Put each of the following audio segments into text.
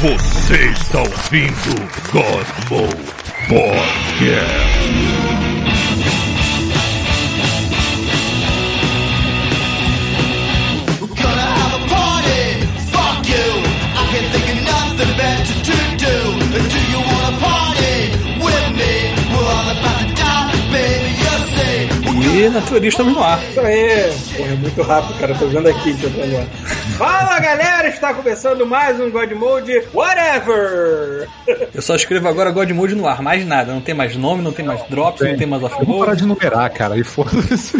Você está ouvindo God Mode Podcast. Gonna have a party, fuck you. I can think of nothing better to do. Do you wanna party with me? We're all about to die, baby. You say. E naturista no ar. Isso aí. Porra, é muito rápido, cara. Tô vendo aqui que eu tô olhando. Fala, galera! Está começando mais um God Mode Whatever! Eu só escrevo agora God Mode no ar, mais nada. Não tem mais nome, não tem mais drops, não tem mais Vamos parar de numerar, cara, e foda-se.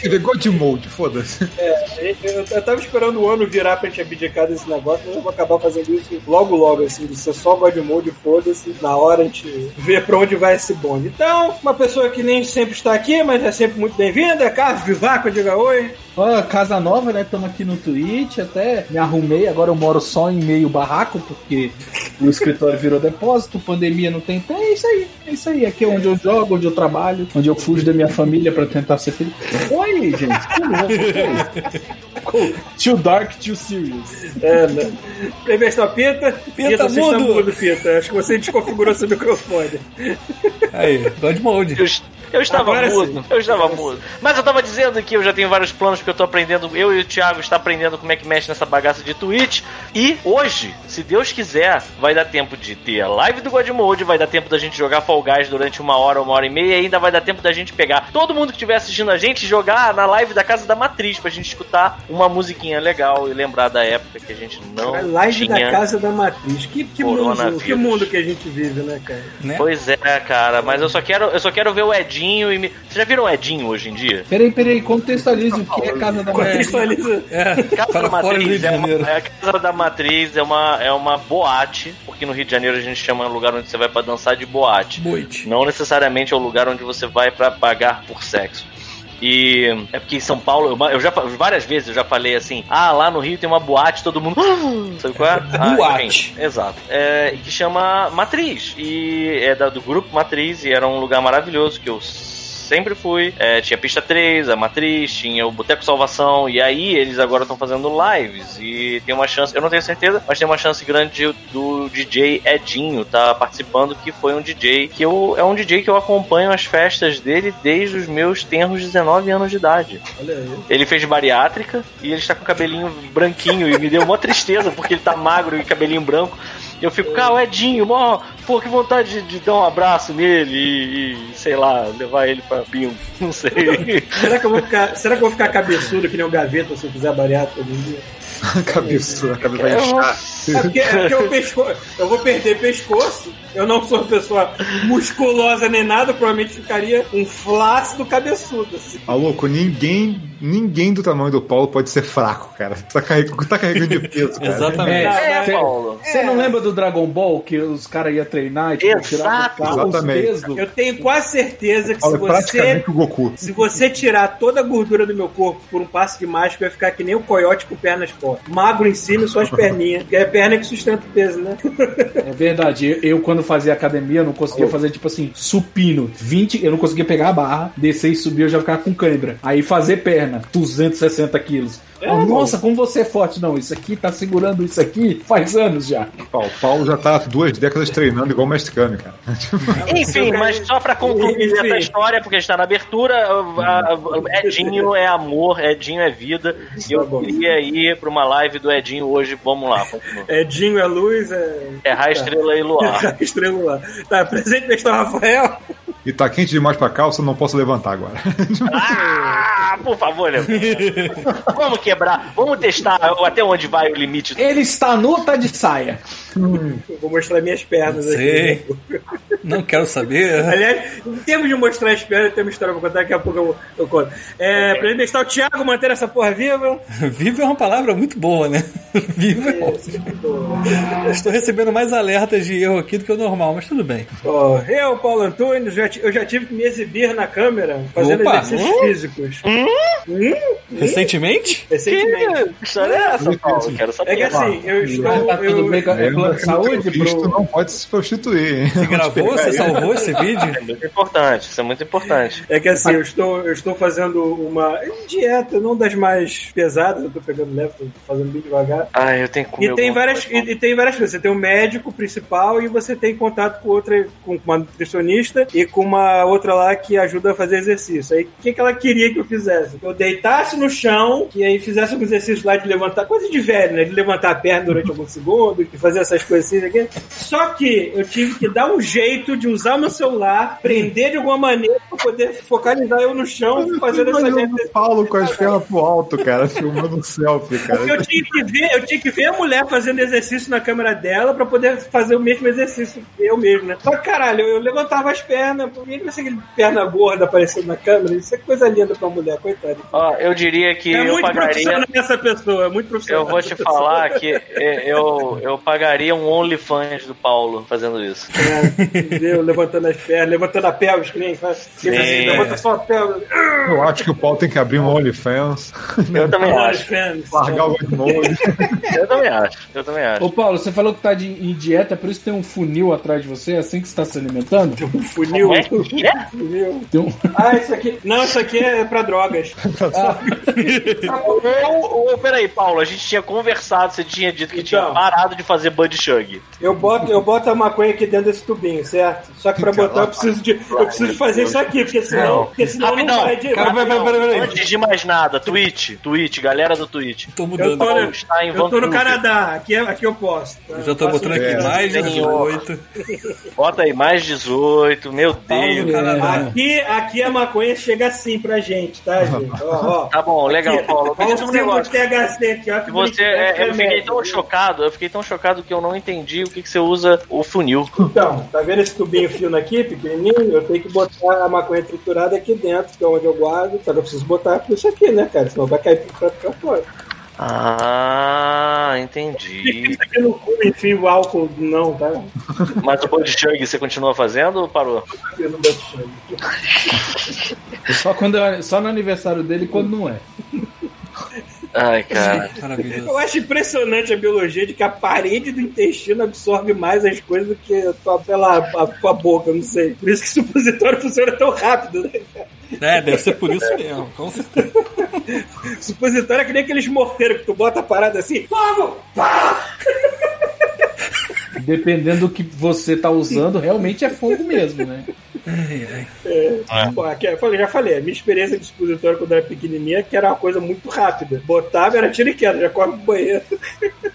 Quer ver God Mode, foda-se. É, eu, eu tava esperando o ano virar pra gente abdicar desse negócio, mas eu vou acabar fazendo isso logo logo, assim, de ser só God Mode, foda-se. Na hora a gente vê pra onde vai esse bonde. Então, uma pessoa que nem sempre está aqui, mas é sempre muito bem-vinda, é Carlos Vivaco, diga oi. Ó, casa nova, né? Estamos aqui no Twitch, até me arrumei. Agora eu moro só em meio barraco, porque o escritório virou depósito, pandemia não tem. É isso aí, é isso aí. Aqui é onde eu jogo, onde eu trabalho, onde eu fujo da minha família pra tentar ser feliz. Oi, gente, que louco. Too dark, too serious. É, né? Primeiro está Pita. Pita você está mudo. Pita. Acho que você desconfigurou seu microfone. Aí, God Mode. Eu, est- eu estava Agora mudo, sim. eu estava mudo. Mas eu estava dizendo que eu já tenho vários planos porque eu tô aprendendo, eu e o Thiago está aprendendo como é que mexe nessa bagaça de Twitch. E hoje, se Deus quiser, vai dar tempo de ter a live do Godmode, vai dar tempo da gente jogar Fall Guys durante uma hora, uma hora e meia, e ainda vai dar tempo da gente pegar todo mundo que estiver assistindo a gente e jogar na live da Casa da Matriz pra gente escutar uma musiquinha legal e lembrar da época que a gente não A live tinha. da Casa da Matriz. Que, que, mundo, que mundo que a gente vive, né, cara? Né? Pois é, cara, mas eu só quero, eu só quero ver o Edinho e me... Vocês já viram o Edinho hoje em dia? Peraí, peraí, contextualize o que é casa da mulher. Contextualiza. É, Casa para da Matriz é uma, é a Casa da Matriz é uma, é uma boate, porque no Rio de Janeiro a gente chama o lugar onde você vai pra dançar de boate. Boite. Não necessariamente é o lugar onde você vai pra pagar por sexo. E é porque em São Paulo, eu, eu já várias vezes eu já falei assim: ah, lá no Rio tem uma boate, todo mundo. Sabe qual é? Ah, Boate. enfim, exato. É, que chama Matriz. E é da- do grupo Matriz, e era um lugar maravilhoso que eu sempre fui. É, tinha pista 3, a Matriz, tinha o Boteco Salvação, e aí eles agora estão fazendo lives. E tem uma chance, eu não tenho certeza, mas tem uma chance grande do DJ Edinho tá participando, que foi um DJ que eu. É um DJ que eu acompanho as festas dele desde os meus tenros 19 anos de idade. Olha aí. Ele fez bariátrica e ele está com cabelinho branquinho e me deu uma tristeza porque ele tá magro e cabelinho branco. E eu fico, cara, o Edinho, mó, pô, que vontade de, de dar um abraço nele e, e, sei lá, levar ele pra bingo, não sei. Será que eu vou ficar, será que eu vou ficar cabeçudo que nem um gaveta se eu fizer bariátrica em dia? cabeça, a cabeça vai inchar. É porque, é porque eu, pesco- eu vou perder pescoço. Eu não sou uma pessoa musculosa nem nada, provavelmente ficaria um flácido cabeçudo. Assim. Maluco, ninguém, ninguém do tamanho do Paulo pode ser fraco, cara. Tá carregando, tá carregando de peso, cara. Exatamente. É, Cê- Paulo. Você não lembra do Dragon Ball que os caras iam treinar e tipo, Exato. carro, os pesos? Eu tenho quase certeza que Paulo se é você, o Goku. se você tirar toda a gordura do meu corpo por um passo de mágica, vai ficar que nem o coiote com pernas fortes. Magro em cima e só as perninhas. É perna que sustenta o peso, né? É verdade. Eu, eu, quando fazia academia, eu não conseguia fazer, tipo assim, supino. 20, eu não conseguia pegar a barra, descer e subir, eu já ficava com cãibra. Aí fazer perna, 260 quilos. É, Oh, nossa, como você é forte. Não, isso aqui tá segurando isso aqui faz anos já. Paulo, Paulo já tá duas décadas treinando igual o mestre Kami, cara. Enfim, mas só pra concluir Enfim. essa história, porque a gente tá na abertura, Edinho é amor, Edinho é vida, e eu queria ir pra uma live do Edinho hoje, vamos lá, continua. É Dinho, é luz, é. É Raio, Estrela e Luar. Estrela lá. Tá, presente mestre Rafael. E tá quente demais pra calça, não posso levantar agora. Ah, por favor, Leandro. Vamos quebrar, vamos testar até onde vai o limite. Ele está nu, tá de saia. Eu vou mostrar minhas pernas Sei. aqui. Não quero saber. Aliás, em termos de mostrar as pernas, tem uma história pra contar, daqui a pouco eu, eu conto. É, pra ele o Thiago, manter essa porra viva. Vivo é uma palavra muito boa, né? Vivo é ótimo. Eu Estou recebendo mais alertas de erro aqui do que o normal, mas tudo bem. Ó, eu, Paulo Antunes, já, eu já tive que me exibir na câmera fazendo Opa. exercícios físicos. Recentemente? Recentemente. Que história é essa, Paulo? Quero saber. É que assim, eu estou. Tá Eu, bem com- é saúde, Cristo não pode se prostituir, hein? Você gravou? Você salvou esse vídeo? É muito importante, isso é muito importante. É que assim, eu estou, eu estou fazendo uma dieta, não das mais pesadas, eu tô pegando leve, tô fazendo bem devagar. Ai, eu tenho que comer E tem, várias, coisa. e, e tem várias coisas. Você tem um médico principal e você tem contato com outra, com uma nutricionista e com uma outra lá que ajuda a fazer exercício. Aí o que, que ela queria que eu fizesse? Que eu deitasse no chão e aí fizesse um exercício lá de levantar, coisa de velho, né? De levantar a perna durante alguns segundos e fazer essas coisas assim. Aqui. Só que eu tive que dar um jeito de usar o meu celular, prender de alguma maneira pra poder focalizar eu no chão fazendo essa o Paulo com as pernas pro alto, cara, filmando um selfie, cara. Porque eu tinha que ver, eu tinha que ver a mulher fazendo exercício na câmera dela pra poder fazer o mesmo exercício eu mesmo, né? Só que, caralho, eu levantava as pernas, mesmo assim, aquele perna gorda aparecendo na câmera, isso é coisa linda pra mulher, coitada. Ó, eu diria que É eu muito pagaria. profissional essa pessoa, é muito profissional. Eu vou te pessoa. falar que eu, eu pagaria um OnlyFans do Paulo fazendo isso. É, entendeu? Levantando as pernas, levantando a pelvis, que nem faz. Assim, Sim. levanta só a pelvis. Eu acho que o Paulo tem que abrir um OnlyFans, Eu também acho. largar o Edmond. Eu também acho. Eu também acho. Ô Paulo, você falou que tá de, em dieta, por isso tem um funil atrás de você, é assim que você tá se alimentando? Funil. Como é que é? Funil. Tem um... Ah, isso aqui. Não, isso aqui é pra drogas. Ou, ou, peraí, Paulo, a gente tinha conversado, você tinha dito que tinha Então. parado de fazer Bud Shug. Eu boto, eu boto a maconha aqui dentro desse tubinho, certo? Só que pra botar eu preciso de, eu preciso fazer isso aqui, porque senão, porque senão não Rapidão, vai de. Cara, vai, vai, vai, vai. Antes de mais nada, Twitch, Twitch, galera do Twitch. Tô Eu mudando. tô, Paulo no, está em eu tô no. Canadá, aqui, é- aqui eu posso. tá? Eu já tô botando aqui É. mais de Senhor. 18. Bota aí, mais 18, meu Paulo Deus. Aqui, aqui a maconha chega assim pra gente, tá, gente? Ó, ó. Tá bom, legal, Aqui, Paulo. Olha o um negócio. THC aqui, ó. Que você, é, é eu fiquei tão chocado, eu fiquei tão chocado que eu não entendi o que, que você usa o funil. Então, tá vendo esse tubinho fino aqui, pequenininho? Eu tenho que botar a maconha triturada aqui dentro, que é onde eu guardo. Só que eu preciso botar isso aqui, né, cara? Senão vai cair pra, pra fora. Ah, entendi. Aqui no cu, enfim, o álcool não, tá? Mas o Bud Shug você continua fazendo ou parou? Eu não. Só, quando é- só no aniversário dele quando não é. Ai, cara. Maravilhoso. Eu acho impressionante a biologia de que a parede do intestino absorve mais as coisas do que a tua, pela a, tua boca, não sei. Por isso que o supositório funciona tão rápido, né? É, deve ser por isso mesmo, com certeza. Supositório é que nem aqueles morteiros que tu bota a parada assim, fogo! Pá! Dependendo do que você tá usando, realmente é fogo mesmo, né? Pô, aqui, eu falei, já falei, a minha experiência de supositório quando era pequenininha é que era uma coisa muito rápida. Botava, era tiro e queda, já corre pro banheiro.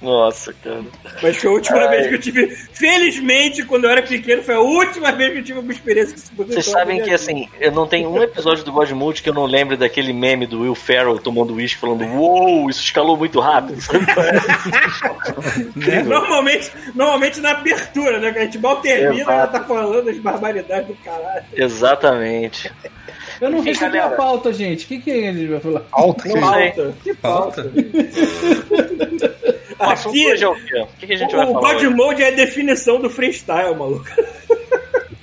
Nossa, cara. Mas foi a última Ai. vez que eu tive. Felizmente, quando eu era pequeno, foi a última vez que eu tive uma experiência de supositório. Vocês sabem que, assim, eu não tenho um episódio do Godmode que eu não lembre daquele meme do Will Ferrell tomando uísque falando Uou, isso escalou muito rápido. É? vida. Normalmente, na abertura, né? Que a gente mal termina, Exato. ela tá falando as barbaridades do caralho. Exatamente. Eu não Enfim, recebi a galera. pauta, gente. O que, que a gente vai falar? Pauta. Que Pauta? pauta? O assunto Aqui, hoje é o quê? O que, que a gente vai o falar? God hoje? Mode é a definição do freestyle, maluco.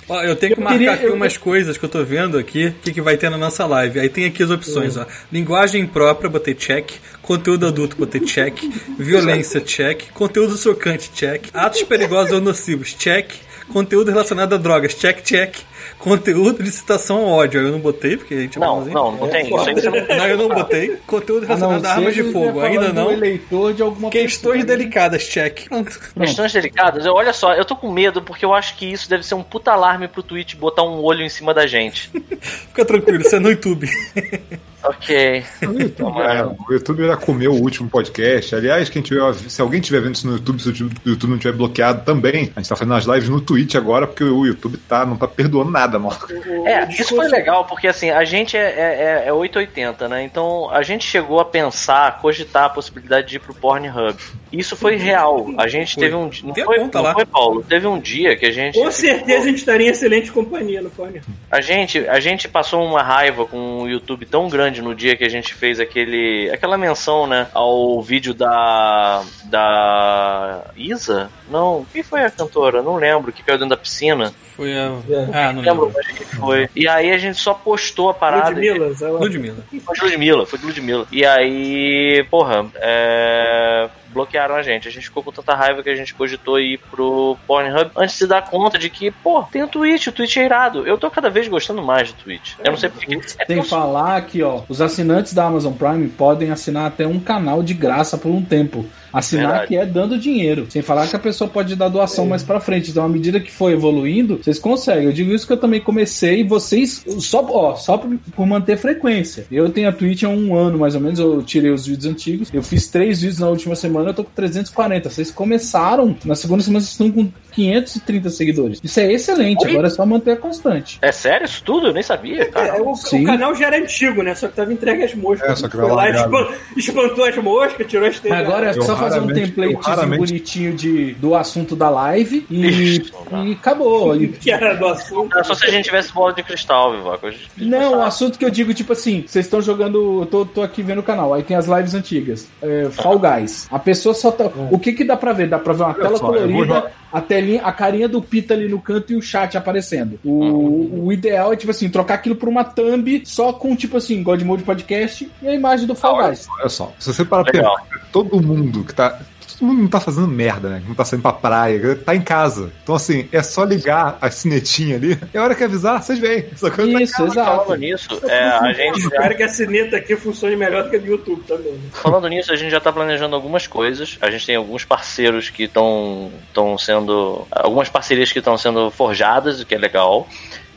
Ó, eu tenho que Eu marcar queria- aqui eu- umas coisas que eu tô vendo aqui, o que, que vai ter na nossa live. Aí tem aqui as opções, ó. Linguagem própria, botei check. Conteúdo adulto, botei check. Violência, check. Conteúdo chocante, check. Atos perigosos ou nocivos, check. Conteúdo relacionado a drogas, check, check. Conteúdo de citação ao ódio, eu não botei, porque a gente é Não, bonzinho. não, não tem. Isso aí você não Não, eu não botei. Conteúdo não relacionado a armas de fogo, você ainda não. eleitor de alguma Questões pessoa, né? delicadas, check. Pronto. Questões delicadas, eu, olha só, eu tô com medo porque eu acho que isso deve ser um puta alarme pro Twitch botar um olho em cima da gente. Fica tranquilo, isso é no YouTube. Ok. O YouTube, é, o YouTube já comeu o último podcast. Aliás, quem tiver, se alguém estiver vendo isso no YouTube, se o YouTube- o YouTube não tiver bloqueado também, a gente tá fazendo as lives no Twitch agora, porque o YouTube tá, não tá perdoando nada, mano. O- É, isso foi legal, porque assim, a gente é, é, é 880, né? Então a gente chegou a pensar, a cogitar a possibilidade de ir pro Pornhub. Isso foi real. A gente Foi. teve um dia. Não, foi, conta não lá. foi, Paulo? Teve um dia que a gente. Com certeza a gente estaria em excelente companhia no Pony. A gente, a gente passou uma raiva com o YouTube tão grande no dia que a gente fez aquele, aquela menção, né, ao vídeo da da Isa? Não, quem foi a cantora? Não lembro, que caiu dentro da piscina. Foi a. É. Ah, Não lembro lembro. mais quem foi. E aí a gente só postou a parada. Ludmilla, ela... Ludmilla. Foi de Ludmilla, foi de Ludmilla. E aí, porra, é, bloquearam a gente. A gente ficou com tanta raiva que a gente cogitou ir pro Pornhub antes de se dar conta de que, pô, tem o Twitch, o Twitch é irado. Eu tô cada vez gostando mais do Twitch. Eu não sei porque. É Tem que falar que, ó, os assinantes da Amazon Prime podem assinar até um canal de graça por um tempo. Assinar Verdade. que é dando dinheiro. Sem falar que a pessoa pode dar doação mais pra frente. Então, à medida que for evoluindo, vocês conseguem. Eu digo isso que eu também comecei e vocês, só, ó, só por, por manter frequência. Eu tenho a Twitch há um ano, mais ou menos. Eu tirei os vídeos antigos. Eu fiz três vídeos na última semana. Eu tô com 340. Vocês começaram, na segunda semana vocês estão com 530 seguidores. Isso é excelente. Agora é só manter a constante. É sério isso tudo? Eu nem sabia, É, cara. o, o canal já era antigo, né? Só que tava entregue às moscas. É, só que Foi lá, largado. espan- espantou as moscas, tirou as telhas. Agora é só fazer um template bonitinho de, do assunto da live e, e acabou. E- que era do assunto. Era só se a gente tivesse bola de cristal, Vivaco. Não, o assunto que eu digo, tipo assim, vocês estão jogando. Eu tô, tô aqui vendo o canal, aí tem as lives antigas. É, Fall Guys. A pessoa só tá. O que que dá pra ver? Dá pra ver uma tela só, colorida, a telinha, a carinha do Pita ali no canto e o chat aparecendo. O, o ideal é, tipo assim, trocar aquilo por uma thumb só com, tipo assim, God Mode Podcast e a imagem do Fall Guys. Olha só, se você parar pra todo mundo que tá. Todo mundo não tá fazendo merda, né? Não tá saindo pra praia, tá em casa. Então, assim, é só ligar a sinetinha ali. É hora que avisar, vocês vêm. Tá Isso, casa. exato. Falando nisso, é, a gente já Espero que a sineta aqui funcione melhor do que a do YouTube também. né? Falando nisso, a gente já tá planejando algumas coisas. A gente tem alguns parceiros que estão sendo. Algumas parcerias que estão sendo forjadas, o que é legal.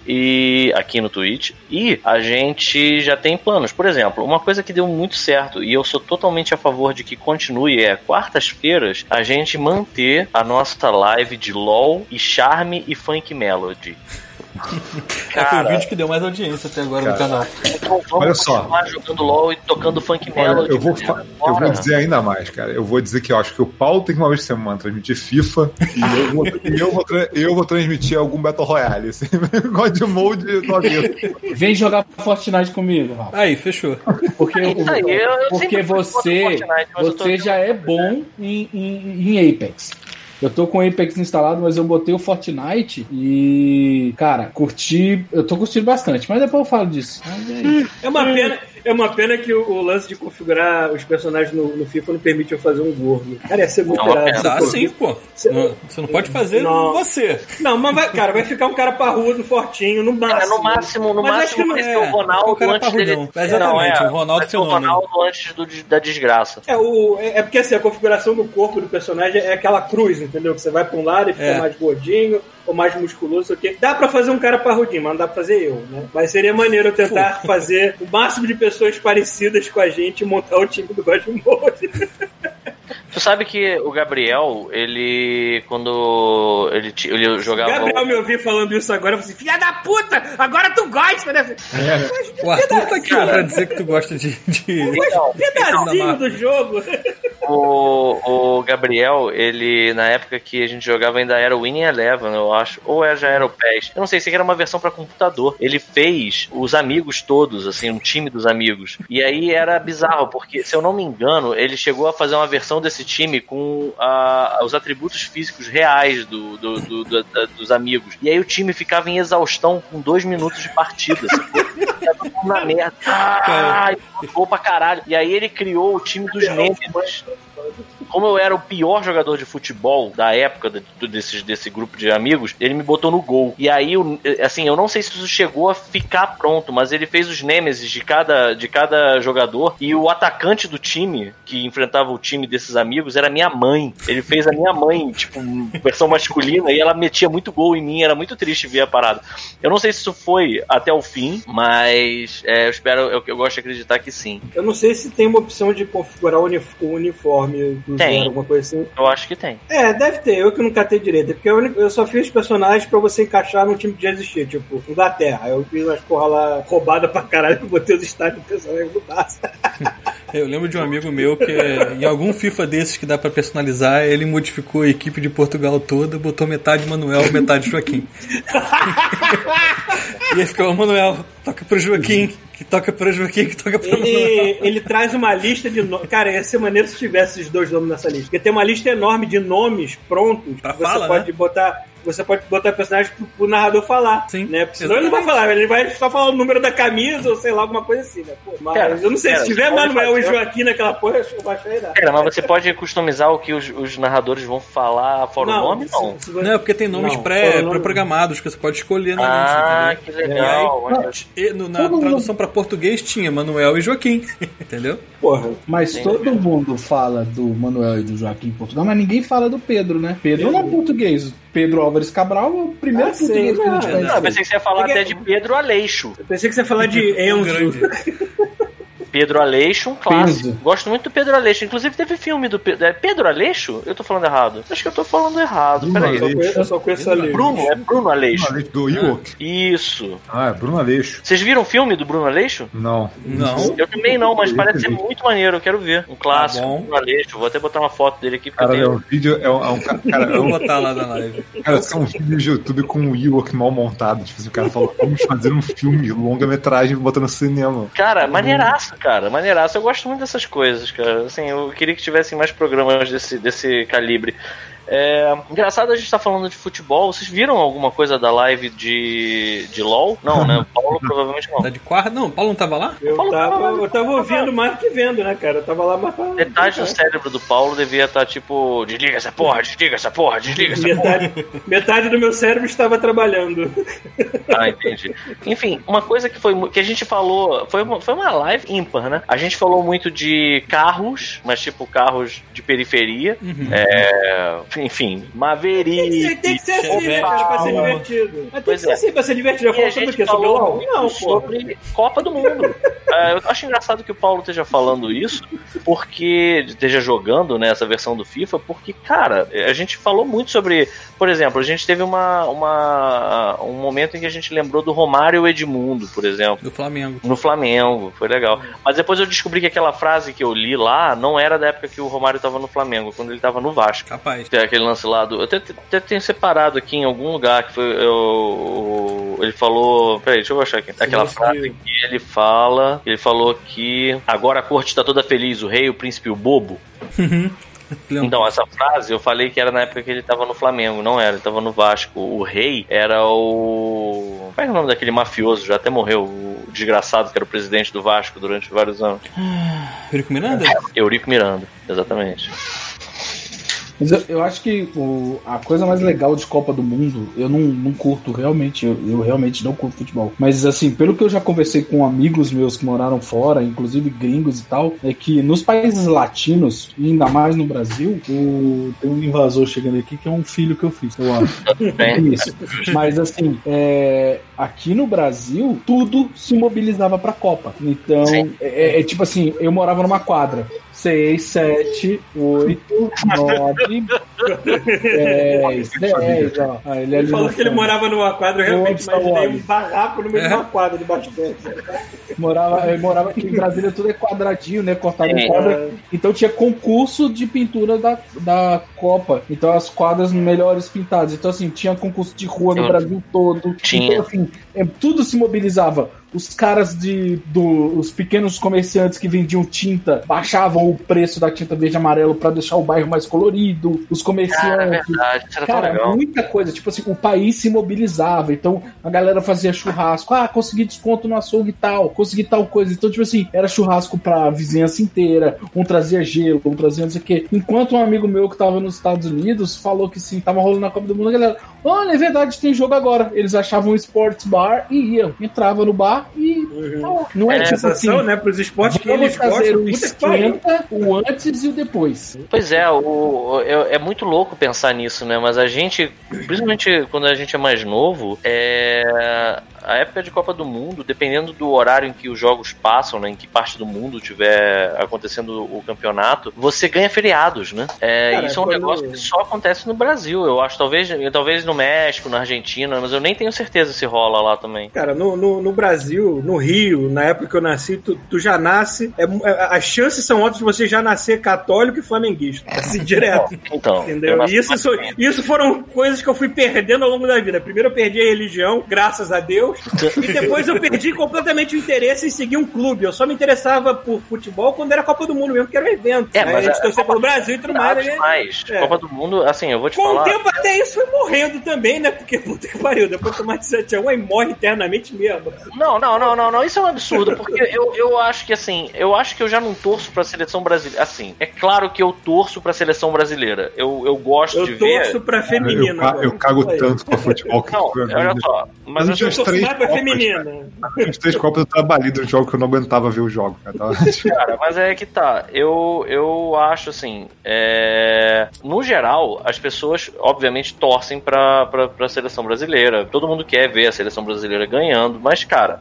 E aqui no Twitch. E a gente já tem planos. Por exemplo, uma coisa que deu muito certo e eu sou totalmente a favor de que continue é quartas-feiras a gente manter a nossa live de LOL e Charme e Funk Melody. É foi o vídeo que deu mais audiência até agora no Cara. canal. Então vamos Olha só. continuar jogando LOL e tocando Funk Olha, Melody. eu, vou fa- cara. eu vou dizer ainda mais, cara. Eu vou dizer que eu acho que o Paulo tem que uma vez por semana transmitir FIFA e eu vou, e eu vou, tra- eu vou transmitir algum Battle Royale. Assim, God Mode. Vem jogar Fortnite comigo, Rafa. Aí, fechou. Porque, É aí, eu- porque você, Fortnite, você já é bom em, em, em Apex. Eu tô com o Apex instalado, mas eu botei o Fortnite e, cara, curti. Eu tô curtindo bastante, mas depois eu falo disso. É uma pena, é uma pena que o, o lance de configurar os personagens no, no FIFA não permite eu fazer um gordo. Cara, ia ser muito Não, é irado. Dá sim, pô. Não, Você não pode fazer Não. você. Não, mas vai, cara, vai ficar um cara parrudo, fortinho, no máximo. É, no máximo, no Mas acho que máximo vai é. ser o Ronaldo O cara antes parrudão. dele. Exatamente, Não, é, o Ronaldo ser o. Ronaldo antes do, da desgraça. É, o, é, é porque assim, a configuração do corpo do personagem é aquela cruz, entendeu? Que você vai pra um lado e fica É. mais gordinho ou mais musculoso, o quê. Dá pra fazer um cara parrudinho, mas não dá pra fazer eu, né? Mas seria maneiro eu tentar fazer o máximo de pessoas parecidas com a gente e montar o time do God Mode. Tu sabe que o Gabriel, ele. Quando ele, ele jogava. Gabriel me ouvir falando isso agora, eu falei assim, filha da puta, agora tu gosta, né? O Arthur tá aqui pra dizer que tu gosta de. de... Então, Pedacinho do jogo. o, o Gabriel, ele, na época que a gente jogava, ainda era o Winning Eleven, eu acho. Ou é- já era o PES. Eu não sei se era uma versão pra computador. Ele fez os amigos todos, assim, um time dos amigos. E aí era bizarro, porque, se eu não me engano, ele chegou a fazer uma versão desse time com ah, os atributos físicos reais do, do- do- do- da- dos amigos. E aí o time ficava em exaustão com dois minutos de partida. na merda. Ai, gol pra caralho. E aí ele criou o time dos Nêmesis. Como eu era o pior jogador de futebol da época de, de- desses, desse grupo de amigos, ele me botou no gol. E aí, o- assim, eu não sei se isso chegou a ficar pronto, mas ele fez os nêmesis de cada, de cada jogador. E o atacante do time, que enfrentava o time desses amigos, era minha mãe. Ele fez a minha mãe, tipo, versão masculina, e ela metia muito gol em mim. Era muito triste ver a parada. Eu não sei se isso foi até o fim, mas é, eu espero, eu, eu gosto de acreditar que sim. Eu não sei se tem uma opção de configurar o uniforme do Tem. alguma coisa assim. Eu acho que tem. É, deve ter, eu que não catei direito. Porque eu, eu só fiz personagens pra você encaixar no time que já existia, tipo, Inglaterra. Eu fiz umas porra lá roubada pra caralho, botei os estádios do personagem. Eu lembro de um amigo meu que em algum FIFA desses que dá pra personalizar, ele modificou a equipe de Portugal toda, botou metade Manuel, metade Joaquim. e aí ficou o Manuel, toca pro Joaquim, que toca pro Joaquim, que toca pro. Ele, ele traz uma lista de nomes. Cara, ia ser maneiro se tivesse esses dois nomes nessa lista. Porque tem uma lista enorme de nomes prontos Pra que você fala, pode né? botar. Você pode botar personagem pro, pro narrador falar. Sim, Né? Porque senão ele não vai falar, ele vai só falar o número da camisa ou sei lá, alguma coisa assim, né? Pô, mas Pera, eu não sei, pera, se tiver Manuel e fazer- Joaquim naquela porra, eu vou achar irado. Pera, mas você pode customizar o que os, os narradores vão falar fora o nome? Não. se- se você- Não, é porque tem nomes Não, pré- pré-programados que você pode escolher na Ah, lista, que legal. E aí, no- na Todo mundo- tradução pra português tinha Manuel e Joaquim, entendeu? Porra. Mas todo mundo fala do Manuel e do Joaquim em Portugal, mas ninguém fala do Pedro, né? Pedro não é português. Pedro Álvares Cabral é o primeiro Ah, sei, que a gente não, eu pensei que você ia falar Porque- até de Pedro Aleixo. Eu pensei que você ia falar de Enzo. Pedro Aleixo, um clássico. Pedro. Gosto muito do Pedro Aleixo. Inclusive teve filme do Pedro. É Pedro Aleixo? Eu tô falando errado. Acho que eu tô falando errado. Peraí. Aleixo. Eu só conheço ali. Bruno, é Bruno Bruno Aleixo. Aleixo do Ewok. Isso. Ah, é Bruno Aleixo. Vocês viram o filme do Bruno Aleixo? Não. Não. Eu também não, mas parece ser muito maneiro. Eu quero ver. Um clássico. Tá. Bruno Aleixo. Vou até botar uma foto dele aqui porque Cara, eu é tenho. um vídeo. É um, é um ca- cara, é Vou botar lá na live. cara, é um vídeo de YouTube com um Ewok mal montado. Tipo assim, o cara falou, vamos fazer um filme, longa-metragem, botar no cinema. Cara, maneiraço, cara, maneiraço. Eu gosto muito dessas coisas, cara. Assim, eu queria que tivessem mais programas desse, desse calibre. É, engraçado a gente tá falando de futebol. Vocês viram alguma coisa da live de, de LOL? Não, né? O Paulo provavelmente não. Tá de quarta? Não, o Paulo não tava lá? Eu Paulo tava, tava- eu tava ouvindo mais que vendo, né, cara? Eu tava lá pra... Metade do cérebro do Paulo devia estar tipo: desliga essa porra, desliga essa porra, desliga essa porra. Metade, metade do meu cérebro estava trabalhando. Ah, entendi. Enfim, uma coisa que foi que a gente falou, foi uma, foi uma live ímpar, né? A gente falou muito de carros, mas tipo carros de periferia. É, enfim, Tem, Maverick. tem que ser assim, né, cara, pra ser divertido. Mas tem Pois que ser é. assim pra ser divertido. Eu falo a sobre o gente quê? Sobre o Não, pô. sobre Copa do Mundo. É, eu acho engraçado que o Paulo esteja falando isso, porque esteja jogando né, essa versão do FIFA, porque, cara, a gente falou muito sobre. Por exemplo, a gente teve uma, uma, um momento em que a gente lembrou do Romário e Edmundo, por exemplo. Do Flamengo. No Flamengo, foi legal. Mas depois eu descobri que aquela frase que eu li lá não era da época que o Romário tava no Flamengo, quando ele tava no Vasco. Capaz. Aquele lance lá do. Eu até, até tenho separado aqui em algum lugar que foi. Eu, ele falou. Peraí, deixa eu achar aqui. Aquela frase que ele fala. Ele falou que agora a corte está toda feliz, o rei, o príncipe e o bobo. Lembro. Então, essa frase eu falei que era na época que ele tava no Flamengo, não era, ele tava no Vasco. O rei era o. Qual é o nome daquele mafioso? Já até morreu, o desgraçado que era o presidente do Vasco durante vários anos. Eurico Miranda? Eurico Miranda, exatamente. Mas eu, eu acho que o- a coisa mais legal de Copa do Mundo, eu não, não curto realmente, eu, eu realmente não curto futebol. Mas assim, pelo que eu já conversei com amigos meus que moraram fora, inclusive gringos e tal, é que nos países latinos, e ainda mais no Brasil, o- tem um invasor chegando aqui que é um filho que eu fiz. Eu amo. É isso. Mas assim, é, aqui no Brasil, tudo se mobilizava pra Copa. Então, Sim. é, é tipo assim, eu morava numa quadra. 6, 7, 8, 9, 10, 10, ó. Ah, ele, Ele falou que ele morava numa quadra, eu realmente imaginei um barraco no meio É. de uma quadra de basquete. morava, eu morava aqui em Brasília, tudo é quadradinho, né? Cortado em Sim. quadra. Então tinha concurso de pintura da, da Copa. Então as quadras melhores pintadas. Então, assim, tinha concurso de rua no. Brasil todo. Tinha. Então, assim, é, tudo se mobilizava. Os caras de. Do, os pequenos comerciantes que vendiam tinta baixavam o preço da tinta verde e amarelo pra deixar o bairro mais colorido. Os Cara, é comerciantes. isso era tão Cara, muita coisa. Tipo assim, o país se mobilizava. Então, a galera fazia churrasco. Ah, consegui desconto no açougue e tal. Consegui tal coisa. Então, tipo assim, era churrasco pra vizinhança inteira. Um trazia gelo, um trazia não sei o quê. Enquanto um amigo meu que tava nos Estados Unidos falou que sim, tava rolando na Copa do Mundo, a galera, olha, é verdade, tem jogo agora. Eles achavam um sports bar e iam. Entrava no bar e. tá lá. Não é, É, tipo assim. Sensação, né? Pros esportes que eles fazer gostam. o esquenta, o antes e o depois. Pois é, o, é, é muito louco pensar nisso, né? Mas a gente, principalmente quando a gente é mais novo, é. A época de Copa do Mundo, dependendo do horário em que os jogos passam, né, em que parte do mundo tiver acontecendo o campeonato, você ganha feriados, né? É, Cara, isso é um negócio que só acontece no Brasil, eu acho. Talvez, talvez no México, na Argentina, mas eu nem tenho certeza se rola lá também. Cara, no, no, no Brasil, no Rio, na época que eu nasci, tu, tu já nasce. é- é- as chances são altas de você já nascer católico e flamenguista. Assim, direto. Então, eu Entendeu? nasci E isso, mais so- ou menos. isso foram coisas que eu fui perdendo ao longo da vida. Primeiro eu perdi a religião, graças a Deus. E depois eu perdi completamente o interesse em seguir um clube. Eu só me interessava por futebol quando era Copa do Mundo mesmo, que era um evento. É, mas a gente a torcia Copa pelo Brasil e tudo mais. né? Mas, É. Copa do Mundo, assim, eu vou te Com o falar. tempo até isso foi morrendo também, né? Porque, puta que pariu, depois de tomar de 7x1, aí morre eternamente mesmo. Não, não, não, não, não. Isso é um absurdo, porque eu, eu acho que assim, eu acho que eu já não torço pra seleção brasileira. Assim, é claro que eu torço pra seleção brasileira. Eu, eu gosto de Eu ver. torço pra Eu, feminina. ca- agora. eu cago tanto pra futebol que Não, olha só. Mas eu, eu Eu torço Copas, feminina. Os três copos eu trabalhei do jogo que eu não aguentava ver o jogo. Cara. Tava- Cara, mas é que tá. Eu, eu acho assim. é, No geral, as pessoas, obviamente, torcem pra, pra, pra seleção brasileira. Todo mundo quer ver a seleção brasileira ganhando. Mas, cara,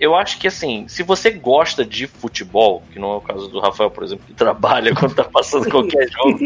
eu acho que assim, se você gosta de futebol, que não é o caso do Rafael, por exemplo, que trabalha quando tá passando qualquer jogo,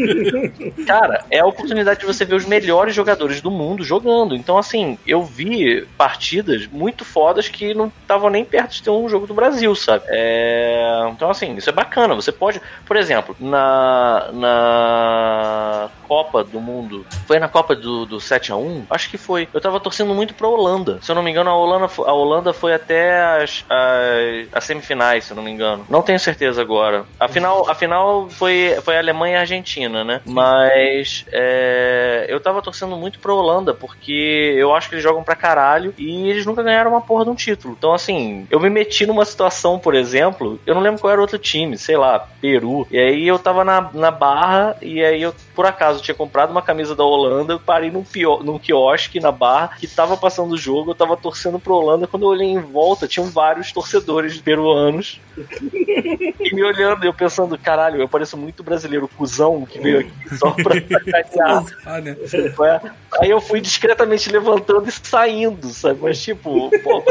cara, é a oportunidade de você ver os melhores jogadores do mundo jogando. Então, assim, eu vi partidas muito fodas que não estavam nem perto de ter um jogo do Brasil, sabe? É, Então, assim, isso é bacana. Você pode, por exemplo, na, na Copa do Mundo, foi na Copa do, do 7x1? Acho que foi. Eu tava torcendo muito pra Holanda. Se eu não me engano, a Holanda, a Holanda foi até as, as, as semifinais, se eu não me engano. Não tenho certeza agora. A final, a final foi, foi Alemanha e Argentina, né? Mas é, eu tava torcendo muito pra Holanda, porque eu acho que eles jogam pra caralho e eles nunca ganharam uma porra de um título. Então, assim, eu me meti numa situação, por exemplo, eu não lembro qual era o outro time, sei lá, Peru. E aí eu tava na, na barra e aí eu, por acaso, tinha comprado uma camisa da Holanda, eu parei num, pio, num quiosque na barra que tava passando o jogo, eu tava torcendo pro Holanda. Quando eu olhei em volta, tinham vários torcedores peruanos e me olhando, eu pensando, caralho, eu pareço muito brasileiro, cuzão, que veio aqui só pra sacanear. Ah, né? Aí eu fui discretamente levantando e saindo, sabe? Mas, tipo, pô,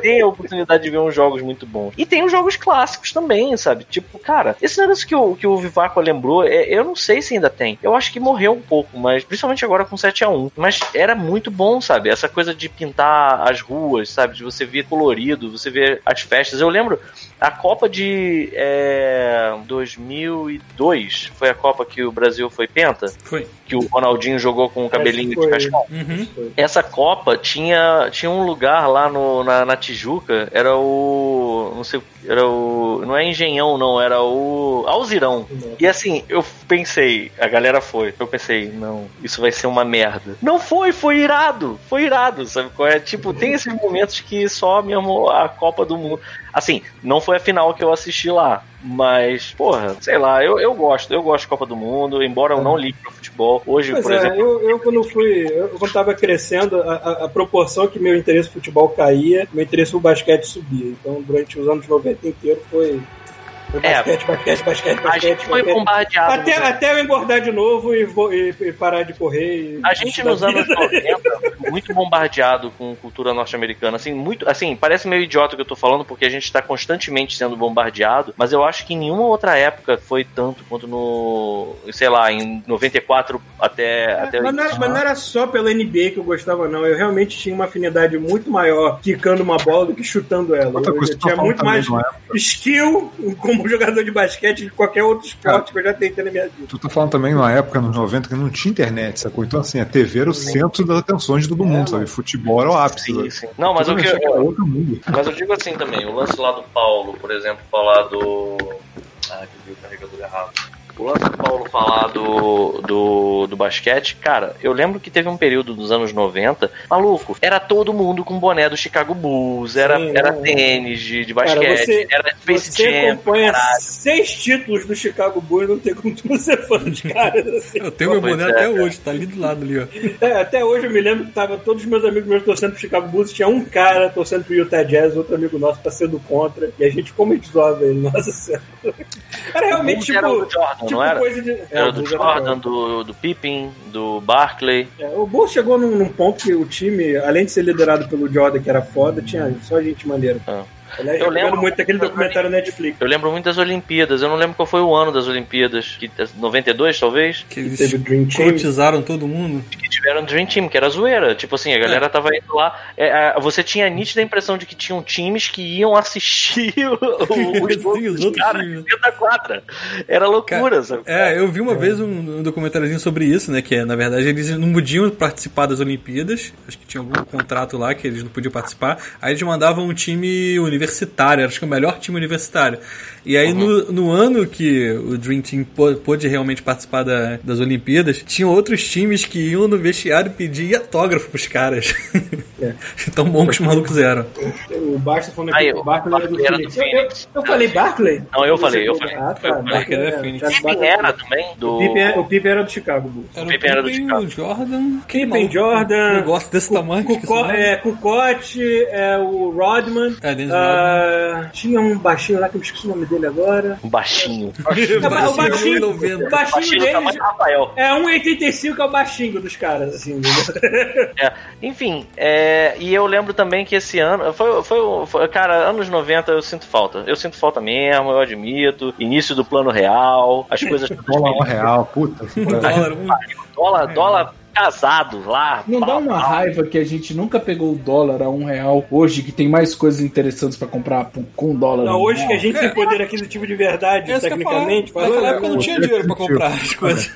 tem a oportunidade de ver uns jogos muito bons. E tem os jogos clássicos também, sabe? Tipo, cara, esse negócio que o, que o Vivaco lembrou, é, eu não sei se ainda tem. Eu acho que morreu um pouco, mas principalmente agora com 7x1. Mas era muito bom, sabe? Essa coisa de pintar as ruas, sabe? De você ver colorido, você ver as festas. Eu lembro a Copa de é, 2002 foi a Copa que o Brasil foi penta, Foi. que o Ronaldinho jogou com o cabelinho Acho que de cascão. Uhum. Essa Copa tinha, tinha um lugar lá no, na, na Tijuca, era o. Não sei, era o. Não é Engenhão, não, era o. Alzirão. E assim, eu pensei, a galera foi. Eu pensei, não, isso vai ser uma merda. Não foi, foi irado. Foi irado, sabe qual é? Tipo, tem esses momentos que só mesmo a Copa do Mundo. Assim, não foi a final que eu assisti lá. Mas, porra, sei lá, eu, eu gosto, eu gosto de Copa do Mundo, embora eu não ligue pro futebol. Hoje, Pois por é, exemplo. eu, eu quando fui, eu, quando tava crescendo, a, a- a proporção que meu interesse no futebol caía, meu interesse no basquete subia. Então, durante os anos 90 inteiro foi, foi É. basquete, basquete, basquete, A basquete. gente foi basquete. bombardeado. Até, até eu engordar de novo e, e- e parar de correr. e- A gente nos anos vida. 90 foi muito bombardeado com cultura norte-americana, assim, muito, assim, parece meio idiota o que eu tô falando porque a gente tá constantemente sendo bombardeado, mas eu acho que em nenhuma outra época foi tanto quanto no, sei lá, em 94 até até Mas não, era, mas não era só pela NBA que eu gostava, não. Eu realmente tinha uma afinidade muito maior quicando uma bola do que chutando ela. Outra Eu, eu tinha muito mais é? Como jogador de basquete de qualquer outro esporte que eu já tentei na minha vida. Tu tá falando também numa época, nos 90, que não tinha internet, sacou? Então, assim, a TV era o centro das atenções de todo mundo, sabe? Futebol era o ápice. Sim, sabe? sim. Não, mas o Tudo que outro mundo. mas eu digo assim também, o lance lá do Paulo, por exemplo, falar do ah, que viu o carregador errado. O lance do Paulo falar do, do, do basquete, cara, eu lembro que teve um período dos anos 90, maluco, era todo mundo com boné do Chicago Bulls, era, Sim, era tênis de, de Cara, basquete, você- era Space Você Jam, acompanha caralho. seis títulos do Chicago Bulls, não tem como tu não ser fã dos caras. assim. Eu tenho meu boné é, até cara. hoje, tá ali do lado ali, ó. É, até hoje eu me lembro que tava todos os meus amigos meus torcendo pro Chicago Bulls, tinha um cara torcendo pro Utah Jazz, outro amigo nosso tá sendo contra, e a gente como a gente zoava ele, nossa senhora. Era realmente Bulls era tipo, o Jordan, tipo não era? coisa de... É, Era o do era Jordan, do, do Pippen, do Barkley. É, o Bulls chegou num, num ponto que o time, além de ser liderado pelo Jordan, que era foda, tinha só gente maneira. Ah. Aliás, Eu eu lembro muito daquele documentário Netflix. Eu lembro muito das Olimpíadas. Eu não lembro qual foi o ano das Olimpíadas. Que, 92, talvez? Que eles Teve Dream Team. escrotizaram todo mundo. Que tiveram Dream Team, que era zoeira. Tipo assim, a galera tava indo lá. é, é, você tinha a nítida impressão de que tinham times que iam assistir o, o, Sim, os dos outros caras dentro da quadra. Era loucura, sabe? É, eu vi uma vez um, um documentáriozinho sobre isso, né? Que é, na verdade, eles não podiam participar das Olimpíadas. Acho que tinha algum contrato lá que eles não podiam participar. Aí eles mandavam um time universitário, acho que o melhor time universitário. E aí, no, no ano que o Dream Team pô- pôde realmente participar da- das Olimpíadas, tinham outros times que iam no vestiário pedir autógrafo pros caras. Tão bom que os malucos eram. O Barça falando Aí, aqui, o o Barkley era do Barkley era do Phoenix. Eu, eu, eu falei Barkley? Não, eu falei, eu falei. Ah, o tá. Barkley, era é, Phoenix. Charles Pippen era também? Do... O Pippen é- O Pippen era do Chicago Bulls. Era Pippen era do Chicago. o Jordan. Pippen. Jordan. Gosto desse tamanho. Cuco, o é, Kukoc, é, o Rodman. É, ah, tinha um baixinho lá que eu esqueci o nome dele agora. Um baixinho. o baixinho, o baixinho Rafael. é 1,85 é o baixinho dos caras, assim. É, enfim, é, e eu lembro também que esse ano. Foi, foi, foi- Cara, anos 90 eu sinto falta. Eu sinto falta mesmo, eu admito. Início do plano real, as coisas. Dólar um real, puta. Dólar, um- dólar, dólar casado lá. Não dá uma raiva que a gente nunca pegou o dólar a um real hoje, que tem mais coisas interessantes pra comprar com dólar. Não, hoje real? que a gente tem poder aquisitivo de verdade, É isso que eu ia falar. tecnicamente, Naquela falando, época não tinha dinheiro pra comprar as coisas.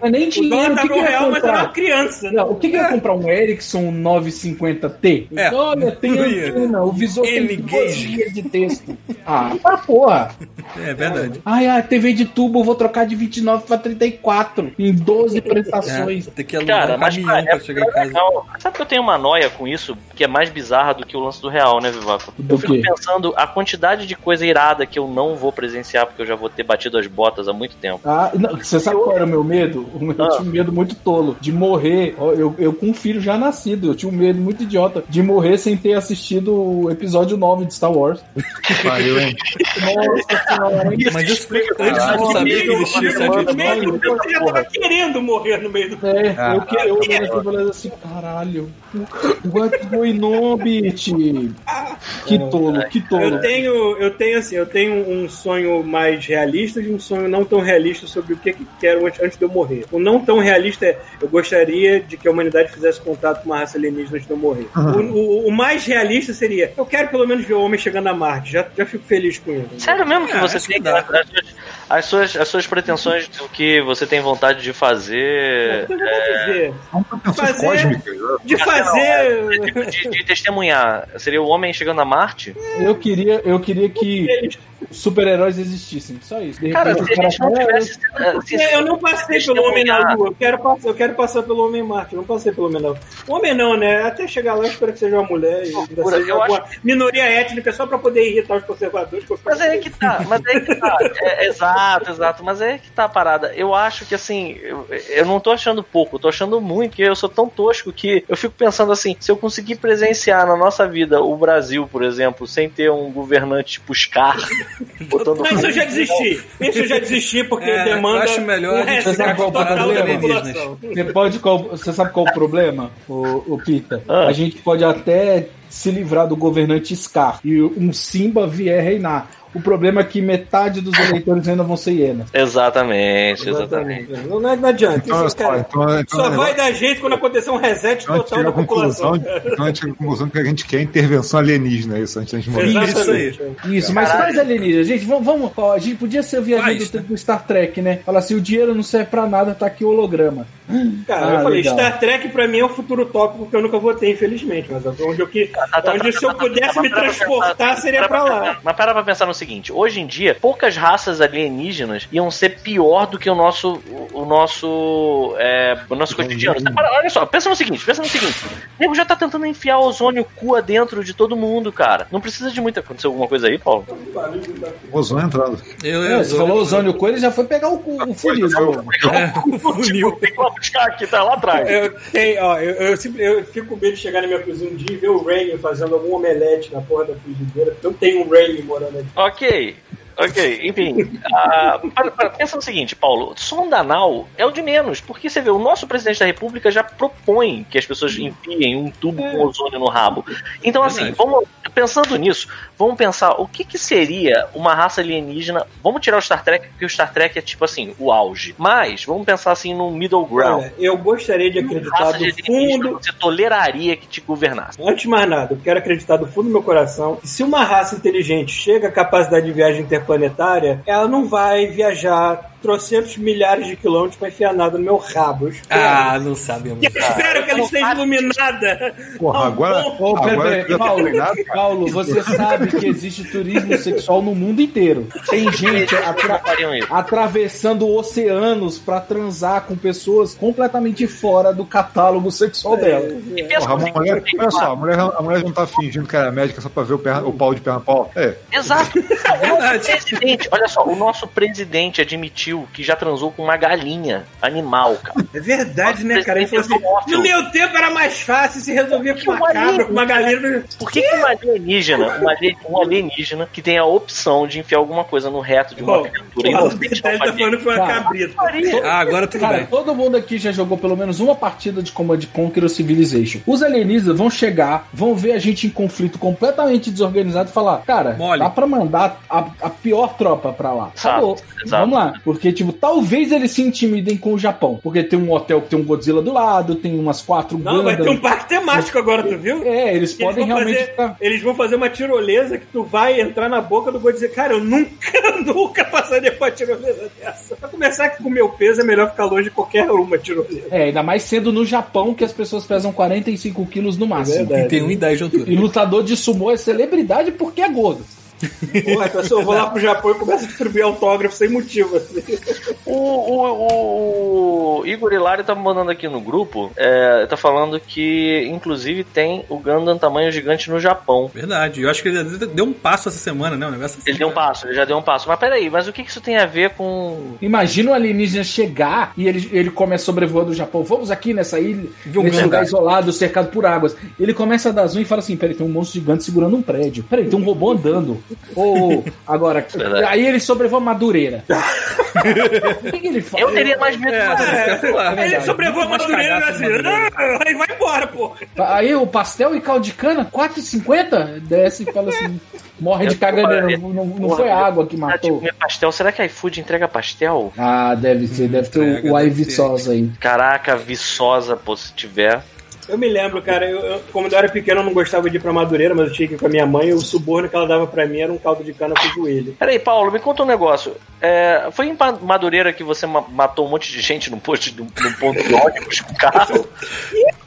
Mas nem dinheiro, dólar o que, tava que um real, mas era uma criança. né? Não, o que, que ia comprar? Um Ericsson 950T? É. Olha, tem antena, o visor tem duas linhas de texto. Ah, pra porra. É verdade. Ai, a TV de tubo eu vou trocar de 29 pra 34 em 12 prestações. É, tem que alugar Cara, um mas caminhão pra chegar em casa. legal. Sabe que eu tenho uma noia com isso, que é mais bizarra do que o lance do real, né, Vivaco? Do eu fico quê? pensando a quantidade de coisa irada que eu não vou presenciar, porque eu já vou ter batido as botas há muito tempo. Ah, não, você sabe qual era o meu medo? O meu- Eu Ah. tinha um medo muito tolo de morrer. Eu, eu com um filho já nascido, eu tinha um medo muito idiota de morrer sem ter assistido o episódio 9 de Star Wars. Pariu, hein? Nossa senhora, hein? Mas foi antes de saber que existia esse você já tava querendo morrer no meio do. É, Ah, eu, que, eu olhando aqui e falando assim, caralho, what's going on, bitch? Que tolo, que tolo. Eu tenho, eu tenho assim, eu tenho um sonho mais realista e um sonho não tão realista sobre o que, que quero antes, antes de eu morrer. O não tão realista é eu gostaria de que a humanidade fizesse contato com uma raça alienígena antes de eu morrer. O, o- o mais realista seria eu quero pelo menos ver o homem chegando a Marte. Já, já fico feliz com isso. Sério mesmo que É, você tem que. As, as suas, as suas pretensões do que você tem vontade de fazer. Eu vou dizer, Fazer- cósmicas. né? de fazer. De, de- de testemunhar. Seria o homem chegando a Marte? Eu queria, eu queria que super-heróis existissem, só isso. De Cara, repente, se a gente não tivesse. se- É, eu não passei pelo Homem na Lua. Eu quero, passar, eu quero passar pelo Homem Marte. Eu não passei pelo Homem na Lua. O Homem não, né? Até chegar lá, eu espero que seja uma mulher e ainda Loucura, seja eu alguma minoria étnica só pra poder irritar os conservadores. Mas é aí que tá, mas é aí que tá. É, exato, exato. Mas é aí que tá a parada. Eu acho que assim, eu, eu não tô achando pouco, eu tô achando muito, porque eu sou tão tosco que eu fico pensando assim, se eu conseguir presenciar na nossa vida o Brasil, por exemplo, sem ter um governante tipo Scar, botando Não, isso eu já desisti. Isso eu já desisti porque É, demanda eu acho melhor um a gente Você sabe qual é o problema. Você pode você sabe qual é o problema, o, o Pita? Ah. A gente pode até se livrar do governante Scar e um Simba vier reinar. O problema é que metade dos eleitores ainda vão ser hienas. Exatamente, exatamente. Não, não, não adianta. Então, Isso, cara, então, então, só então, vai dar jeito quando acontecer um reset Então total da população. então a gente chega à conclusão que a gente quer intervenção alienígena, é isso, antes da gente morrer. Isso aí. Exatamente. Isso, mas quais alienígenas? Gente, vamos, vamos. ó, a gente podia ser o viajante Faz, do tempo do Star Trek, né? Falar assim: o dinheiro não serve pra nada, tá aqui o holograma. Cara, Ah, eu falei, legal. Star Trek pra mim é um futuro tópico que eu nunca vou ter, infelizmente. Mas onde, eu, que, onde se eu pudesse me transportar, seria pra lá. Mas para pra pensar no seguinte: hoje em dia, poucas raças alienígenas iam ser pior do que o nosso. O, o nosso. É, o nosso cotidiano. Olha só, pensa no seguinte: pensa no seguinte. O nego já tá tentando enfiar ozônio cua dentro de todo mundo, cara. Não precisa de muita. Aconteceu alguma coisa aí, Paulo? O ozônio entrando. Eu, É, eu, você falou ozônio coelho, ele já foi pegar o, cu- o funil. né? funil. Tem que buscar aqui, tá lá atrás. Eu, tenho, ó, eu, eu, sempre- eu fico com medo de chegar na minha cozinha um dia e ver o Rainy fazendo algum omelete na porra da frigideira, eu tenho um Rainy morando aqui. Ok. Ok, enfim. ah, para- para- pensa no seguinte, Paulo: sonda anal é o de menos, porque você vê, o nosso presidente da República já propõe que as pessoas enfiem um tubo com ozônio no rabo. Então, assim, vamos, pensando nisso, vamos pensar o que, que seria uma raça alienígena. Vamos tirar o Star Trek, porque o Star Trek é tipo assim, o auge. Mas, vamos pensar assim no middle ground. Olha, eu gostaria de acreditar de do fundo. você toleraria que te governasse. Antes de mais nada, eu quero acreditar do fundo do meu coração que se uma raça inteligente chega à capacidade de viagem interplanetária, ela não vai viajar trocentos milhares de quilômetros pra enfiar nada no meu rabo. Ah, não sabe, amor. Eu espero que ela esteja iluminada. Porra, agora. Ô, agora Paulo. Paulo, você sabe que existe turismo sexual no mundo inteiro. Tem gente atra- atravessando oceanos pra transar com pessoas completamente fora do catálogo sexual dela. E pensa Porra, a mulher, seguinte, olha só, a mulher, a mulher não tá fingindo que era médica só pra ver o, perna- o pau de perna pau. É, Exato. Nosso presidente, olha só, o nosso presidente admitiu que já transou com uma galinha animal, cara. É verdade, né, cara? Ele falou assim: no meu tempo era mais fácil se resolver com uma Que cabra, com uma galinha. Por que, que um alienígena, um alien- um alienígena que tem a opção de enfiar alguma coisa no reto de uma Pô, criatura e o não tá falando que foi uma Cara, cabrita. Ah, agora tudo Cara, bem. todo mundo aqui já jogou pelo menos uma partida de Command Conquer ou Civilization. Os alienígenas vão chegar, vão ver a gente em conflito completamente desorganizado e falar: Cara, Mole. dá pra mandar a, a pior tropa pra lá. Exato, Acabou. exato. Vamos lá. Porque, tipo, talvez eles se intimidem com o Japão. Porque tem um hotel que tem um Godzilla do lado, tem umas quatro Não, vai ter um parque temático agora, tu viu? É, eles Eles podem vão, realmente fazer, ficar. eles vão fazer uma tirolesa que tu vai entrar na boca do Godzilla. Cara, eu nunca, nunca passaria por uma tirolesa dessa. Pra começar que com o meu peso é melhor ficar longe de qualquer uma tirolesa. É, ainda mais sendo no Japão que as pessoas pesam 45 quilos no máximo. verdade. E tem 1,10 de altura. E lutador de sumô é celebridade porque é gordo. Porra, pessoa, eu vou lá pro Japão e começo a distribuir autógrafo sem motivo. Assim. O, o, o, o Igor Hilário tá mandando aqui no grupo, é, tá falando que inclusive tem o Gundam tamanho gigante no Japão. Verdade. Eu acho que ele deu um passo essa semana, né? Um negócio assim. Ele deu um passo, ele já deu um passo. Mas peraí, mas o que isso tem a ver com. Imagina o alienígena chegar e ele, ele começa sobrevoando o Japão. Vamos aqui nessa ilha, Viu um nesse lugar isolado, cercado por águas. Ele começa a dar zoom e fala assim: peraí, tem um monstro gigante segurando um prédio. Peraí, tem um robô andando. Ou, agora, Verdade. aí ele sobrevoa Madureira. o que, que ele faz? Eu teria mais medo É, de você. é. Aí ele sobrevoa a Madureira assim, Madureira. "Ah", aí vai embora, porra. Aí o pastel e caldo de cana, 4,50? Desce e fala assim: morre de caganeira. Não, não, não foi a água que tipo, matou. comer pastel. Será que a iFood entrega pastel? Ah, deve ser, deve ter Entrega, o, o ter. Sauce aí. Caraca, viçosa, pô, se tiver. Eu me lembro, cara, eu, eu- como eu era pequeno, eu não gostava de ir pra Madureira, mas eu tinha que ir com a minha mãe, e o suborno que ela dava pra mim era um caldo de cana com joelho. Peraí, Paulo, me conta um negócio. É, foi em Madureira que você ma- matou um monte de gente num posto de, num ponto de ônibus com carro?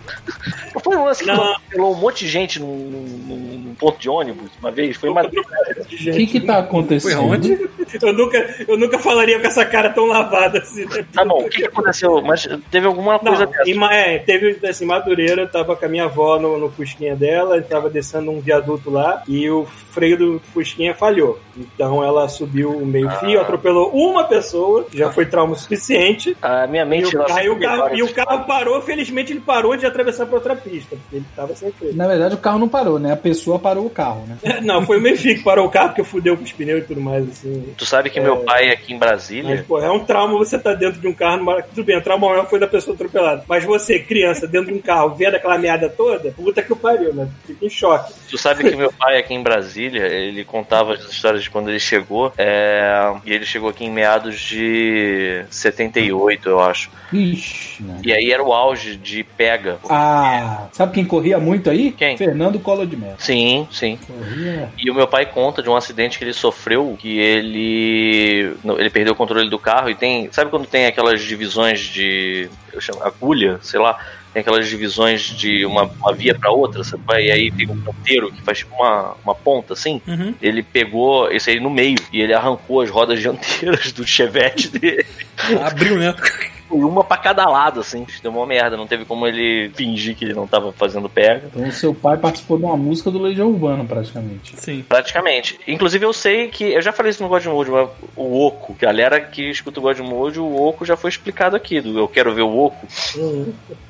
Foi um lance que atropelou um monte de gente num, num- num ponto de ônibus uma vez? Foi Madureira. O que que tá acontecendo? Foi onde? Eu nunca, eu nunca falaria com essa cara tão lavada assim. né? Tá bom, o que, que aconteceu? Mas teve alguma coisa Não, dessa. em é, teve assim, Madureira, eu tava com a minha avó no, no Fusquinha dela, tava descendo um viaduto lá e o freio do Fusquinha falhou. Então ela subiu o meio fio, atropelou uma pessoa, já foi trauma suficiente. A minha E mente o, ela aí o carro, e o carro parou, felizmente ele parou de atravessar pra outra pista, porque ele tava sem freio. Na verdade, o carro não parou, né? A pessoa parou o carro, né? Não, foi o Mefi que parou o carro, porque fudeu com os pneus e tudo mais, assim. Tu sabe que meu pai aqui em Brasília. Mas, pô, é um trauma você tá dentro de um carro. Numa... Tudo bem, o trauma maior foi da pessoa atropelada. Mas você, criança, dentro de um carro, vendo aquela merda toda, puta que o pariu, né? Fica em choque. Tu sabe que meu pai aqui em Brasília, ele contava as histórias de quando ele chegou, é, e ele chegou aqui em meados de 78, eu acho. Ixi, né? E aí era o auge de pega. Ah, sabe quem corria muito aí? Quem? Fernando Collor de Mello. Sim, sim. Corria. E o meu pai conta de um acidente que ele sofreu, que ele ele perdeu o controle do carro e tem, sabe quando tem aquelas divisões de, eu chamo agulha, sei lá, tem aquelas divisões de uma, uma via para outra, sabe? E aí tem um ponteiro que faz tipo uma, uma ponta assim. Uhum. Ele pegou esse aí no meio e ele arrancou as rodas dianteiras do Chevette dele. Abriu, né? Foi uma pra cada lado, assim. Deu uma merda. Não teve como ele fingir que ele não tava fazendo pega. Então, o seu pai participou de uma música do Legião Urbana, praticamente. Sim. Praticamente. Inclusive, eu sei que. Eu já falei isso no God Mode, mas o Oco. Galera que escuta o God Mode, o Oco já foi explicado aqui. Do Eu Quero Ver o Oco.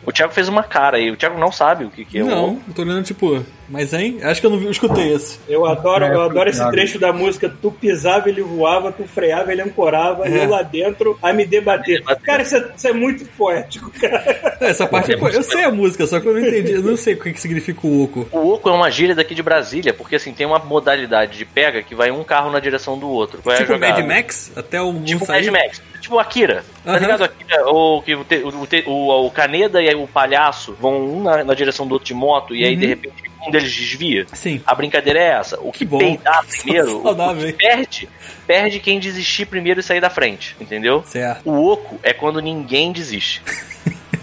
O Thiago fez uma cara aí. O Thiago não sabe o que, que é o Não, Oco. eu tô olhando, tipo, Mas, hein? Acho que eu não vi- eu escutei esse. Eu adoro, É, eu adoro esse trecho da música. Tu pisava, ele voava, tu freava, ele ancorava, É. eu lá dentro a me debater. Cara, isso é, isso é muito poético, cara. Essa parte, pô, eu sei a música, só que eu não entendi. Eu não sei o que, que significa o oco. O oco é uma gíria daqui de Brasília, porque assim, tem uma modalidade de pega que vai um carro na direção do outro. Qual é a Tipo jogada? Mad Max? Até o Tipo sair. Mad Max. Tipo Akira. Tá ligado? Akira, o, que o, te- o, te- o, o Caneda e o palhaço vão um na, na direção do outro de moto e aí de repente um deles desvia. Sim. A brincadeira é essa. O que, Que bom. peidar primeiro, o Saudável, hein? que perde, perde quem desistir primeiro e sair da frente. Entendeu? Certo. O oco é quando ninguém desiste.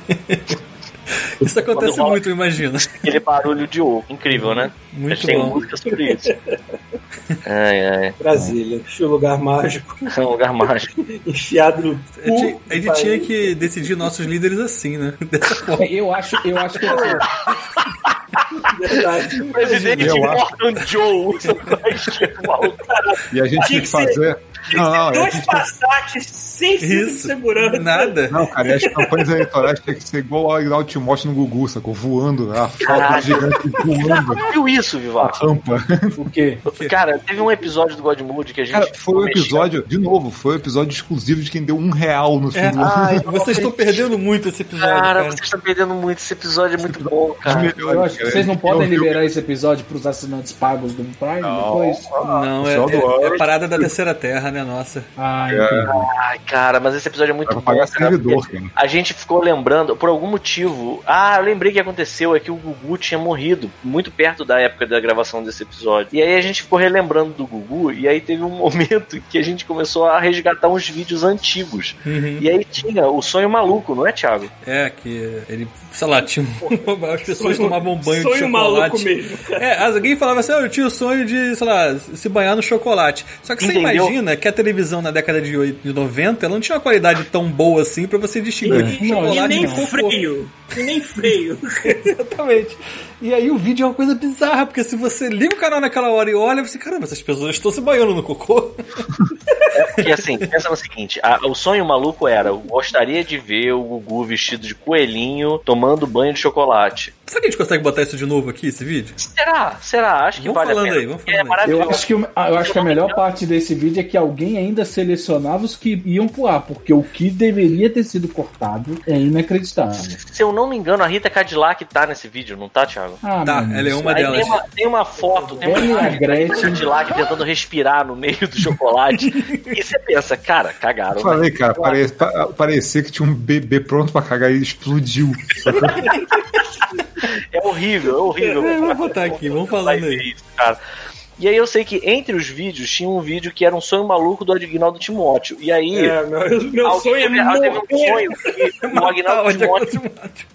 Isso acontece rola- muito, imagina. Aquele barulho de oco. Incrível, né? Muito A gente tem música sobre isso. Ai, ai. Brasília, o lugar mágico, É um lugar mágico. enfiado no. A gente, cu a gente do tinha que decidir nossos líderes assim, né? Dessa forma. Eu acho, eu acho que assim, Verdade. Presidente Eu acho- Morgan Joe. E a gente Tinha tem que fazer. Não, não, Dois gente- passates sem cinto de Isso. segurança. Nada. não, cara, as campanhas eleitorais tem que ser igual ao Agnaldo Timóteo no Gugu, sacou? Voando, a foto Caraca. gigante voando Viu isso, a Vivar? rampa. o quê? Cara, teve um episódio do Godmood que a gente. Cara, foi um episódio, de novo, foi um episódio exclusivo de quem deu um real no fim É. do ano. Ai, Vocês estão perdendo muito esse episódio, Cara, cara. vocês estão perdendo muito. Esse episódio é muito bom, cara. Eu acho que vocês não podem eu- liberar esse episódio pros assinantes pagos do Prime depois? Não, é, é, ano. é parada da terceira terra, né, nossa. Ah, É. Ai, cara, mas esse episódio é muito bom. pagar cara, servidor, cara. A gente ficou lembrando, por algum motivo. Ah, eu lembrei que aconteceu, é que o Gugu tinha morrido muito perto da época da gravação desse episódio. E aí a gente ficou relembrando do Gugu, e aí teve um momento que a gente começou a resgatar uns vídeos antigos. Uhum. E aí tinha o sonho maluco, não é, Thiago? É, que ele, sei lá, tinha um, as pessoas tomavam banho de Sonho maluco chocolate. mesmo. É, alguém falava assim, "Ah, eu tinha o sonho de, sei lá, se banhar no chocolate. Só que você Entendeu? imagina que a televisão na década de, oit- de 90, ela não tinha uma qualidade tão boa assim pra você distinguir E, e- chocolate e nem de cocô. E nem freio. Exatamente. E aí o vídeo é uma coisa bizarra, porque se você liga o canal naquela hora e olha, você, caramba, essas pessoas estão se banhando no cocô. Porque assim, pensa no seguinte: a- o sonho maluco era: eu gostaria de ver o Gugu vestido de coelhinho tomando banho de chocolate. Será que a gente consegue botar isso de novo aqui, esse vídeo? Será? Será? Acho que Vamos vale a falando pena. aí, vamos porque falando é aí. Eu acho, que, ah, eu acho que a melhor parte desse vídeo é que alguém ainda selecionava os que iam pro ar, porque o que deveria ter sido cortado é inacreditável. Se eu não me engano, a Rita Cadillac tá nesse vídeo, não tá, Thiago? Ah, Tá, mano, ela é uma Aí delas. tem uma, tem uma foto, tem uma e da Rita Gretchen. Cadillac tentando respirar no meio do chocolate. e você pensa, cara, cagaram. né? Falei, cara, pare, pa- parecia que tinha um bebê pronto pra cagar e explodiu. É horrível, é horrível. É, vamos botar aqui, vamos aí. isso, cara. E aí eu sei que entre os vídeos tinha um vídeo que era um sonho maluco do Agnaldo Timóteo. E aí. É, meu, meu alguém sonho é teve- ah, teve um morrer. sonho que o Agnaldo o Timóteo Timóteo.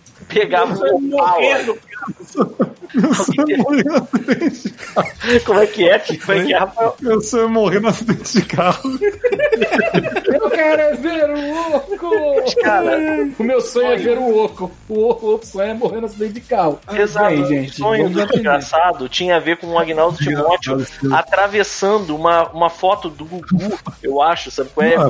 Pegava Sonho um opala. morrendo. Como é que é? Como é que é, Rafael? Eu sou eu morrer no acidente de carro. Eu quero é ver o oco! Cara, O meu sonho é ver o oco. O oco o sonho é morrer no acidente de carro. Exato. O gente, sonho vamos do desgraçado tinha a ver com o Agnaldo Timóteo atravessando uma, uma foto do Gugu, eu acho, sabe? qual É, Ah,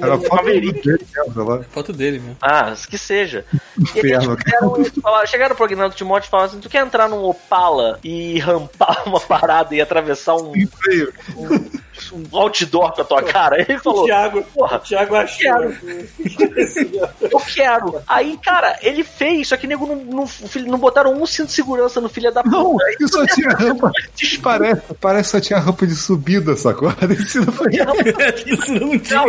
Era um foto dele mesmo, lá. Foto dele mesmo. Ah, que seja. E eles fizeram isso, falaram- chegaram pro Agnaldo Timóteo e falaram assim: tu quer entrar num Opala e rampar uma parada e atravessar um, Feio. Um outdoor com a tua cara? Ele O falou: Thiago, Porra, o Thiago achou. quero. eu quero. Aí, cara, ele fez, só que nego não, não, não botaram um cinto de segurança no filho da Não, puta. isso só tinha rampa. Parece, parece que só tinha rampa de subida, sacou? A descida foi Isso não tinha. Não,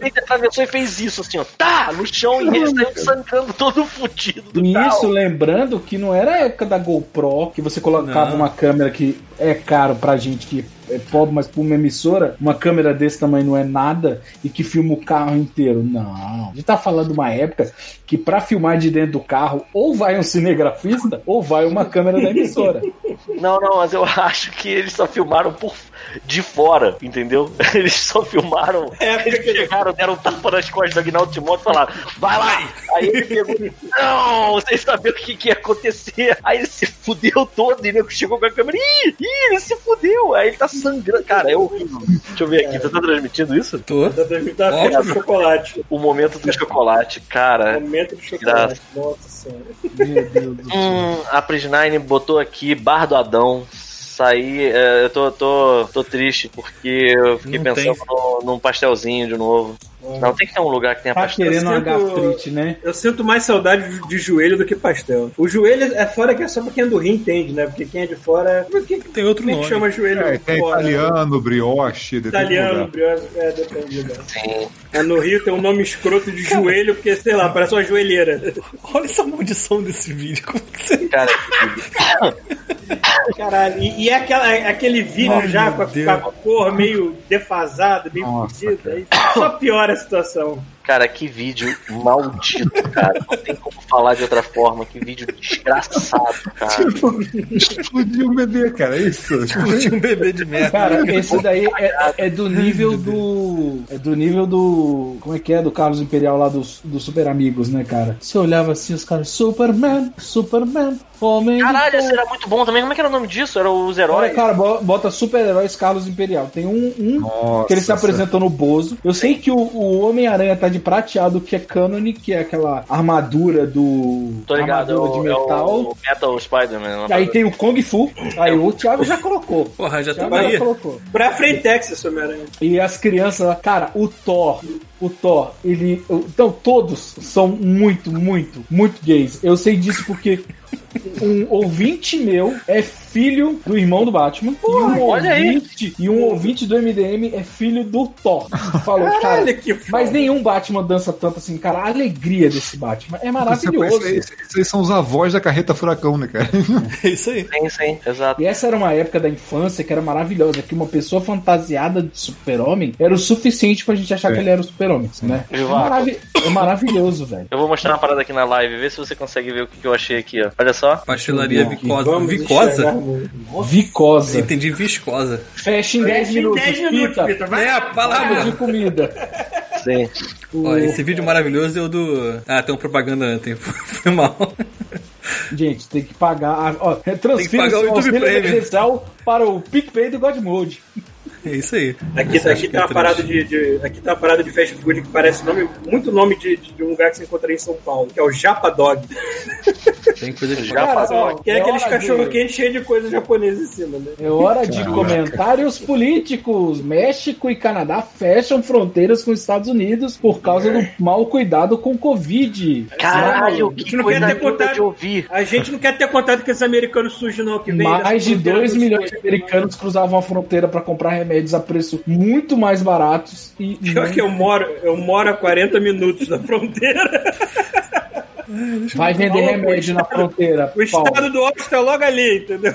ele atravessou e fez isso, assim, ó, tá, no chão, e ele saiu sangrando todo fudido E isso lembrando que não era a época da GoPro, que você colocava Não. uma câmera que é caro pra gente que é pobre, mas pra uma emissora, uma câmera desse tamanho não é nada e que filma o carro inteiro. Não. A gente tá falando de uma época que pra filmar de dentro do carro, ou vai um cinegrafista, ou vai uma câmera da emissora. Não, não, mas eu acho que eles só filmaram por de fora, entendeu? Eles só filmaram. É, eles chegaram, deram um tapa nas costas do Agnaldo Timóteo e falaram: vai lá! Aí ele pegou, não, vocês sabiam o que, que ia acontecer. Aí ele se fudeu todo e nego chegou com a câmera, ih, ih, ele se fudeu. Aí ele tá sangrando. Cara, é horrível. Deixa eu ver aqui, você tá transmitindo isso? Tô. Da da Óbvio. festa de chocolate. O momento do chocolate, cara. Momento de chocolate. Nossa senhora. Meu Deus do céu. Hum, a Prisnine botou aqui barra Eduardo Adão sair. é, eu tô, tô, tô triste porque eu fiquei Não pensando tem. num pastelzinho de novo. Não tem que ter um lugar que tenha Tá pastel. querendo uma gastrite, né? Eu sinto mais saudade de- de joelho do que pastel. O joelho é fora que é só pra quem é do Rio entende, né? Porque quem é de fora. Que, Tem outro é que nome. chama joelho É, tem fora? italiano, brioche, depende do Italiano, brioche, é, depende do lugar. Sim. É, no Rio tem um nome escroto de joelho, porque, sei lá, parece uma joelheira. Olha essa maldição desse vídeo. Como que você... Cara, Caralho, e, e é, aquela, é aquele vídeo Ai, já com a, com a cor meio defasada, meio fodida, só piora situação. Cara, que vídeo maldito, cara. Não tem como falar de outra forma. Que vídeo desgraçado, cara. Explodiu o bebê, cara, é isso. Tinha um bebê de merda. Cara, esse daí é, é do nível do. É do nível do. Como é que é? Do Carlos Imperial lá dos, dos Super Amigos, né, cara? Você olhava assim, os caras, Superman, Superman, Homem. Caralho, esse era muito bom também. Como é que era o nome disso? Era os Olha, heróis. cara, bo- bota super-heróis Carlos Imperial. Tem um, um Nossa, que ele se apresentou no Bozo. Eu sei que o, o Homem-Aranha tá de prateado, que é canon, que é aquela armadura do. Tô ligado, é armadura o, de é metal. o Metal Spider-Man. E aí tem o Kung Fu. Aí o Thiago já colocou. Porra, já já aí. colocou. Pra esse Homem-Aranha. E as crianças cara, o Thor, o Thor, ele. Então, todos são muito, muito, muito gays. Eu sei disso porque um ouvinte meu é filho do irmão do Batman. e um olha aí. ouvinte, E um ouvinte do MDM é filho do Thor. Falou, cara. Caralho, que foda. Mas nenhum Batman dança tanto assim, cara. A alegria desse Batman é maravilhoso. Aí- aí são os avós da carreta furacão, né, cara? É isso aí. Sim, sim, exato. E essa era uma época da infância que era maravilhosa, que uma pessoa fantasiada de super-homem era o suficiente pra gente achar que ele era o super-homem, né? É, maravi- é maravilhoso, velho. Eu vou mostrar uma parada aqui na live, ver se você consegue ver o que eu achei aqui, ó. Olha só. Pastelaria vicosa. Vamos Vicosa? Muito. Vicosa. Entendi viscosa. Fecha em 10 Fecha em minutos. 10 minutos, Pita. Vai. É, lá, Papo de comida. Sim. Ó, esse vídeo maravilhoso é o do. Ah, tem uma propaganda antes. Foi mal. Gente, tem que pagar. Ó, transfira pagar o YouTube Premium. para o PicPay do Godmode. É isso aí. Aqui, aqui tem uma parada de, de- aqui tem uma parada de fast food que parece nome, muito nome de, de um lugar que você encontraria em São Paulo, que é o Japa Dog. Tem coisa de passou. ó, Que é, aqueles hora cachorro de- quente cheio de coisa japonesa em cima, né? É hora de comentários políticos. México e Canadá fecham fronteiras com os Estados Unidos por causa do mau cuidado com Covid. Caralho, A gente que não coisa quer ter contato. de ouvir. A gente não quer ter contato com esses americanos sujos, não, que vem Mais de fronteira 2 dos milhões de americanos cruzavam a fronteira para comprar remédios a preço muito mais baratos e Pior que eu moro, eu moro a 40 minutos da fronteira. vai vender remédio na fronteira. O Paulo. estado do Oeste tá logo ali, entendeu?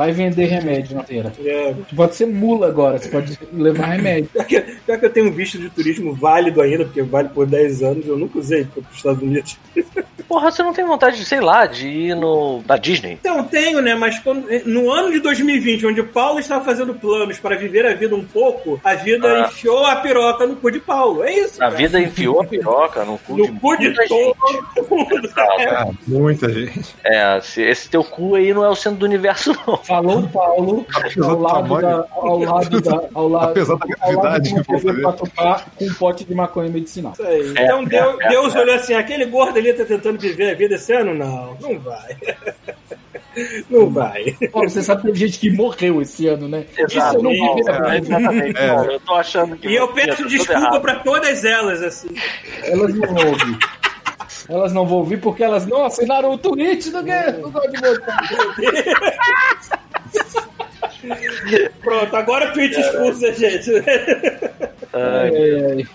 Vai vender remédio na feira. É. Pode ser mula agora, você pode levar remédio. Pior que, pior que eu tenho um visto de turismo válido ainda, porque vale por 10 anos, eu nunca usei para os Estados Unidos. Porra, você não tem vontade de, sei lá, de ir no. da Disney? Então, tenho, né? Mas quando- no ano de 2020, onde Paulo estava fazendo planos para viver a vida um pouco, a vida Ah. enfiou a piroca no cu de Paulo. É isso. A cara. vida enfiou a piroca no cu de no cu de muita todo gente. mundo. Ah, muita gente. É, esse teu cu aí não é o centro do universo, não. Falou Paulo ao do lado da. Ao lado da. Ao lado, Apesar da ao lado gravidade de uma que você TV vê. 4K com um pote de maconha medicinal. Isso aí. É, Então é, Deus, é, Deus é. olhou assim: aquele gordo ali tá tentando viver a vida esse ano? Não, não vai. Não vai. Paulo, você sabe que tem gente que morreu esse ano, né? Isso eu não Exato, vi Paulo, verdade. exatamente. É. Paulo, eu tô achando que. E eu peço tá tudo desculpa pra todas elas, assim. Elas não vão ouvir. Elas não vão ouvir porque elas não assinaram o tweet do, do Godmode. Pronto, agora o Twitch expulsa a gente. Ai,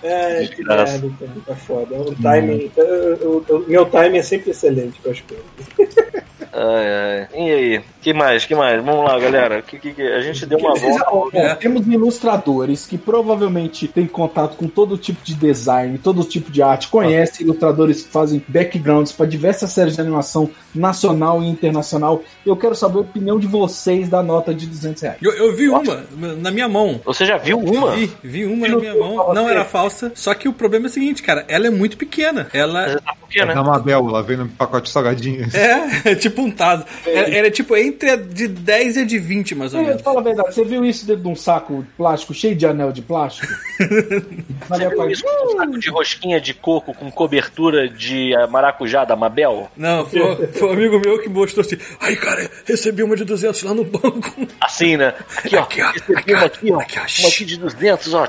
É, É, que merda, cara. Tá foda. O timing. eu- eu- eu- meu timing é sempre excelente com as coisas. ai, ai. E aí? Que mais? Que mais? Vamos lá, galera. Que, que, que- A gente deu uma volta. ó, ó, Temos ilustradores que provavelmente têm contato com todo tipo de design, todo tipo de arte, conhecem ilustradores que fazem backgrounds para diversas séries de animação nacional e internacional. Eu quero saber a opinião de vocês da nota de 200 reais. Eu, eu vi uma na minha mão. Você já viu uma? Vi, vi uma na minha mão. Não era falsa. Só que o problema é o seguinte, cara. Ela é muito pequena. Ela Mas tá por quê, É né? da Mabel, ela vem no pacote salgadinho. é, é tipo juntado. Era, era tipo entre a de 10 e a de 20, mais ou Ei, menos. Fala a verdade, você viu isso dentro de um saco de plástico cheio de anel de plástico? Maria Viu isso com um saco de rosquinha de coco com cobertura de eh, maracujá da Mabel? Não, foi, foi um amigo meu que mostrou assim. Ai, cara, recebi uma de 200 lá no banco. Assim, né? Aqui, ó. Aqui, ó. Recebi Aqui, ó. uma aqui, ó. Aqui, ó. Uma aqui de 200, ó.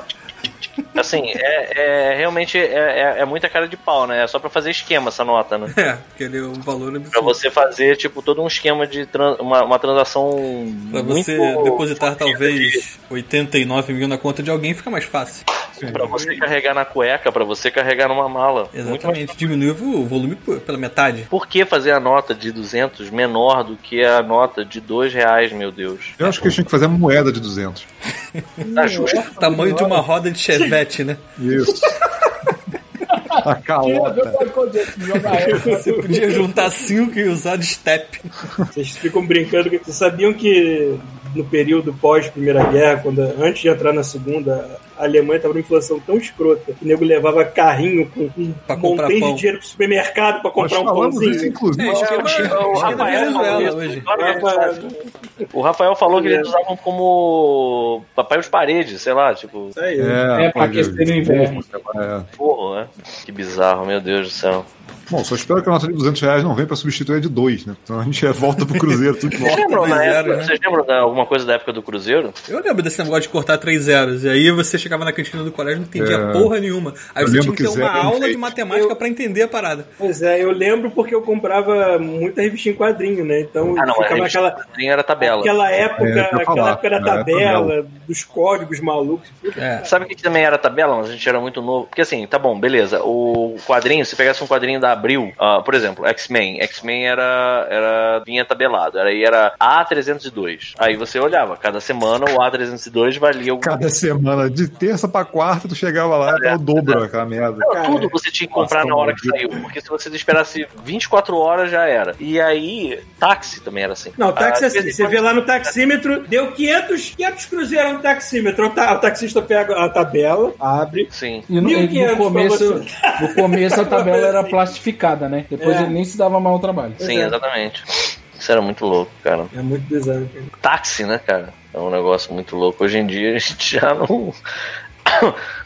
Assim, é, é realmente é, é, é muita cara de pau, né? É só pra fazer esquema essa nota, né? É, porque ele é um valor Pra absurdo. você fazer, tipo, todo um esquema de tran- uma, uma transação Pra muito... você depositar talvez 89 mil na conta de alguém fica mais fácil. Pra você carregar na cueca, pra você carregar numa mala. Exatamente. Diminui o volume pela metade. Por que fazer a nota de 200 menor do que a nota de 2 reais, meu Deus? Eu acho que eles tinham que fazer a moeda de 200. Tá justo. Tamanho de uma roda de chevette, né? Isso. a calota. Você podia juntar cinco e usar de step. Vocês ficam brincando que vocês sabiam que no período pós Primeira Guerra, quando antes de entrar na Segunda, a Alemanha estava numa inflação tão escrota que o nego levava carrinho com um Pra pão. de dinheiro pro supermercado pra Nós comprar um falamos pãozinho. isso, inclusive. É, o Rafael falou hoje. O Rafael falou que eles usavam como papel de parede, sei lá, tipo, Isso aí. É, pra pode- aquecer no inverno. É. porra, né? Que bizarro, meu Deus do céu. Bom, só espero que a nota de 200 reais não venha pra substituir a de 2, né? Então a gente é, volta pro Cruzeiro, tudo de Vocês volta. lembram, né? vocês lembram de alguma coisa da época do Cruzeiro? Eu lembro desse negócio de cortar três zeros. E aí você chegava na cantina do colégio e não entendia É. porra nenhuma. Aí Eu você tinha que ter que uma é aula de matemática pra entender a parada. Pois é, eu lembro porque eu comprava muita revista em quadrinho, né? Então Ah, não, ficava aquela, quadrinho era tabela. aquela época, É, eu ia aquela falar. época da É, tabela, dos códigos malucos. É. Sabe o que também era tabela, mas a gente era muito novo? Porque assim, tá bom, beleza. O quadrinho, se pegasse um quadrinho da Abril, ah, por exemplo, X-Men. X-Men era, era. vinha tabelado. Aí era A302. Aí você olhava, cada semana o A302 valia o. Cada semana, de terça pra quarta, tu chegava lá e tava o dobro aquela merda. Não, tudo você tinha que comprar nossa, na hora que saiu. Porque se você esperasse 24 horas já era. E aí, táxi também era assim. Não, táxi é Ah, de assim. Você vê lá no taxímetro, deu 500, 500 cruzeiros no taxímetro. O, ta- o taxista pega a tabela, abre. Sim. E no, 1.500 no começo, no começo a tabela era Assim. plastificada, né? Depois É. ele nem se dava mal ao trabalho. Sim, é. exatamente. Isso era muito louco, cara. É muito bizarro. cara. táxi, né, cara? É um negócio muito louco. Hoje em dia a gente já não.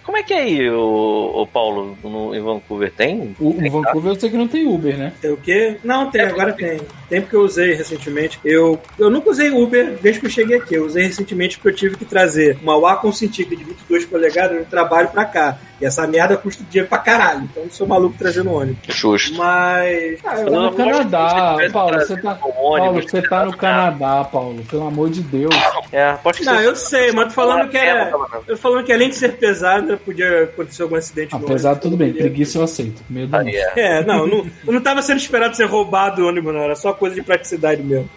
Como é que é aí, o, o Paulo, no, em Vancouver? Tem? O, o Vancouver eu sei que não tem Uber, né? Tem o quê? Não, tem, agora tem. Tem porque eu usei recentemente. Eu, eu nunca usei Uber desde que eu cheguei aqui. Eu usei recentemente porque eu tive que trazer uma Wacom Cintiq de 22 polegadas no trabalho pra cá. E essa merda custa dinheiro pra caralho. Então eu sou maluco trazendo ônibus. Justo. Mas. Ah, eu- Tá no Canadá, Paulo, você tá, ônibus, Paulo, você tá no Canadá, Paulo, pelo amor de Deus. É, pode ser. Não, eu sei, mas tô falando que era. Eu tô falando que além de ser pesada, podia acontecer algum acidente ônibus. tudo bem, preguiça eu aceito. Medo Aí não. é. É, não, não, eu não tava sendo esperado ser roubado o ônibus, não. Era só coisa de praticidade mesmo.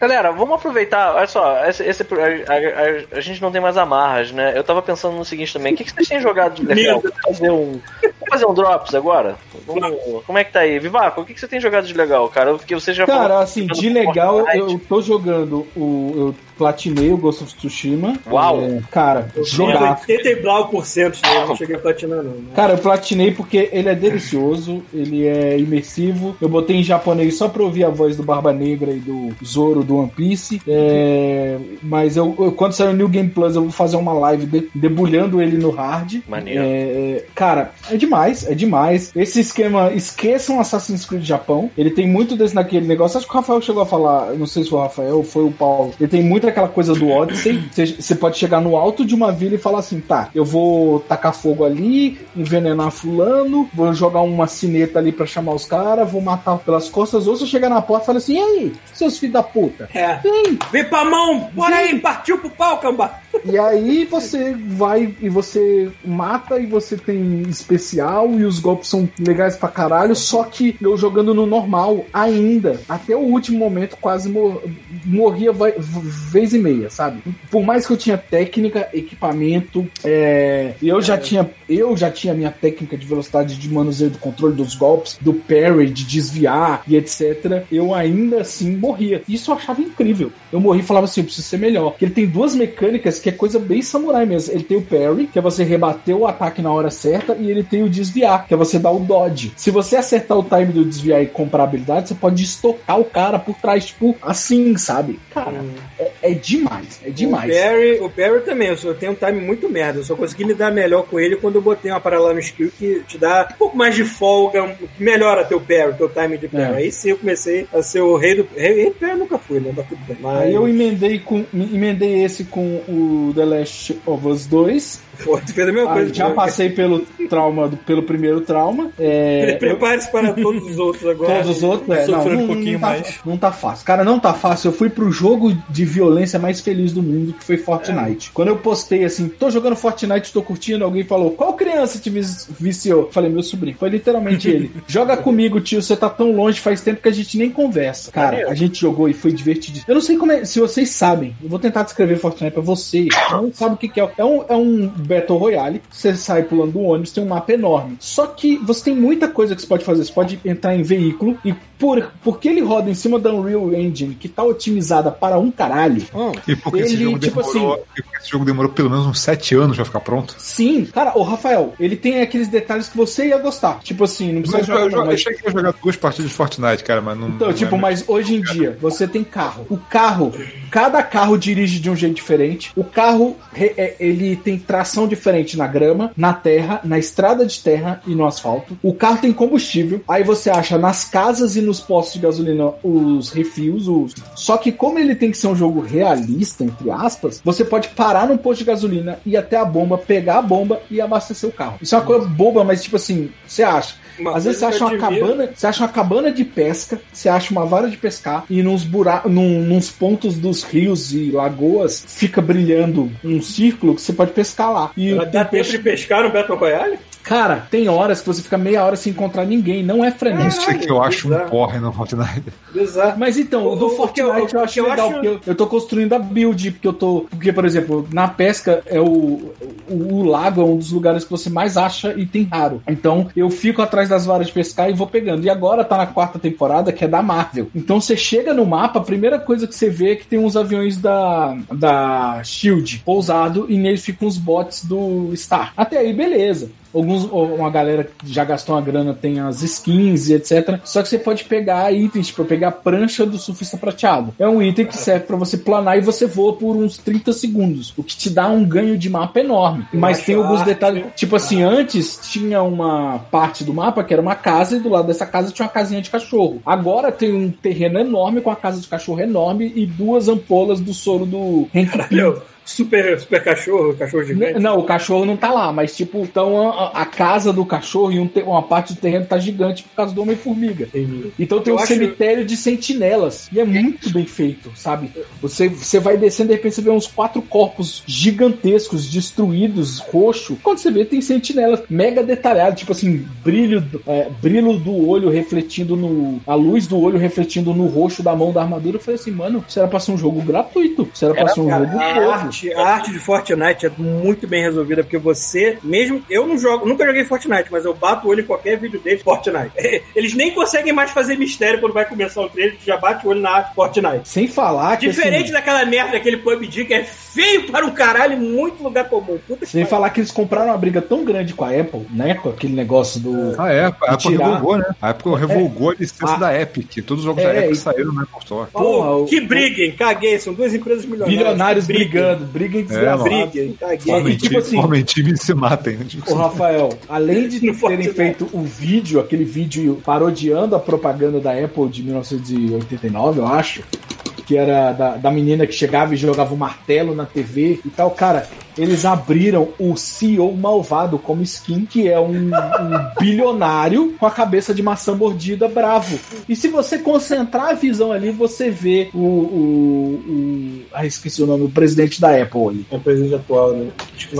Galera, vamos aproveitar. Olha só, esse, esse- a, a- a gente não tem mais amarras, né? Eu tava pensando no seguinte também: o que, que vocês têm jogado de Vamos fazer um, vamos fazer um Drops agora? Vamos- como é que tá aí? Vivaco, o que, que você tem jogado de legal, cara? Porque você já Cara, falou- assim, de legal, eu tô jogando o. Eu platinei o Ghost of Tsushima. Uau. É, cara, Eu jogar. 80 e blau por cento dele, não cheguei a platinar, não. né? Cara, eu platinei porque ele é delicioso, ele é imersivo. Eu botei em japonês só pra ouvir a voz do Barba Negra e do Zoro do One Piece. É, mas eu, eu- quando sair o New Game Plus, eu vou fazer uma live de- debulhando ele no hard. Maneiro. É, é, cara, é demais, é demais. Esse esquema, esqueçam Assassin's Creed Japão. Ele tem muito desse naquele negócio. Acho que o Rafael chegou a falar, não sei se foi o Rafael ou foi o Paulo. Ele tem muito aquela coisa do Odyssey. Você pode chegar no alto de uma vila e falar assim: tá, eu vou tacar fogo ali, envenenar fulano, vou jogar uma sineta ali pra chamar os caras, vou matar pelas costas. Ou você chegar na porta e fala assim: e aí, seus filhos da puta? É. Vem, Vem pra mão! Bora aí, partiu pro pau, camba! E aí você vai e você mata e você tem especial e os golpes são legais pra caralho, só que eu jogando no normal ainda, até o último momento quase mor- morria vez e meia, sabe? Por mais que eu tinha técnica, equipamento, é, eu já tinha eu já tinha minha técnica de velocidade de manuseio do controle dos golpes, do parry, de desviar e etc. Eu ainda assim morria. Isso eu achava incrível. Eu morri e falava assim, eu preciso ser melhor. Porque ele tem duas mecânicas que é coisa bem samurai mesmo. Ele tem o parry, que é você rebater o ataque na hora certa, e ele tem o desviar, que é você dar o dodge. Se você acertar o time do desviar e comprar habilidade, você pode estocar o cara por trás, tipo, assim, sabe? Cara, é, é demais, é demais. O Barry, o Barry também, eu, só, eu tenho um time muito merda. Eu só consegui lidar melhor com ele quando eu botei uma parada lá no skill que te dá um pouco mais de folga, que melhora teu parry, teu time de parry. É. Aí sim eu comecei a ser o rei do. Rei, rei do parry eu nunca fui, né? Bem. Mas, Aí eu emendei, com, emendei esse com o The Last of Us 2. Pô, tu fez a mesma Aí coisa. já passei pelo trauma, do, pelo primeiro trauma. É, eu- Prepare-se para todos os outros agora. Todos os outros, é, não, Sofreu um não, pouquinho não tá, mais. Não tá fácil. Cara, não tá fácil. Eu fui pro jogo de violência mais feliz do mundo, que foi Fortnite. Quando eu postei assim, tô jogando Fortnite, tô curtindo, alguém falou, qual criança te viciou? Falei, meu sobrinho. Foi literalmente ele. Joga comigo, tio, você tá tão longe, faz tempo que a gente nem conversa. Cara, a gente jogou e foi divertido. Eu não sei como é, se vocês sabem, eu vou tentar descrever Fortnite pra você. Não sabe o que, que é. É um, é um Battle Royale, você sai pulando do ônibus, tem um mapa enorme. Só que você tem muita coisa que você pode fazer. Você pode entrar em veículo e por, porque ele roda em cima da Unreal Engine, que tá otimizada para um caralho. E porque esse Ele, jogo tipo demorou. e porque esse jogo demorou pelo menos uns 7 anos pra ficar pronto. Sim, cara, o Rafael, ele tem aqueles detalhes que você ia gostar. Tipo assim, não precisa Mas jogar, eu, não, eu mas jogar duas partidas de Fortnite, cara, mas não. Então, não tipo, é mas hoje em dia, você tem carro. O carro, cada carro dirige de um jeito diferente. O carro, é, ele tem tração diferente na grama, na terra, na estrada de terra e no asfalto. O carro tem combustível. Aí você acha nas casas e nos postos de gasolina os refis, os... Só que como ele tem que ser um jogo realista, entre aspas, você pode parar num posto de gasolina, ir até a bomba, pegar a bomba e abastecer o carro. Isso é uma coisa boba, mas tipo assim, você acha. Uma Às vezes você acha uma cabana, você acha uma cabana de pesca, você acha uma vara de pescar e nos buracos, num, nos pontos dos rios e lagoas fica brilhando um círculo que você pode pescar lá. E Ela dá tempo peixe. de pescar no Battle Royale? Cara, tem horas que você fica meia hora sem encontrar ninguém, não é frenético. Isso é que eu acho um bizarro. porre no Fortnite. Bizarro. Mas então, o do O- o que eu- Fortnite eu, o acho que eu legal, acho- porque eu, eu tô construindo a build, porque eu tô. Porque, por exemplo, na pesca é o, o, o lago é um dos lugares que você mais acha e tem raro. Então eu fico atrás das varas de pescar e vou pegando. E agora tá na quarta temporada, que é da Marvel. Então você chega no mapa, a primeira coisa que você vê é que tem uns aviões da, da Shield pousado e neles ficam os bots do Star. Até aí, beleza. Alguns, uma galera que já gastou uma grana tem as skins e etc. Só que você pode pegar itens, tipo, eu pegar a prancha do surfista prateado. É um item que serve pra você planar e você voa por uns 30 segundos, o que te dá um ganho de mapa enorme. Mas tem alguns detalhes, tipo assim, antes tinha uma parte do mapa que era uma casa e do lado dessa casa tinha uma casinha de cachorro. Agora tem um terreno enorme com a casa de cachorro enorme e duas ampolas do soro do Hank super, super cachorro, cachorro gigante. Não, o cachorro não tá lá, mas tipo, então a, a casa do cachorro e um te- uma parte do terreno tá gigante por causa do Homem-Formiga. Então tem Eu um acho- cemitério de sentinelas. E é muito bem feito, sabe? Você, você vai descendo, de repente você vê uns quatro corpos gigantescos, destruídos, roxo. Quando você vê, tem sentinelas mega detalhado, tipo assim, brilho, do- é, brilho do olho refletindo no. A luz do olho refletindo no roxo da mão da armadura. Eu falei assim, mano, isso era pra ser um jogo gratuito. Isso era pra ser um Cara, jogo novo. Arte, a arte de Fortnite é muito bem resolvida, porque você, mesmo. Eu não jogo, nunca joguei Fortnite, mas eu bato o olho em qualquer vídeo deles, Fortnite. Eles nem conseguem mais fazer mistério quando vai começar o trailer, tu já bate o olho na arte Fortnite. Sem falar que. Diferente assim, daquela merda daquele PUBG que é feio para um caralho, muito lugar comum. Puta Sem falar que eles compraram uma briga tão grande com a Apple, né? Com aquele negócio do. Ah, é. A Apple tirar- revogou, né? A Apple revogou a licença Ah. da Epic. Todos os jogos É, da Epic e- saíram no Apple Store. O- que briguem, caguei, são duas empresas milionárias. Briguem. brigando, briguem desgraçados. Briguem, caguei. Formem, e tipo assim- formem time e se matem. né? Tipo, Ô, Rafael, além de terem Fortnite. feito o vídeo, aquele vídeo parodiando a propaganda da Apple de 1989, eu acho, que era da, da menina que chegava e jogava um martelo na TV e tal, cara, eles abriram o CEO malvado como skin, que é um, um bilionário com a cabeça de maçã mordida bravo. E se você concentrar a visão ali, você vê o. o, o ah, esqueci o nome, o presidente da Apple ali. É o presidente atual, né?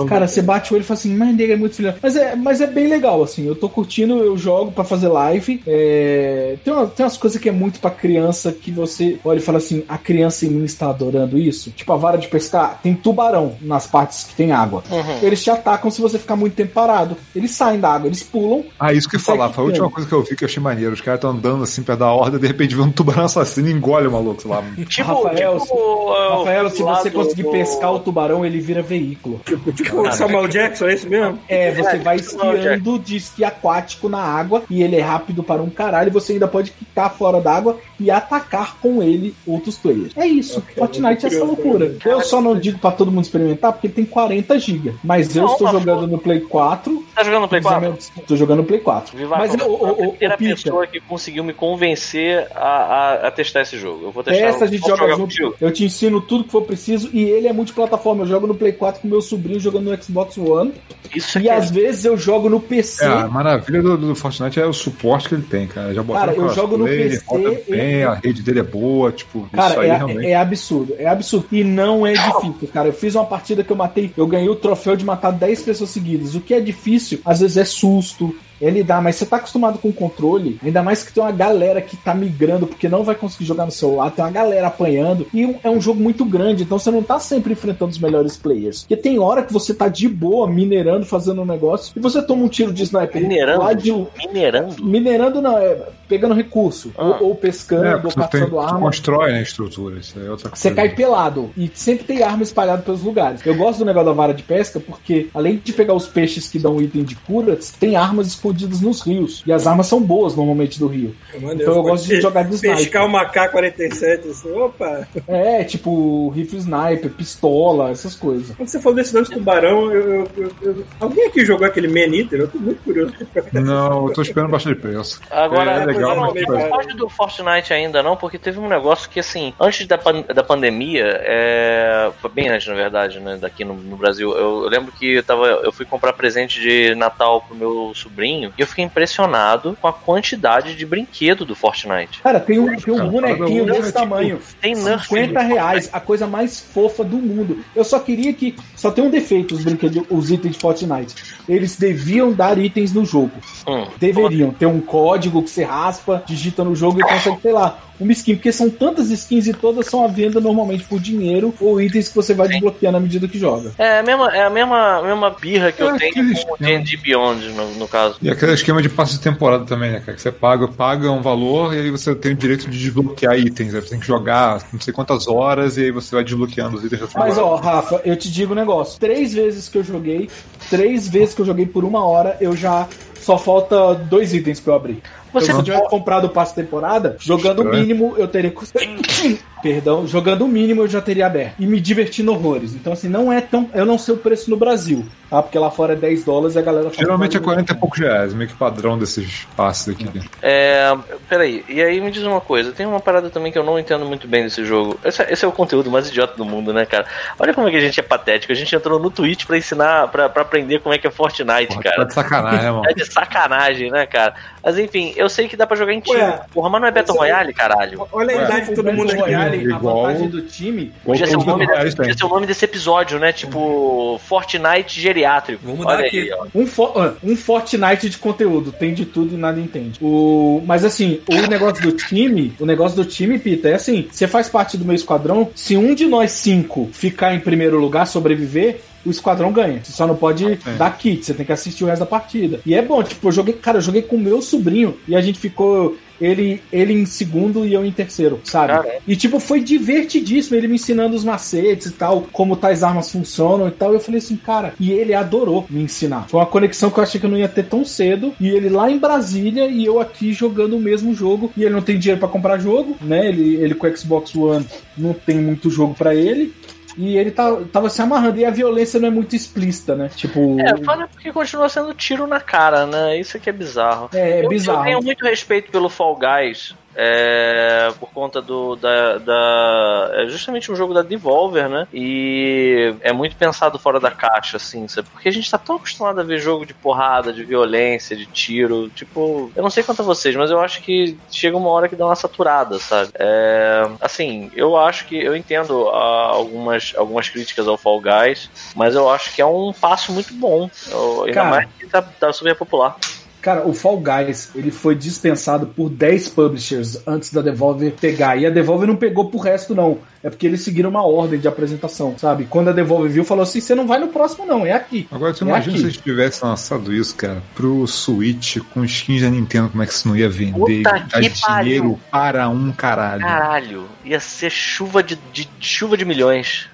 Cara, você bate o olho e fala assim, mas nega é muito filho. Mas é, mas é bem legal, assim. Eu tô curtindo, eu jogo pra fazer live. É, Tem, uma- tem umas coisas que é muito pra criança que você olha e fala assim, a criança em mim está adorando isso. Tipo a vara de pescar, tem tubarão nas partes que tem água. Eles te atacam se você ficar muito tempo parado. Eles saem da água, eles pulam. Ah, isso que eu falar. Foi a última coisa que eu vi que eu achei maneiro. Os caras estão andando assim perto da horda, de repente vê um tubarão assassino e engole o maluco, sei lá. Tipo, Rafael, tipo, uh, Rafael, se você conseguir do- pescar o tubarão, ele vira veículo. Tipo, tipo o Samuel Jackson, é isso mesmo? É, você É, vai tipo esquiando de esqui aquático na água e ele é rápido para um caralho. Você ainda pode quicar fora d'água e atacar com ele outros players. É isso. Ok, Fortnite é essa loucura. Eu só não digo pra todo mundo experimentar porque tem 40 GB. Mas eu estou jogando no Play 4. Tá jogando no Play 4? Tô jogando no Play 4. Viva Mas o, o, a primeira o pessoa que conseguiu me convencer a, a, a testar esse jogo. Eu vou testar. Essa a gente joga junto. contigo? Eu te ensino tudo que for preciso e ele é multiplataforma. Eu jogo no Play 4 com meu sobrinho jogando no Xbox One. Isso E aqui às vezes eu jogo no PC. É, a maravilha do, do Fortnite é o suporte que ele tem, cara. Já Cara, eu jogo no crossplay, PC, bem, eu- a rede dele é boa, tipo, isso Cara, aí é, realmente. é absurdo, é absurdo. E não é difícil, cara. Eu fiz uma partida que eu matei, eu ganhei o troféu de matar 10 pessoas seguidas. O que é difícil, às vezes é susto, é lidar, mas você tá acostumado com o controle, ainda mais que tem uma galera que tá migrando porque não vai conseguir jogar no celular, tem uma galera apanhando, e é um jogo muito grande, então você não tá sempre enfrentando os melhores players. Porque tem hora que você tá de boa, minerando, fazendo um negócio, e você toma um tiro de sniper Minerando? lá de. Minerando? Minerando não, é pegando recurso, Ah. ou, ou pescando, É, ou tem, tu arma. constrói né, a estrutura, isso aí é outra coisa. Você cai pelado e sempre tem arma espalhada pelos lugares. Eu gosto do negócio da vara de pesca porque, além de pegar os peixes que dão item de cura, tem armas escondidas nos rios. E as armas são boas normalmente do rio. Maneiro. Então eu gosto de jogar de Pescar sniper. uma K-47, assim, opa. É, tipo rifle sniper, pistola, essas coisas. Quando você falou desse lance do tubarão, eu, eu- eu- alguém aqui jogou aquele Man Eater? Eu tô muito curioso. Não, eu tô esperando baixar de preço. Agora, é legal, não, mas não foge do Fortnite ainda não, porque teve um negócio que, assim, antes da, pan- da pandemia, é... foi bem antes, na verdade, né, daqui no, no Brasil, eu, eu lembro que eu, tava, eu fui comprar presente de Natal pro meu sobrinho e eu fiquei impressionado com a quantidade de brinquedo do Fortnite. Cara, tem um, tem um bonequinho desse tipo- tamanho. Tem Nerf 50 reais, a coisa mais fofa do mundo. Eu só queria que. Só tem um defeito os brinquedos, os itens de Fortnite. Eles deviam dar itens no jogo. Hum. Deveriam ter um código que você raspa, digita no jogo e consegue, sei lá, uma skin. Porque são tantas skins e todas são à venda normalmente por dinheiro ou itens que você vai desbloqueando à medida que joga. É a mesma, é a mesma, mesma birra que É eu tenho com o. D&D Beyond, no, no caso. E aquele esquema de passe de temporada também, né, cara? Que você paga, paga um valor e aí você tem o direito de desbloquear itens. Aí você tem que jogar não sei quantas horas e aí você vai desbloqueando os itens da Mas temporada. ó, Rafa, eu te digo um negócio. Três vezes que eu joguei, três vezes que eu joguei por uma hora, eu já. Só falta dois itens pra eu abrir. Você se eu tivesse comprado o passe temporada, jogando o mínimo, eu teria. Perdão, jogando o mínimo eu já teria aberto. E me divertindo horrores. Então, assim, não é tão. Eu não sei o preço no Brasil, tá? Porque lá fora é 10 dólares e a galera fala Geralmente é vale 40 e poucos reais, meio que padrão desses passes aqui. É. Peraí, e aí me diz uma coisa, tem uma parada também que eu não entendo muito bem desse jogo. Esse, é- esse é o conteúdo mais idiota do mundo, né, cara? Olha como é que a gente é patético. A gente entrou no Twitch pra ensinar, pra, pra aprender como é que é Fortnite, Porra, tá cara. de sacanagem, mano? É de sacanagem, né, cara? Mas enfim, eu sei que dá pra jogar em time. Ué, Porra, mas não é Battle você- Royale, caralho. Olha a idade de O todo mundo aqui. Royale, a Igual- vantagem do time. Podia ser, o nome desse, podia ser o nome desse episódio, né? Tipo, Fortnite geriátrico. Vamos mudar aqui. aí. Um, fo- ah, um Fortnite de conteúdo, tem de tudo e nada entende. O, mas assim, o negócio do time, o negócio do time, Pita, é assim: você faz parte do meu esquadrão, se um de nós cinco ficar em primeiro lugar, sobreviver. O esquadrão ganha. Você só não pode dar kit, você tem que assistir o resto da partida. E é bom, tipo, eu joguei, cara, eu joguei com o meu sobrinho e a gente ficou ele, ele em segundo e eu em terceiro, sabe? Caramba. E tipo, foi divertidíssimo ele me ensinando os macetes e tal, como tais armas funcionam e tal. E eu falei assim, cara, e ele adorou me ensinar. Foi uma conexão que eu achei que eu não ia ter tão cedo. E ele lá em Brasília e eu aqui jogando o mesmo jogo. E ele não tem dinheiro pra comprar jogo, né? Ele, ele com o Xbox One não tem muito jogo pra ele. E ele tá, tava se amarrando. E a violência não é muito explícita, né? Tipo. É, foda porque continua sendo tiro na cara, né? Isso aqui é bizarro. É, é eu, bizarro. Eu tenho muito respeito pelo Fall Guys. É, por conta do da, da é justamente um jogo da Devolver, né? E é muito pensado fora da caixa, assim, sabe? Porque a gente tá tão acostumado a ver jogo de porrada, de violência, de tiro, tipo, eu não sei quanto a vocês, mas eu acho que chega uma hora que dá uma saturada, sabe? É, assim, eu acho que eu entendo ah, algumas algumas críticas ao Fall Guys, mas eu acho que é um passo muito bom, Eu- ainda Cara. mais que tá, tá super popular. Cara, o Fall Guys, ele foi dispensado por 10 publishers antes da Devolver pegar. E a Devolver não pegou pro resto, não. É porque eles seguiram uma ordem de apresentação, sabe? Quando a Devolver viu, falou assim: você não vai no próximo, não, é aqui. Agora, você É imagina aqui. se eles tivessem lançado isso, cara, pro Switch com skins da Nintendo, como é que isso não ia vender? Puta que dinheiro pariu. para um caralho. Caralho, ia ser chuva de, de- chuva de milhões.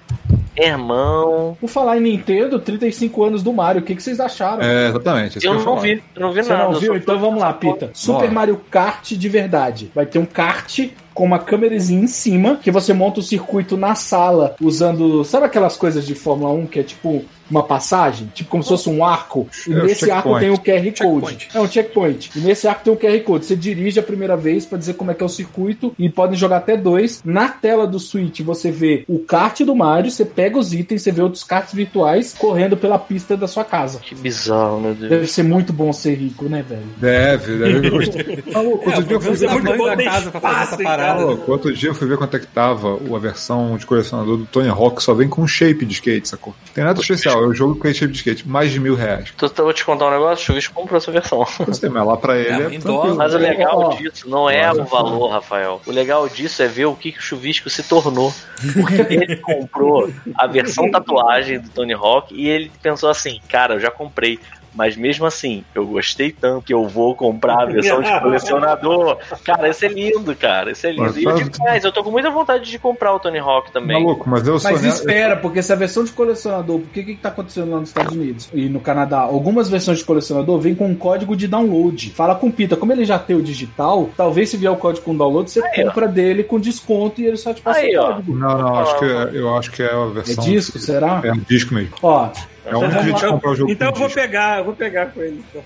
Irmão. Por falar em Nintendo, 35 anos do Mario, o que, que vocês acharam? É, exatamente. Eu que ia não falar. vi, eu não vi Você nada. não eu viu? Então vamos lá, Pita. Super Bora. Mario Kart de verdade. Vai ter um kart com uma câmerazinha em cima, que você monta o circuito na sala usando. Sabe aquelas coisas de Fórmula 1 que é tipo uma passagem? Tipo como se fosse um arco. E É, o nesse arco tem o QR Code. É um checkpoint. E nesse arco tem um QR Code. Você dirige a primeira vez pra dizer como é que é o circuito e podem jogar até dois. Na tela do Switch você vê o kart do Mario, você pega os itens, você vê outros karts virtuais correndo pela pista da sua casa. Que bizarro, meu Deus. Deve ser muito bom ser rico, né, velho? Deve, deve. Outro dia eu fui ver muito bom da casa pra fazer espaço, essa hein, parada. Outro dia eu fui ver quanto é que tava a versão de colecionador do Tony Hawk, só vem com shape de skate, sacou? Tem nada especial, é o jogo com shape de skate, mais de mil reais. Tô, tô- vou te contar um negócio, o Chuvisco comprou essa versão. Eu sei, mas lá pra ele É, é, dólar. Mas o legal Ó, disso não é o valor, Rafael. O legal disso é ver o que, que o Chuvisco se tornou. Porque ele comprou a versão tatuagem do Tony Hawk e ele pensou assim, cara, eu já comprei. Mas mesmo assim, eu gostei tanto que eu vou comprar a versão de colecionador. Cara, isso é lindo, cara. Isso é lindo. E eu digo mais, eu tô com muita vontade de comprar o Tony Hawk também. Maluco, mas eu sou Mas espera, porque se a versão de colecionador, porque o que, que tá acontecendo lá nos Estados Unidos e no Canadá? Algumas versões de colecionador vêm com um código de download. Fala com o Pita, como ele já tem o digital, talvez se vier o código com download, você Aí, ó. compra dele com desconto e ele só te passa Aí, o ó. código. Não, não, acho que é, eu acho que é a É versão. disco, será? É um disco mesmo. Ó, É um Então jeito de comprar o jogo Então eu vou disco. pegar, eu vou pegar com ele. então.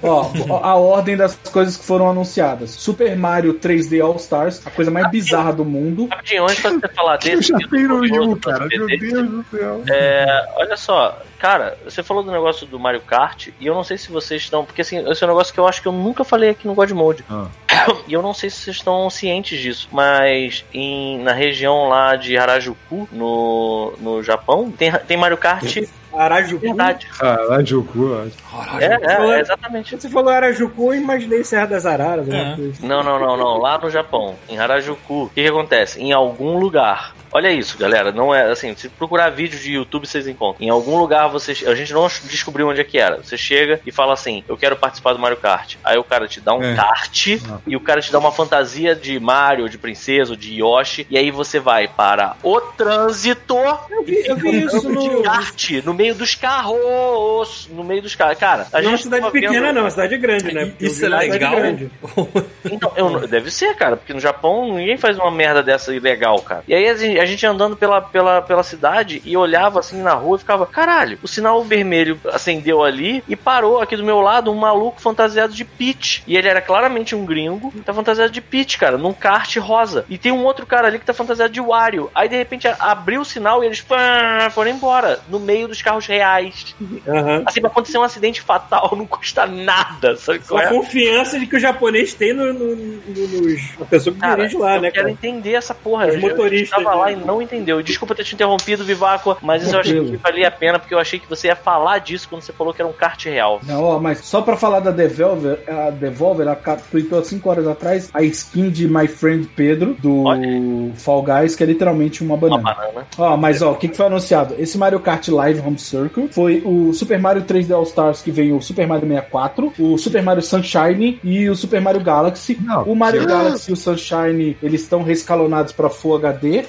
ó, a ordem das coisas que foram anunciadas. Super Mario 3D All Stars, a coisa mais bizarra do mundo. Rapidinho, antes você falar Eu desse. já tenho jogo, cara. Meu Deus do céu. É, olha só, cara, você falou do negócio do Mario Kart e eu não sei se vocês estão. Porque assim, esse é um negócio que eu acho que eu nunca falei aqui no God Mode. Ah. E eu não sei se vocês estão cientes disso, mas em, na região lá de Harajuku, no, no Japão, tem, tem Mario Kart Arajuku. verdade. Caralho, Juku. É, é, é, exatamente. Você falou Arajuku, eu imaginei Serra das Araras. É. coisa. Não, não, não, não. Lá no Japão, em Harajuku, o que, que acontece? Em algum lugar. Olha isso, galera. Não é assim. Se procurar vídeo de YouTube, vocês encontram. Em algum lugar você. A gente não descobriu onde é que era. Você chega e fala assim: Eu quero participar do Mario Kart. Aí o cara te dá um É. kart Ah. e o cara te dá uma fantasia de Mario, de princesa, ou de Yoshi. E aí você vai para o trânsito Eu vi, eu vi isso de no. kart no meio dos carros. No meio dos carros. Cara, a Não é uma cidade tava pequena, vendo- não, é uma cidade grande, né? Porque Isso é legal? Então, eu não- deve ser, cara, porque no Japão ninguém faz uma merda dessa ilegal, cara. E aí a gente, a gente andando pela, pela, pela cidade e olhava assim na rua e ficava, caralho, o sinal vermelho acendeu ali e parou aqui do meu lado um maluco fantasiado de Peach. E ele era claramente um gringo, tá fantasiado de Peach, cara, num kart rosa. E tem um outro cara ali que tá fantasiado de Wario. Aí de repente abriu o sinal e eles pá, foram embora, no meio dos carros reais. Aham. Assim, pra acontecer um acidente fatal não custa nada, sabe qual é? a confiança de que o japonês tem no, no, no- nos. A pessoa que Cara, dirige lá, eu né, quero cara? entender essa porra. Os Eu- motoristas, Eu tava lá? E não entendeu. Desculpa ter te interrompido, Viváqua, mas isso eu achei que valia a pena, porque eu achei que você ia falar disso quando você falou que era um kart real. Não, ó, mas só pra falar da Devolver, a Devolver, ela tweetou há 5 horas atrás a skin de My Friend Pedro, do. Fall Guys, que é literalmente uma Uma banana. banana. Ó, mas ó, o que, que foi anunciado? Esse Mario Kart Live Home Circle foi o Super Mario 3D All Stars que veio o Super Mario 64, o Super Mario Sunshine e o Super Mario Galaxy. Não, o Mario que- Galaxy e o Sunshine, eles estão rescalonados pra Full HD,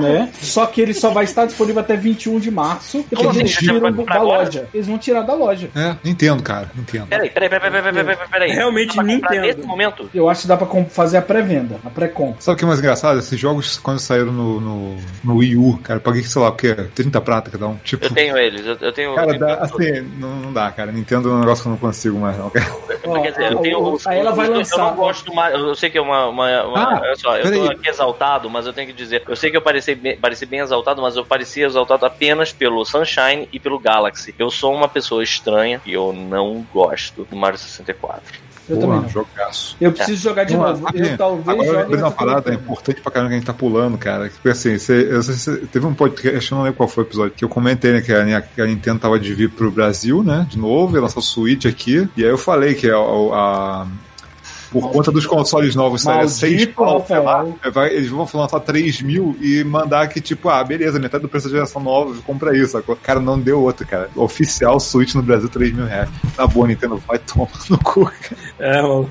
né? Só que ele só vai estar disponível até 21 de março, porque Como eles assim? Tiram da agora? loja. Eles vão tirar da loja. É, entendo, cara. Entendo. Peraí, peraí, peraí, peraí, peraí, peraí, peraí. Realmente Dá Nintendo. Nesse momento? Eu acho que dá pra fazer a pré-venda, a pré-com. Sabe o que é mais engraçado? Esses jogos, quando saíram no, no, no Wii U, cara, eu paguei, sei lá, o quê? 30 prata cada um. Tipo, Eu tenho eles, eu, eu tenho. cara, eu dá, assim, não, não dá, cara. Nintendo é um negócio que eu não consigo mais, não. cara. Ó, Quer dizer, eu tenho. ó, os- aí ela vai eu- lançar. Eu não gosto do Mario. Eu sei que é uma. uma, uma- Ah, olha só, eu tô aqui exaltado, mas eu tenho que dizer. Eu sei que eu pareci bem, pareci bem exaltado, mas eu parecia exaltado apenas pelo Sunshine e pelo Galaxy. Eu sou uma pessoa estranha e eu não gosto do Mario 64. Eu Boa, também não. jogaço. Eu preciso jogar de novo. Eu talvez Agora eu lembrei uma parada quarentena. importante pra caramba que a gente tá pulando, cara. Que, assim, você, você- teve um podcast, eu não lembro qual foi o episódio, que eu comentei, né, que a, que a Nintendo tava de vir pro Brasil, né, de novo, ia lançar o Switch aqui, e aí eu falei que a, a- por conta dos consoles novos saíram Maldito 6 pau, sei lá, Rafael. vai- eles vão lançar 3 mil e mandar que, tipo, ah, beleza, metade do preço da geração nova, compra isso. sacou? Cara, não deu outro, cara. Oficial Switch no Brasil, 3 mil reais. Tá bom, Nintendo, vai tomar no cu, cara. É, mano.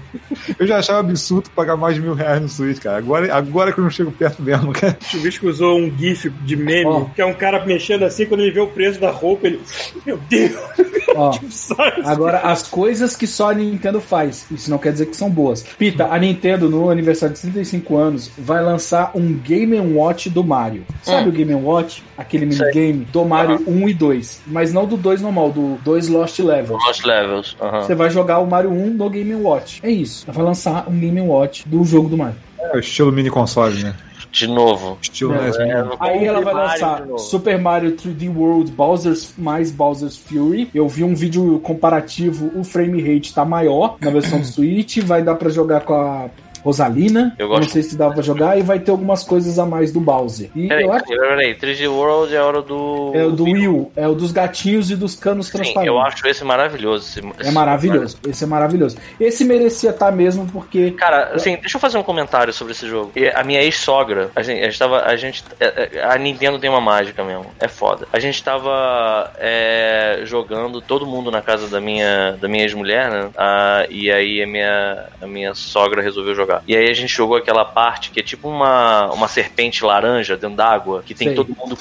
Eu já achava absurdo pagar mais de mil reais no Switch, cara. Agora, agora que eu não chego perto mesmo, cara. O Chuvisco usou um GIF de meme, Ó. que é um cara mexendo assim, quando ele vê o preço da roupa, ele. Meu Deus! Ó, Sabe? agora, as coisas que só a Nintendo faz, isso não quer dizer que são boas. Pita, a Nintendo, no aniversário de 35 anos, vai lançar um Game Watch do Mario. Sabe Hum. o Game Watch? Aquele minigame do Mario 1 e 2. Mas não do 2 normal, do 2 Lost Levels. Lost Levels. Você vai jogar o Mario 1 no Game Watch. É isso. Ela vai lançar um Game Watch do jogo do Mario. É o estilo mini console, né? De novo. Estilo, É, né? É, no Aí ela vai lançar. Super Mario 3D World Bowser's mais Bowser's Fury. Eu vi um vídeo comparativo, o frame rate tá maior na versão do Switch, vai dar pra jogar com a Rosalina. Eu não gosto. sei se dá pra jogar e vai ter algumas coisas a mais do Bowser. E Peraí, eu acho peraí, 3D World é a hora do. é o do Wii U, é o dos gatinhos e dos canos Sim, transparentes. eu acho esse maravilhoso. esse- É maravilhoso. Esse é maravilhoso. Esse merecia estar mesmo porque Cara, assim, deixa eu fazer um comentário sobre esse jogo. A minha ex-sogra, a gente, a gente tava. A, gente, é, é, a Nintendo tem uma mágica mesmo. É foda. A gente tava é, jogando, todo mundo na casa da minha, da minha ex-mulher, né? Ah, e aí a minha, a minha sogra resolveu jogar. E aí a gente jogou aquela parte que é tipo uma, uma serpente laranja dentro d'água, que tem Sei. todo mundo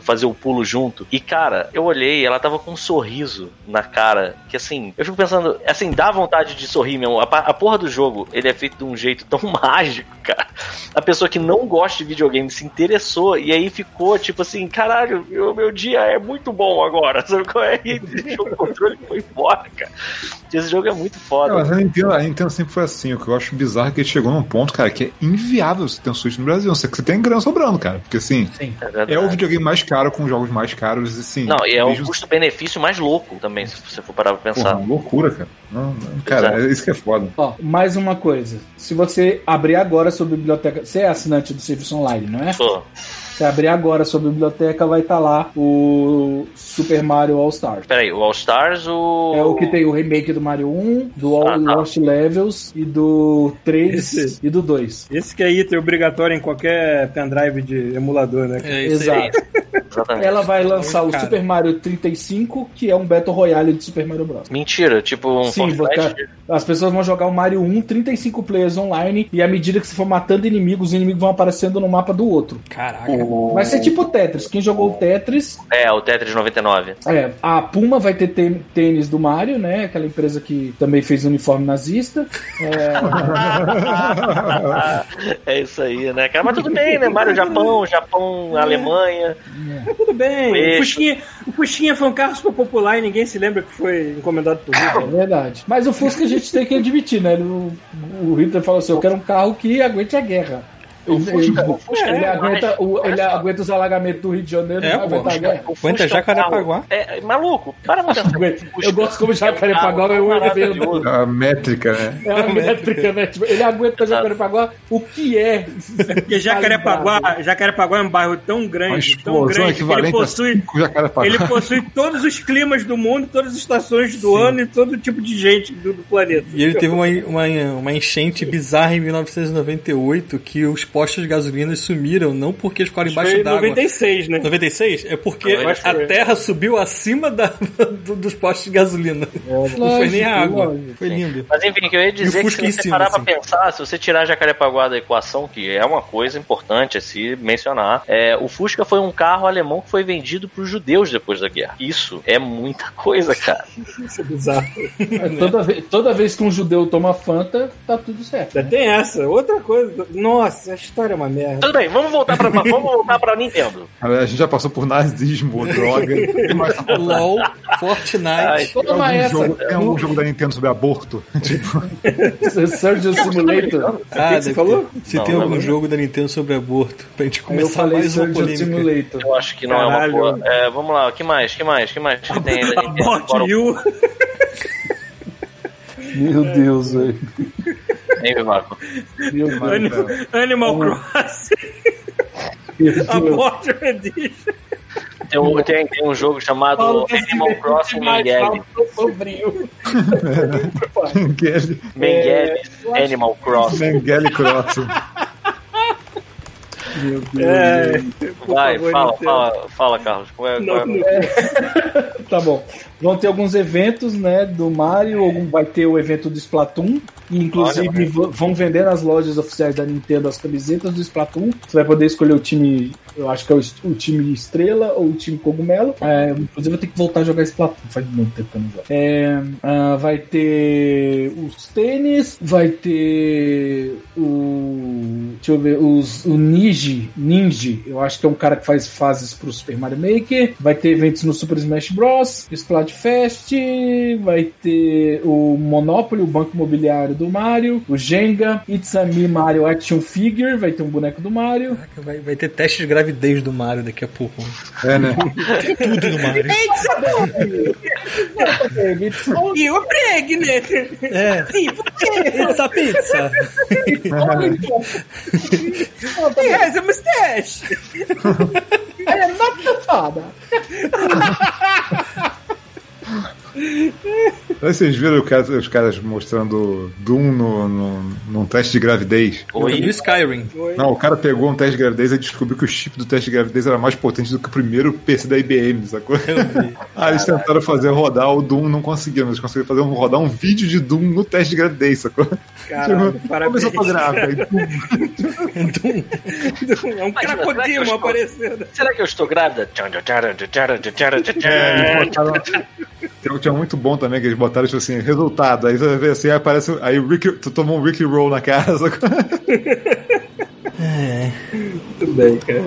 fazer o pulo junto. E cara, eu olhei, ela tava com um sorriso na cara, que assim, eu fico pensando, assim, dá vontade de sorrir mesmo. A, a porra do jogo, ele é feito de um jeito tão mágico, cara. A pessoa que não gosta de videogame se interessou e aí ficou tipo assim, caralho, o meu dia é muito bom agora. Sabe qual é? E deixou o controle e foi embora, cara. Esse jogo é muito Não, foda. mas a Nintendo, a Nintendo sempre foi assim. O que eu acho bizarro é que chegou num ponto, cara, que é inviável você ter um Switch no Brasil. Não sei que você tem grana sobrando, cara. Porque assim, É verdade. é o videogame mais caro com jogos mais caros. E, assim, Não, e é o mesmo- custo-benefício mais louco também, se você for parar pra pensar. Porra, loucura, cara. Não, não, cara, Exato. é isso que é foda. Ó, mais uma coisa. Se você abrir agora a sua biblioteca. Você é assinante do serviço online, não é? Pô, Se abrir agora a sua biblioteca, vai estar lá o Super Mario All Stars. peraí, o All Stars, o. É o que tem o remake do Mario 1, do All Ah, tá. Lost Levels e do 3 Esse. e do 2. Esse que é item obrigatório em qualquer pendrive de emulador, né? É isso aí. Exatamente. Ela vai lançar o Cara. Super Mario 35, que é um Battle Royale de Super Mario Bros. Mentira, tipo um Sim, Fortnite. As pessoas vão jogar o Mario 1, 35 players online, e à medida que você for matando inimigos, os inimigos vão aparecendo no mapa do outro. Caraca. Vai ser tipo Tetris. Quem jogou o Tetris É, o Tetris 99. É, a Puma vai ter tê- tênis do Mario, né? Aquela empresa que também fez uniforme nazista. É, é isso aí, né, cara? Mas tudo bem, né? Mario Japão, Japão, Alemanha. Tudo bem. O Fusquinha, o Fusquinha foi um carro super popular e ninguém se lembra que foi encomendado por é Hitler. verdade. Mas o Fusca a gente tem que admitir, né? O, o Hitler falou assim: eu quero um carro que aguente a guerra. O Fusca, o Fusca ele, é aguenta, o- ele aguenta os alagamentos do Rio de Janeiro, É, pô. o Fusca é Jacarepaguá. É, é maluco, para pra pensar. Eu gosto como é um Jacarepaguá é um maravilhoso. A métrica, né? É uma métrica, né? Tipo, ele aguenta Jacarepaguá, o que é? Porque Jacarepaguá, Jacarepaguá é um bairro tão Uma grande, tão grande, que ele possui, ele possui todos os climas do mundo, todas as estações do ano e todo tipo de gente do, do planeta. E ele teve uma, uma, uma enchente bizarra em 1998 que os postos de gasolina sumiram, não porque eles ficaram embaixo d'água. 96, né? 96? É porque a terra subiu acima da, do- dos postos de gasolina. Não foi nem a água. lógico. Foi lindo. Mas enfim, que eu ia dizer o que se você cima, parar assim. pra pensar, se você tirar Jacarepaguá da equação, que é uma coisa importante a se mencionar, é, o Fusca foi um carro alemão que foi vendido pros judeus depois da guerra. Isso é muita coisa, cara. Isso é bizarro. É, toda, vez, toda vez que um judeu toma Fanta, tá tudo certo. Já tem essa. Outra coisa. Nossa, história é uma merda. Tudo bem, vamos voltar pra, vamos voltar pra Nintendo. A gente já passou por nazismo, droga. LOL, Fortnite. Ai, Toma algum essa. jogo, tem algum jogo da Nintendo sobre aborto? tipo, Surgeon Simulator. Ah, que você falou? Se Não, tem não, algum não. jogo da Nintendo sobre aborto, pra gente começar falei mais uma Surgeon polêmica. Simulator. eu acho que não Caralho. é uma boa. É, vamos lá, o que mais? que mais? que mais que tem da Nintendo? Abort you. Meu Deus, velho. Meu Deus. Animal, Animal Crossing, a. Border Edition. Tem, um- tem, tem um jogo chamado Animal Crossing Mengele. Mengele, Mengele Animal Crossing. Mengele Crossing. Meu Deus. É, por Vai, favor, fala, fala, fala, Carlos. É, qual é- Não, não. Tá bom. Vão ter alguns eventos, né, do Mario, algum, vai ter o evento do Splatoon, e inclusive Olha, vão vender nas lojas oficiais da Nintendo as camisetas do Splatoon. Você vai poder escolher o time, eu acho que é o, time Estrela ou o time Cogumelo. É, inclusive eu tenho que voltar a jogar Splatoon, faz muito tempo que eu não jogo. É, ah, vai ter os tênis, vai ter o. Deixa eu ver, os, o Niji, Ninji, eu acho que é um cara que faz fases pro Super Mario Maker. Vai ter eventos no Super Smash Bros. Splatfest, vai ter o Monopoly, o Banco Imobiliário do Mario, o Jenga, It's a Me Mario Action Figure, vai ter um boneco do Mario. Caraca, Vai, vai ter teste de gravidez do Mario daqui a pouco. É, né? Tudo do Mario. It's a E o pregnant. É. It's a pizza. He has a mustache. I am not the father. Vocês viram o cara- os caras mostrando Doom no, no, num teste de gravidez? Oi? Skyrim. Não, o cara pegou um teste de gravidez e descobriu que o chip do teste de gravidez era mais potente do que o primeiro PC da IBM, sacou? ah, eles tentaram fazer rodar o Doom, não conseguiram. Eles conseguiram fazer um, rodar um vídeo de Doom no teste de gravidez, sacou? Caralho, Tipo, parabéns. Como eu tô grávida? Aí, Doom. É um estou- aparecendo. Será que eu estou grávida? É, eles botaram- Tinha, tinha muito bom também que eles botaram, tipo assim, resultado. Aí você vai ver assim, aí aparece. Aí o Ricky, tu tomou um Ricky Roll na cara, sacou? Muito bem, cara.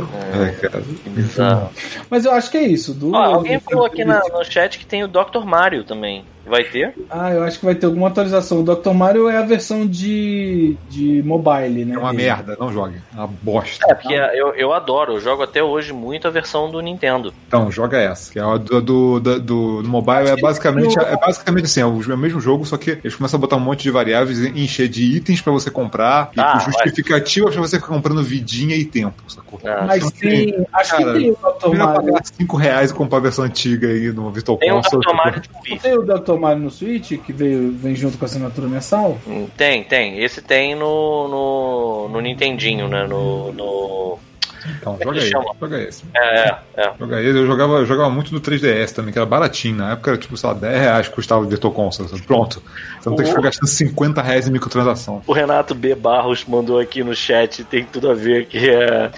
É, cara. Bizarro. Mas eu acho que é isso. Do, Ó, alguém falou aqui na- no chat que tem o Dr. Mario também. Vai ter? Ah, eu acho que vai ter alguma atualização. O Dr. Mario é a versão de, de mobile, né? É uma dele. merda, não jogue. É uma bosta. É, porque eu, eu adoro, eu jogo até hoje muito a versão do Nintendo. Então, joga essa. Que é a do, do, do, do- mobile é basicamente, é basicamente assim, é o é o mesmo jogo, só que eles começam a botar um monte de variáveis e encher de itens pra você comprar e Ah, com justificativas pra você ficar comprando vidinha e tempo, sacou? Ah, Mas tem. Acho Cara, que tem o Dr. Mario. pagar 5 reais e comprar a versão antiga aí no Virtual Tem um Console. Dr. Mario de Wii. tem o Dr. Mario no Switch, que veio, vem junto com a assinatura mensal? Hum, Tem, tem. Esse tem no, no, no Nintendinho, né? No, no... Então, é joga esse, joga esse. É, é. Joga esse. Eu jogava, eu jogava muito do 3DS também, que era baratinho. Na época era tipo, sei lá, 10 reais que custava o Virtual Console. Pronto. Você não tem que ficar gastando 50 reais em microtransação. O Renato B. Barros mandou aqui no chat, tem tudo a ver, que é.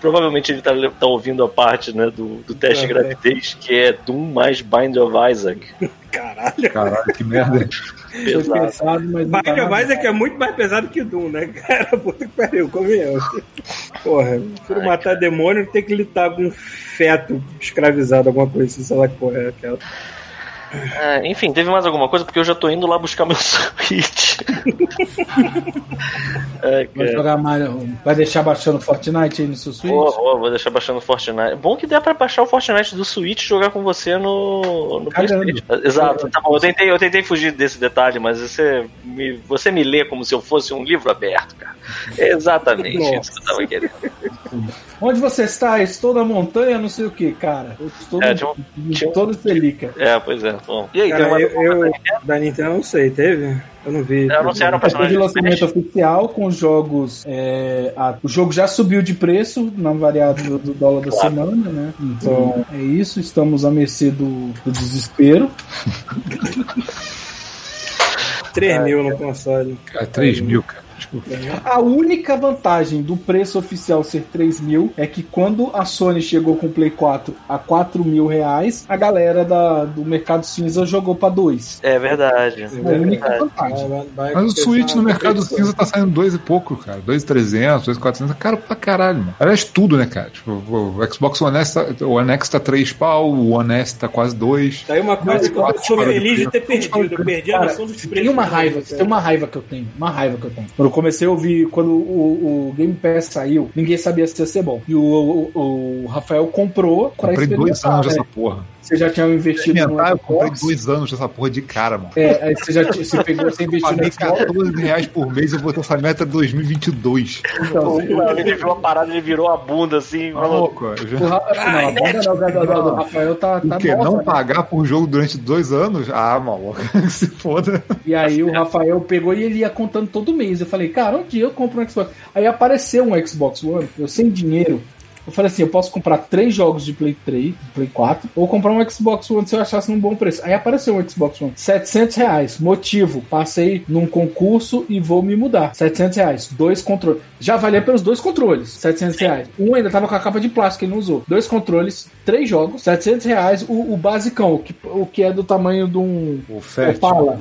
Provavelmente ele tá, tá ouvindo a parte né, do, do teste de gravidez, que é Doom mais Bind of Isaac. Caralho. Caralho, que merda. Foi Pesado. pensado, mas não tá of nada. Isaac é muito mais pesado que Doom, né, cara? Puta que pariu, convenhamos. Porra, prefiro matar demônio do que que lutar com um feto escravizado, alguma coisa assim, sei lá que porra é aquela. É, enfim, teve mais alguma coisa? Porque eu já tô indo lá buscar meu Switch. é, Vai cara. jogar Mario. Vai deixar baixando Fortnite aí no seu Switch? Vou, vou, vou deixar baixando Fortnite. Bom que dá pra baixar o Fortnite do Switch e jogar com você no, no. PlayStation. Exato, tá bom. Eu tentei, eu tentei fugir desse detalhe, mas você me, você me lê como se eu fosse um livro aberto, cara. É exatamente isso que eu tava querendo. Onde você está? Estou na montanha, não sei o que, cara. Eu estou É, no, tinha um- tinha um- todo Celica. É, pois é. Bom. E aí, Cara, mais eu, eu da Nintendo não sei, teve? Eu não vi. Anunciaram o Vai ter de personagem do lançamento oficial com jogos. é, a- o jogo já subiu de preço, não variado do, do dólar da Claro. semana, né? Então é isso, estamos à mercê do, do desespero. 3 mil no console. Cara, 3 mil, cara. Desculpa. A única vantagem do preço oficial ser 3 mil é que quando a Sony chegou com o Play 4 a 4 mil reais, a galera da, do mercado cinza jogou pra 2. É verdade. É a única verdade. vantagem. Vai- vai Mas o Switch no mercado cinza tá saindo 2 e pouco, cara. 2,300, 2,400. Caro pra caralho, mano. Aliás, tudo, né, cara? Tipo, o Xbox One S tá, o One X tá 3 pau, o One S tá quase 2. Tá aí uma coisa que eu sou cara, feliz de ter perdido. Eu perdi a Cara, noção dos preços. tem uma do raiva, jogo, tem cara. uma raiva que eu tenho, uma raiva que eu tenho. Eu comecei a ouvir, quando o, o Game Pass saiu, ninguém sabia se ia ser bom. E o, o, o Rafael comprou pra Comprei dois anos né? dessa porra. Você já tinha investido no Inventar, eu comprei Xbox. dois anos dessa porra de cara, mano. É, aí você já tinha- você pegou, você investiu no Xbox. 14 reais por mês, eu vou ter essa meta 2022. Então, Ele viu a parada, ele virou a bunda assim, falou. Maluco, eu já- o Ra- não, a banda não, o Rafael tá, tá O que? Não né? pagar por jogo durante dois anos? Ah, maluco, se foda. E aí o Rafael pegou e ele ia contando todo mês. Eu falei, cara, um dia eu compro um Xbox. Aí apareceu um Xbox One, eu sem dinheiro. Eu falei assim, eu posso comprar três jogos de Play 3, Play 4, ou comprar um Xbox One se eu achasse num bom preço. Aí apareceu um Xbox One, 700 reais. Motivo, passei num concurso e vou me mudar. 700 reais, dois controles. Já valia pelos dois controles, 700 reais. Um ainda tava com a capa de plástico, ele não usou. Dois controles, três jogos, 700 reais. O, o basicão, o que, o que é do tamanho de um O Fat. Opala.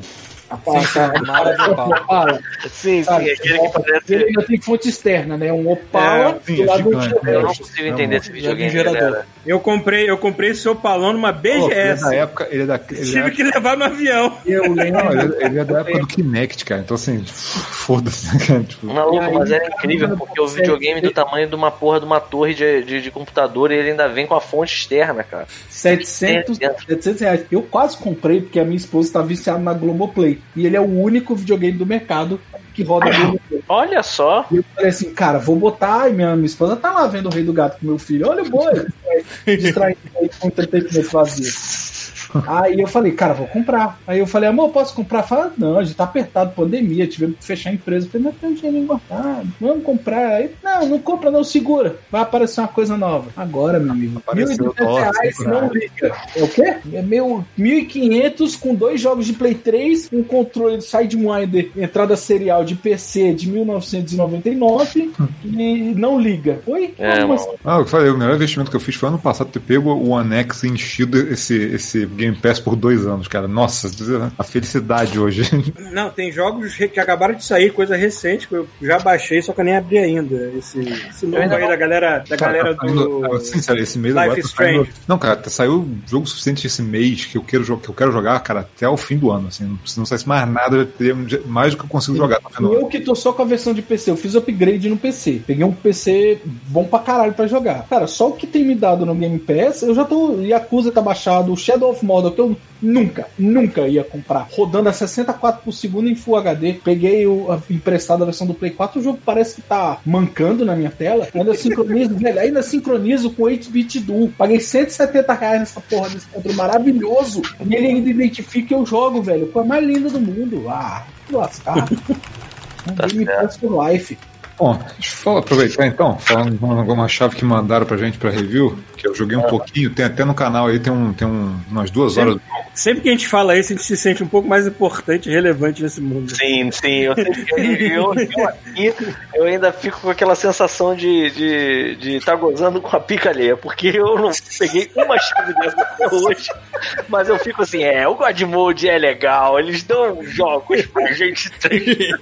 Opala. Opala. Sim, sim, aquele que parece. Ele ainda tem fonte externa, né? Um Opala É, sim, do é lado do gigante, Eu não Chevette. consigo entender esse videogame. gerador. Eu comprei, eu comprei esse opalão numa Pô, ele é BGS. da época. Ele é da, ele Tive é, que levar no avião. Eu não, lembro. ele, é- ele é da época do Kinect, cara. Então, assim, foda-se, cara. Tipo, Maluco, mas era incrível, porque o videogame do tamanho de uma porra de uma torre de, de, de computador e ele ainda vem com a fonte externa, cara. 700, É, 700 reais. Eu quase comprei porque a minha esposa tá viciada na Globoplay. E ele é o único videogame do mercado que roda Globoplay. Olha só. E eu falei assim, cara, vou botar. E minha, minha esposa tá lá vendo o Rei do Gato com meu filho. Olha o boi. Distraindo aí com entretenimento vazio. Aí eu falei, cara, vou comprar. Aí eu falei, amor, posso comprar? Fala, não, a gente tá apertado, pandemia, tivemos que fechar a empresa. Eu falei, mas tem um dinheiro guardado, vamos comprar. Aí, não, não compra, não, segura. Vai aparecer uma coisa nova. Agora, meu amigo, Apareceu 1.200 dólar, reais, não liga. É o quê? É meu 1.500 com dois jogos de Play 3, um controle Sidewinder, entrada serial de PC de 1999 e não liga. Oi? É, Como assim? Ah, eu falei, o melhor investimento que eu fiz foi ano passado ter pego o One X e enchido esse, esse Game Pass por dois anos, cara. Nossa, a felicidade hoje. Não, tem jogos que acabaram de sair, coisa recente, que eu já baixei, só que eu nem abri ainda. Esse, esse novo ainda aí não- da galera, da galera Tá saindo- do. Sincero, esse mês Life agora tá saindo- Strange. Não, cara, tá- saiu jogo suficiente esse mês que eu quero, jo- que eu quero jogar, cara, até o fim do ano. Assim, se não saísse mais nada, eu teria mais do que eu consigo jogar no E final. eu que tô só com a versão de PC, eu fiz upgrade no PC. Peguei um PC bom pra caralho pra jogar. Cara, só o que tem me dado no Game Pass, eu já tô. Yakuza tá baixado, o Shadow of Mordor, que eu nunca, nunca ia comprar. Rodando a 64 por segundo em Full HD. Peguei o, a emprestada a versão do Play 4, o jogo parece que tá mancando na minha tela. Ainda sincronizo, velho, ainda sincronizo com 8-bit Duo. Paguei 170 reais nessa porra desse controle maravilhoso. E ele ainda identifica que eu jogo, velho. Coisa mais linda do mundo. Ah. Tá Game certo. Pass for Life. Bom, deixa eu aproveitar então, falando de uma, uma chave que mandaram pra gente pra review, que eu joguei um pouquinho, tem até no canal aí, tem, um, tem um, umas duas horas. Sempre que a gente fala isso, a gente se sente um pouco mais importante e relevante nesse mundo. Sim, sim. Eu, eu, eu, eu aqui, eu ainda fico com aquela sensação de estar de, de tá gozando com a pica alheia, porque eu não peguei uma chave dessa até hoje. Mas eu fico assim, é, o God Mode é legal, eles dão jogos pra gente ter.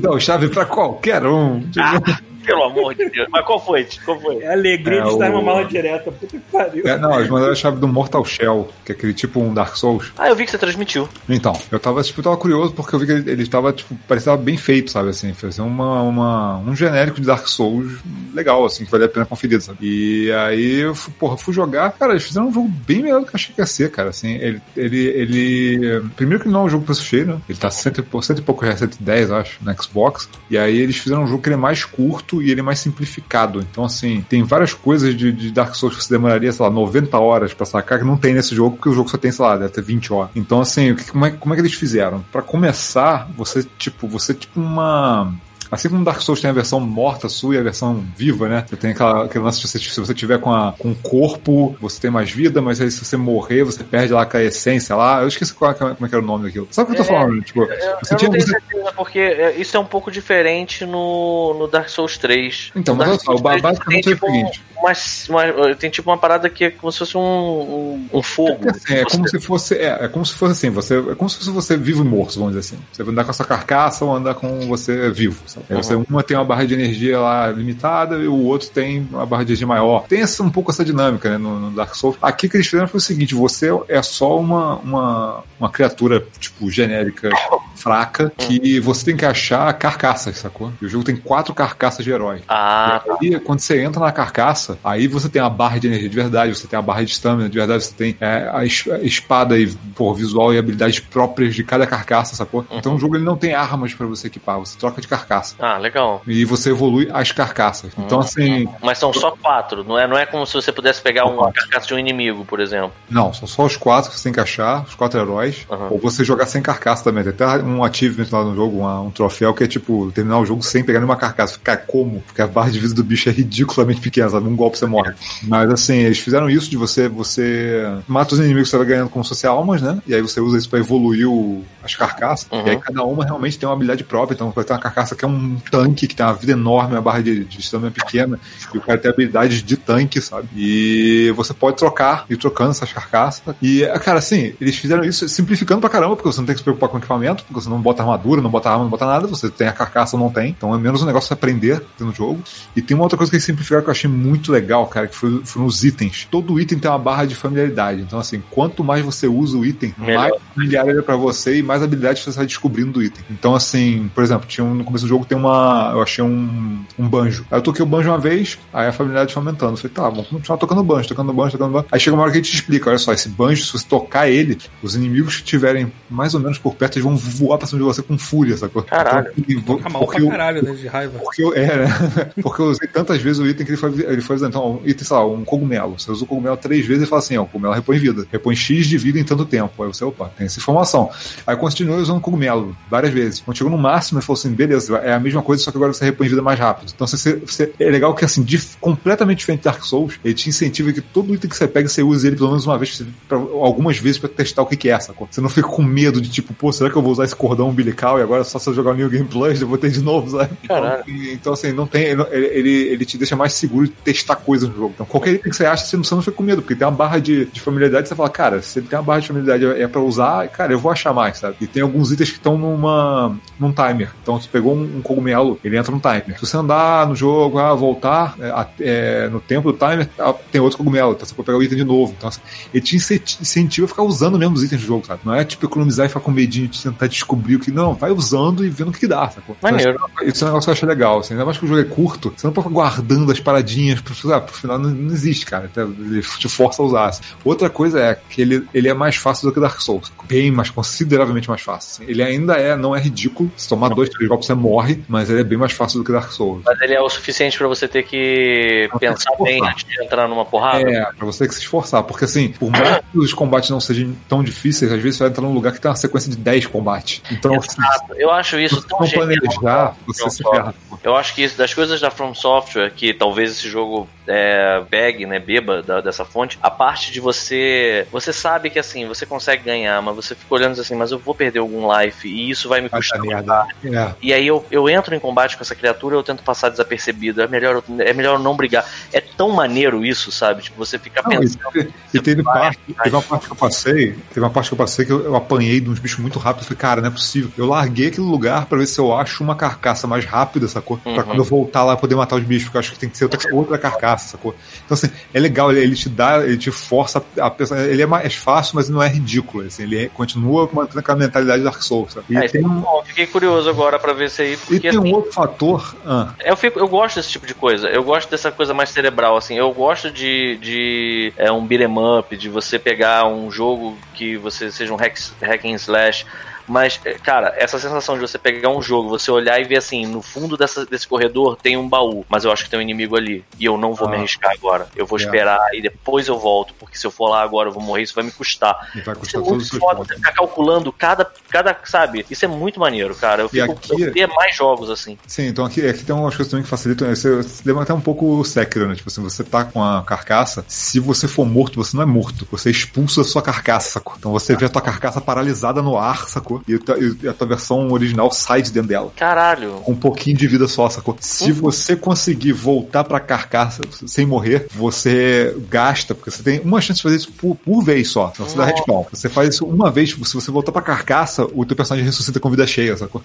Dá chave pra qualquer um. Ah. Pelo amor de Deus. Mas qual foi? Qual foi? É a alegria É, de estar o- numa mala direta. Puta que pariu. É, não, eles mandaram a chave do Mortal Shell, que é aquele tipo um Dark Souls. Ah, eu vi que você transmitiu. Então, eu tava, tipo, eu tava curioso porque eu vi que ele, ele tava, tipo, parecia bem feito, sabe, assim, fazer uma, uma, um genérico de Dark Souls legal, assim, que valia a pena conferir, sabe? E aí eu, fui, porra, fui jogar, cara, eles fizeram um jogo bem melhor do que eu achei que ia ser, cara, assim, ele, ele, ele primeiro que ele não é um jogo preço cheio, né? Ele tá cento e, cento e pouco reais, 110, acho, no Xbox, e aí eles fizeram um jogo que ele é mais curto e ele é mais simplificado, então, assim, tem várias coisas de, de Dark Souls que você demoraria, sei lá, 90 horas pra sacar, que não tem nesse jogo, porque o jogo só tem, sei lá, deve ter 20 horas. Então, assim, como é, como é que eles fizeram? Pra começar, você, tipo, você, é tipo, uma. Assim como Dark Souls tem a versão morta sua e a versão viva, né? Você tem aquela, aquele lance de você, se você tiver com, a, com o corpo, você tem mais vida, mas aí se você morrer, você perde lá aquela essência lá. Eu esqueci qual, como é que era o nome daquilo. Sabe o que eu tô É, falando? Tipo, Eu, você eu tinha. não tenho certeza, porque é, isso é um pouco diferente no, no Dark Souls 3. Então, mas olha só, Souls o ba- 3 basicamente tem, é o seguinte. uma, uma- tem tipo uma parada que é como se fosse um, um, um fogo. Assim, é como se fosse. É, é como se fosse assim, você. É como se fosse você vivo e morto, vamos dizer assim. Você vai andar com a sua carcaça ou andar com você vivo. Sabe? Você, uma tem uma barra de energia lá limitada e o outro tem uma barra de energia maior. Tem essa, um pouco essa dinâmica, né, no, no Dark Souls. Aqui que eles fizeram foi o seguinte: você é só uma, uma, uma criatura, tipo, genérica fraca que você tem que achar carcaças, sacou? E o jogo tem quatro carcaças de herói. Ah, E aí, quando você entra na carcaça, aí você tem a barra de energia de verdade, você tem a barra de estamina de verdade, você tem é, a, es- a espada e pô, visual e habilidades próprias de cada carcaça, sacou? Então o jogo ele não tem armas pra você equipar, você troca de carcaça. Ah, legal. E você evolui as carcaças. Então, assim, Mas são só quatro, não é, não é como se você pudesse pegar uma carcaça de um inimigo, por exemplo. não, são só os quatro que você tem que achar, os quatro heróis. Aham. Ou você jogar sem carcaça também. Tem até um achievement lá no jogo, uma- um troféu que é tipo, terminar o jogo sem pegar nenhuma carcaça. Cara, como? Porque a barra de vida do bicho é ridiculamente pequena, sabe? Um golpe você morre. Mas assim, eles fizeram isso de você, você mata os inimigos que você vai ganhando como se fosse almas, né? E aí você usa isso pra evoluir o- as carcaças. Uhum. E aí cada uma realmente tem uma habilidade própria. Então vai ter uma carcaça que é um tanque, que tem uma vida enorme, uma barra de, de estamina pequena. E o cara tem habilidades de tanque, sabe? E você pode trocar, ir trocando essas carcaças. E, cara, assim, eles fizeram isso simplificando pra caramba, porque você não tem que se preocupar com equipamento, porque você não bota armadura, não bota arma, não bota nada, você tem a carcaça ou não tem. Então é menos um negócio pra aprender no jogo. E tem uma outra coisa que eles simplificaram que eu achei muito legal, cara, que foi- foram os itens. Todo item tem uma barra de familiaridade. Então, assim, quanto mais você usa o item, Melhor. mais familiar ele é pra você e mais habilidades você vai descobrindo do item. Então, assim, por exemplo, tinha um- no começo do jogo tem uma. Eu achei um, um banjo. Aí eu toquei o banjo uma vez, aí a familiaridade foi aumentando. Eu falei, tá, vamos continuar tocando banjo, tocando banjo, tocando banjo. Aí chega uma hora que a gente explica: olha só, esse banjo, se você tocar ele, os inimigos que estiverem mais ou menos por perto, eles vão voar pra cima de você com fúria, sacou? Caralho. Então, Fica mal porque pra eu- caralho, né? De raiva. porque eu, é, né? Porque eu usei tantas vezes o item que ele foi, ele foi usando. Então, um item, sei lá, um cogumelo. Você usa o cogumelo três vezes e fala assim: ó, o cogumelo repõe vida. Repõe X de vida em tanto tempo. Aí você, opa, tem essa informação. Aí continuei usando o cogumelo várias vezes. Quando chegou no máximo, ele falou assim: beleza, é a mesma coisa, só que agora você repõe vida mais rápido. Então, você, você- é legal que, assim, dif- completamente diferente de Dark Souls, ele te incentiva que todo item que você pega, você use ele pelo menos uma vez, pra, algumas vezes pra testar o que, que é essa. Você não fica com medo de tipo, pô, será que eu vou usar esse cordão umbilical e agora só se eu jogar o New Game Plus eu vou ter de novo, sabe? Caralho. Então, então, assim, não tem. Ele, ele, ele te deixa mais seguro de testar coisas no jogo. Então, qualquer item que você acha, você não, você não fica com medo, porque tem uma barra de, de familiaridade, você fala, cara, se ele tem uma barra de familiaridade é pra usar, cara, eu vou achar mais, sabe? E tem alguns itens que estão numa num timer. Então, você pegou um, um cogumelo, ele entra no timer. Se você andar no jogo, ah, voltar é, é, no tempo do timer, ah, tem outro cogumelo, então você pode pegar o item de novo. Então, assim, ele te incenti- incentiva a ficar usando mesmo os itens do jogo, sabe? Não é tipo economizar e ficar com medinho de tentar descobrir o que. Não, vai usando e vendo o que, dá, sacou? Então, Maneiro. isso é um negócio que eu achei legal, assim, ainda mais que o jogo é curto, você não pode ficar guardando as paradinhas pro, ah, pro final, não, não existe, cara. Até Ele te força a usar. assim. Outra coisa é que ele, ele é mais fácil do que Dark Souls. Bem mais, consideravelmente mais fácil. assim. Ele ainda é, não é ridículo. Se tomar dois, três golpes, você morre, mas ele é bem mais fácil do que Dark Souls. Mas ele é o suficiente pra você ter que Pra ter que pensar bem antes de entrar numa porrada. É, pra você ter que se esforçar. Porque assim, por mais que os combates não sejam tão difíceis, às vezes você vai entrar num lugar que tem uma sequência de 10 combates. Então, assim, Exato. Eu acho isso tão não planejar, você se ferra. Eu acho que isso, das coisas da From Software, que talvez esse jogo é, pegue, né, beba da- dessa fonte, a parte de você. Você sabe que assim, você consegue ganhar, mas você fica olhando assim, mas eu vou perder algum life e isso vai me Vai custar. merda. É. E aí eu, eu entro em combate com essa criatura eu tento passar desapercebido. É melhor, eu- é melhor eu não brigar. É tão maneiro isso, sabe? Tipo, você fica Não, e pensando. e teve, vai, parte, vai. teve uma parte que eu passei, teve uma parte que eu passei que eu, eu apanhei de uns bichos muito rápidos. Falei, cara, não é possível. Eu larguei aquele lugar pra ver se eu acho uma carcaça mais rápida, sacou? Pra Uhum. quando eu voltar lá poder matar os bichos, porque eu acho que tem que ser outra, outra carcaça, sacou? Então, assim, é legal, ele, te dá, ele te força a pensar. Ele é mais fácil, mas não é ridículo. Assim, ele é- continua mantendo aquela mentalidade Dark Souls, sabe? E É, é tem, um, Fiquei curioso agora pra ver se aí. e Porque tem assim, um outro fator. Ah, Eu, fico, eu gosto desse tipo de coisa. Eu gosto dessa coisa mais cerebral, assim. Eu gosto de, de é, um beat'em up, de você pegar um jogo que você seja um hack, hack and slash. Mas, é, cara, essa sensação de você pegar um jogo, você olhar e ver assim, no fundo dessa, desse corredor tem um baú, mas eu acho que tem um inimigo ali. E eu não vou me Ah. arriscar agora. Eu vou É. esperar e depois eu volto. Porque se eu for lá agora, eu vou morrer, isso vai me custar. e vai Isso é custar todos os muito foda, ficar calculando cada, cada, sabe? Isso é muito maneiro, cara. Eu, fico, aqui- eu queria mais jogos assim. Sim, então aqui, aqui tem umas coisas também que facilitam. Você, você lembra até um pouco o Sekiro, né? Tipo assim, você tá com a carcaça, se você for morto, você não é morto. Você expulsa a sua carcaça, sacou? Então você vê a tua carcaça paralisada no ar, sacou? E, a tua- e a tua versão original sai de dentro dela. Caralho. Com um pouquinho de vida só, sacou? Se você conseguir voltar pra carcaça sem morrer, você gasta, porque você tem uma chance de fazer isso por, por vez só. Então você dá respawn. Você faz isso uma vez, se você voltar pra carcaça, o teu personagem ressuscita com vida cheia, sacou?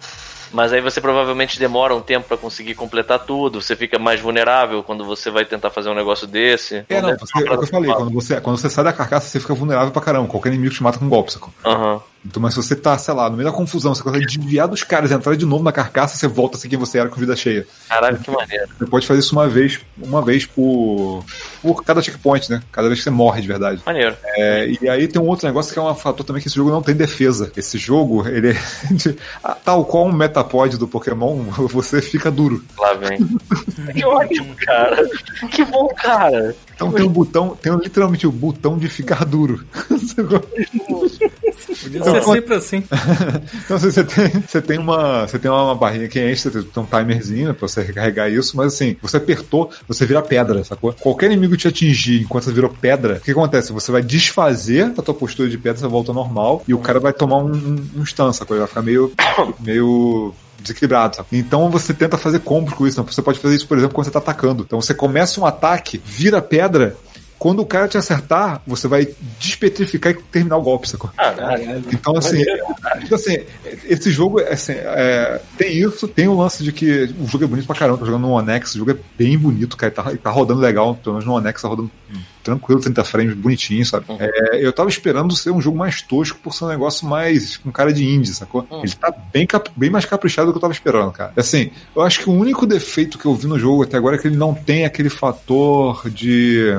Mas aí você provavelmente demora um tempo pra conseguir completar tudo, você fica mais vulnerável quando você vai tentar fazer um negócio desse. É, não, deve você, ser uma é o que eu falei, quando você, quando você sai da carcaça, você fica vulnerável pra caramba. Qualquer inimigo te mata com golpe, sacou? Aham. Então, mas se você tá, sei lá, no meio da confusão, você consegue desviar dos caras e entrar de novo na carcaça, você volta a ser quem você era com vida cheia. Caralho, que maneiro. Você pode fazer isso uma vez, uma vez por, por cada checkpoint, né? Cada vez que você morre de verdade. Maneiro. É, e aí tem um outro negócio que é um fator também que esse jogo não tem defesa. Esse jogo, ele é de- tal qual um Metapod do Pokémon, você fica duro. Lá vem. que ótimo, cara. Que bom, cara. Então tem um botão, tem literalmente o botão de ficar duro. Podia ser sempre assim. Então assim, você tem, você tem uma, você tem uma barrinha que enche, você tem um timerzinho pra você recarregar isso, mas assim, você apertou, você vira pedra, sacou? Qualquer inimigo te atingir enquanto você virou pedra, o que acontece? Você vai desfazer a tua postura de pedra, você volta normal, e o cara vai tomar um, um, um stun, sacou? Ele vai ficar meio, meio desequilibrado, sabe? Então você tenta fazer combos com isso. Né? Você pode fazer isso, por exemplo, quando você tá atacando. Então você começa um ataque, vira pedra, quando o cara te acertar, você vai despetrificar e terminar o golpe, sacou? Então, assim, então, assim, esse jogo assim, é, tem isso, tem o lance de que o jogo é bonito pra caramba, tô jogando no One X, o jogo é bem bonito, cara, tá, tá rodando legal, pelo menos no One X tá rodando tranquilo, 30 frames, bonitinho, sabe? É, eu tava esperando ser um jogo mais tosco por ser um negócio mais com cara de indie, sacou? Ele tá bem, cap- bem mais caprichado do que eu tava esperando, cara. Assim, eu acho que o único defeito que eu vi no jogo até agora é que ele não tem aquele fator de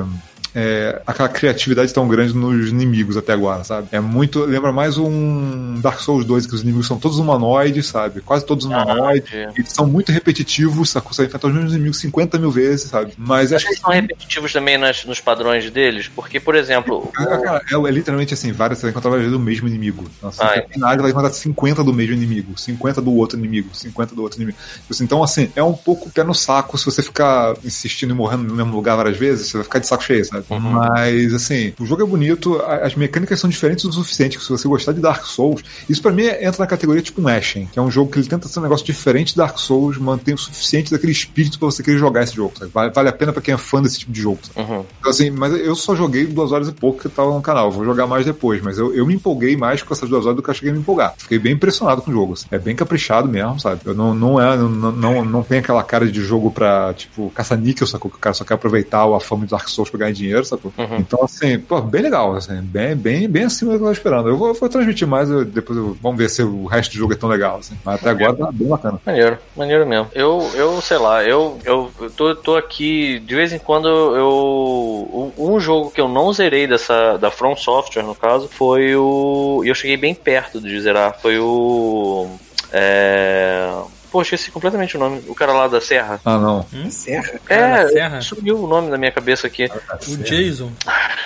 é, aquela criatividade tão grande nos inimigos até agora, sabe? É muito. Lembra mais um Dark Souls 2, que os inimigos são todos humanoides, sabe? Quase todos humanoides. entendi. Eles são muito repetitivos, sacou? Você vai enfrentar os mesmos inimigos 50 mil vezes, sabe? Mas acho que. Eles são repetitivos também nas- nos padrões deles, porque, por exemplo, Ah, cara, é, é literalmente assim, várias, você vai encontrar várias vezes o mesmo inimigo. Então, assim, Ah, tem na área, vai encontrar 50 do mesmo inimigo, 50 do outro inimigo, 50 do outro inimigo. Tipo assim, Então, assim, é um pouco pé no saco se você ficar insistindo e morrendo no mesmo lugar várias vezes, você vai ficar de saco cheio, sabe? Mas, assim, o jogo é bonito, as mecânicas são diferentes o suficiente, se você gostar de Dark Souls, isso pra mim entra na categoria tipo um Ashen, que é um jogo que ele tenta ser um negócio diferente de Dark Souls, mantém o suficiente daquele espírito pra você querer jogar esse jogo, sabe? Vale, vale a pena pra quem é fã desse tipo de jogo? Uhum. Então, assim, mas eu só joguei duas horas e pouco que eu tava no canal. Vou jogar mais depois, mas eu, eu me empolguei mais com essas duas horas do que eu cheguei a me empolgar. Fiquei bem impressionado com o jogo. assim. É bem caprichado mesmo, sabe? Eu não, não, é, não, não, não tem aquela cara de jogo pra, tipo, caça-níquel, sacou? Que o cara só quer aproveitar a fama de Dark Souls pra ganhar dinheiro, sacou? Então, assim, pô, bem legal, assim, bem, bem, bem acima do que eu tava esperando. Eu vou, vou transmitir mais, eu- depois eu- vamos ver se o resto do jogo é tão legal, assim. Mas até agora tá bem bacana. Maneiro, maneiro mesmo. Eu, eu sei lá, eu, eu, tô, tô aqui, de vez em quando eu. Um um jogo que eu não zerei dessa. Da From Software, no caso, foi o. E eu cheguei bem perto de zerar. Foi o. É. Pô, esqueci completamente o nome. O cara lá da Serra. Ah, não. Serra? É, da Serra? sumiu o nome da minha cabeça aqui. O Jason.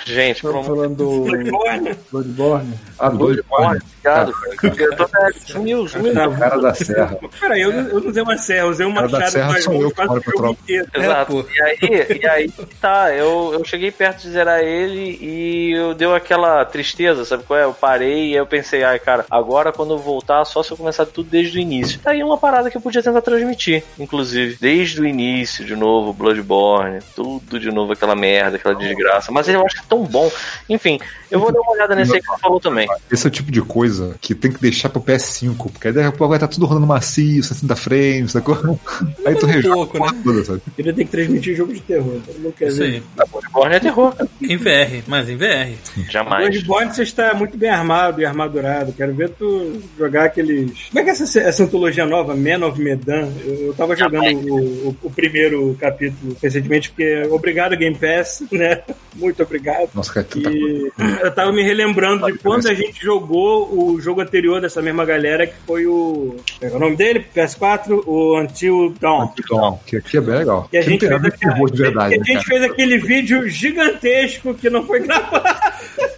Gente, pelo amor falando do Bloodborne? Bloodborne. Ah, dois Obrigado, cara. Eu velho. Sumiu, sumiu. cara da serra. Peraí, eu, não- eu não usei uma serra, eu usei um Cara da machado serra eu mãos que quase o tropa. inteiro. Exato. pô. e aí, e aí tá, eu, eu cheguei perto de zerar ele e eu deu aquela tristeza, sabe qual é? Eu parei e eu pensei, ai cara, agora quando eu voltar, só se eu começar tudo desde o início. Aí uma parada que eu podia tentar transmitir, inclusive, desde o início, de novo, Bloodborne, tudo de novo, aquela merda, aquela desgraça. Mas eu acho que é tão bom. Enfim, eu vou dar uma olhada nesse aí que você falou também. Esse é o tipo de coisa que tem que deixar pro PS5, porque aí daqui a pouco vai estar tudo rodando macio, 60 frames, sacou? Aí tu rejoga pouco, né? tudo, sabe? Ele tem que transmitir jogo de terror. Todo mundo quer Isso ver. aí. Bloodborne é terror. Em VR, mas em VR. Jamais. Bloodborne você está muito bem armado e armadurado. Quero ver tu jogar aqueles. Como é que é essa, essa antologia nova, Man of Medan? Eu, eu tava jogando o, o- o primeiro capítulo recentemente, porque obrigado, Game Pass, né? Muito obrigado. Nossa, cara. E eu tava me relembrando de quando a gente jogou o jogo anterior dessa mesma galera, que foi o. É o nome dele? PS4, o Until Dawn. Então, que aqui é bem legal. Que a gente, fez, aquela- de verdade, que a né, gente fez aquele vídeo gigantesco que não foi gravado.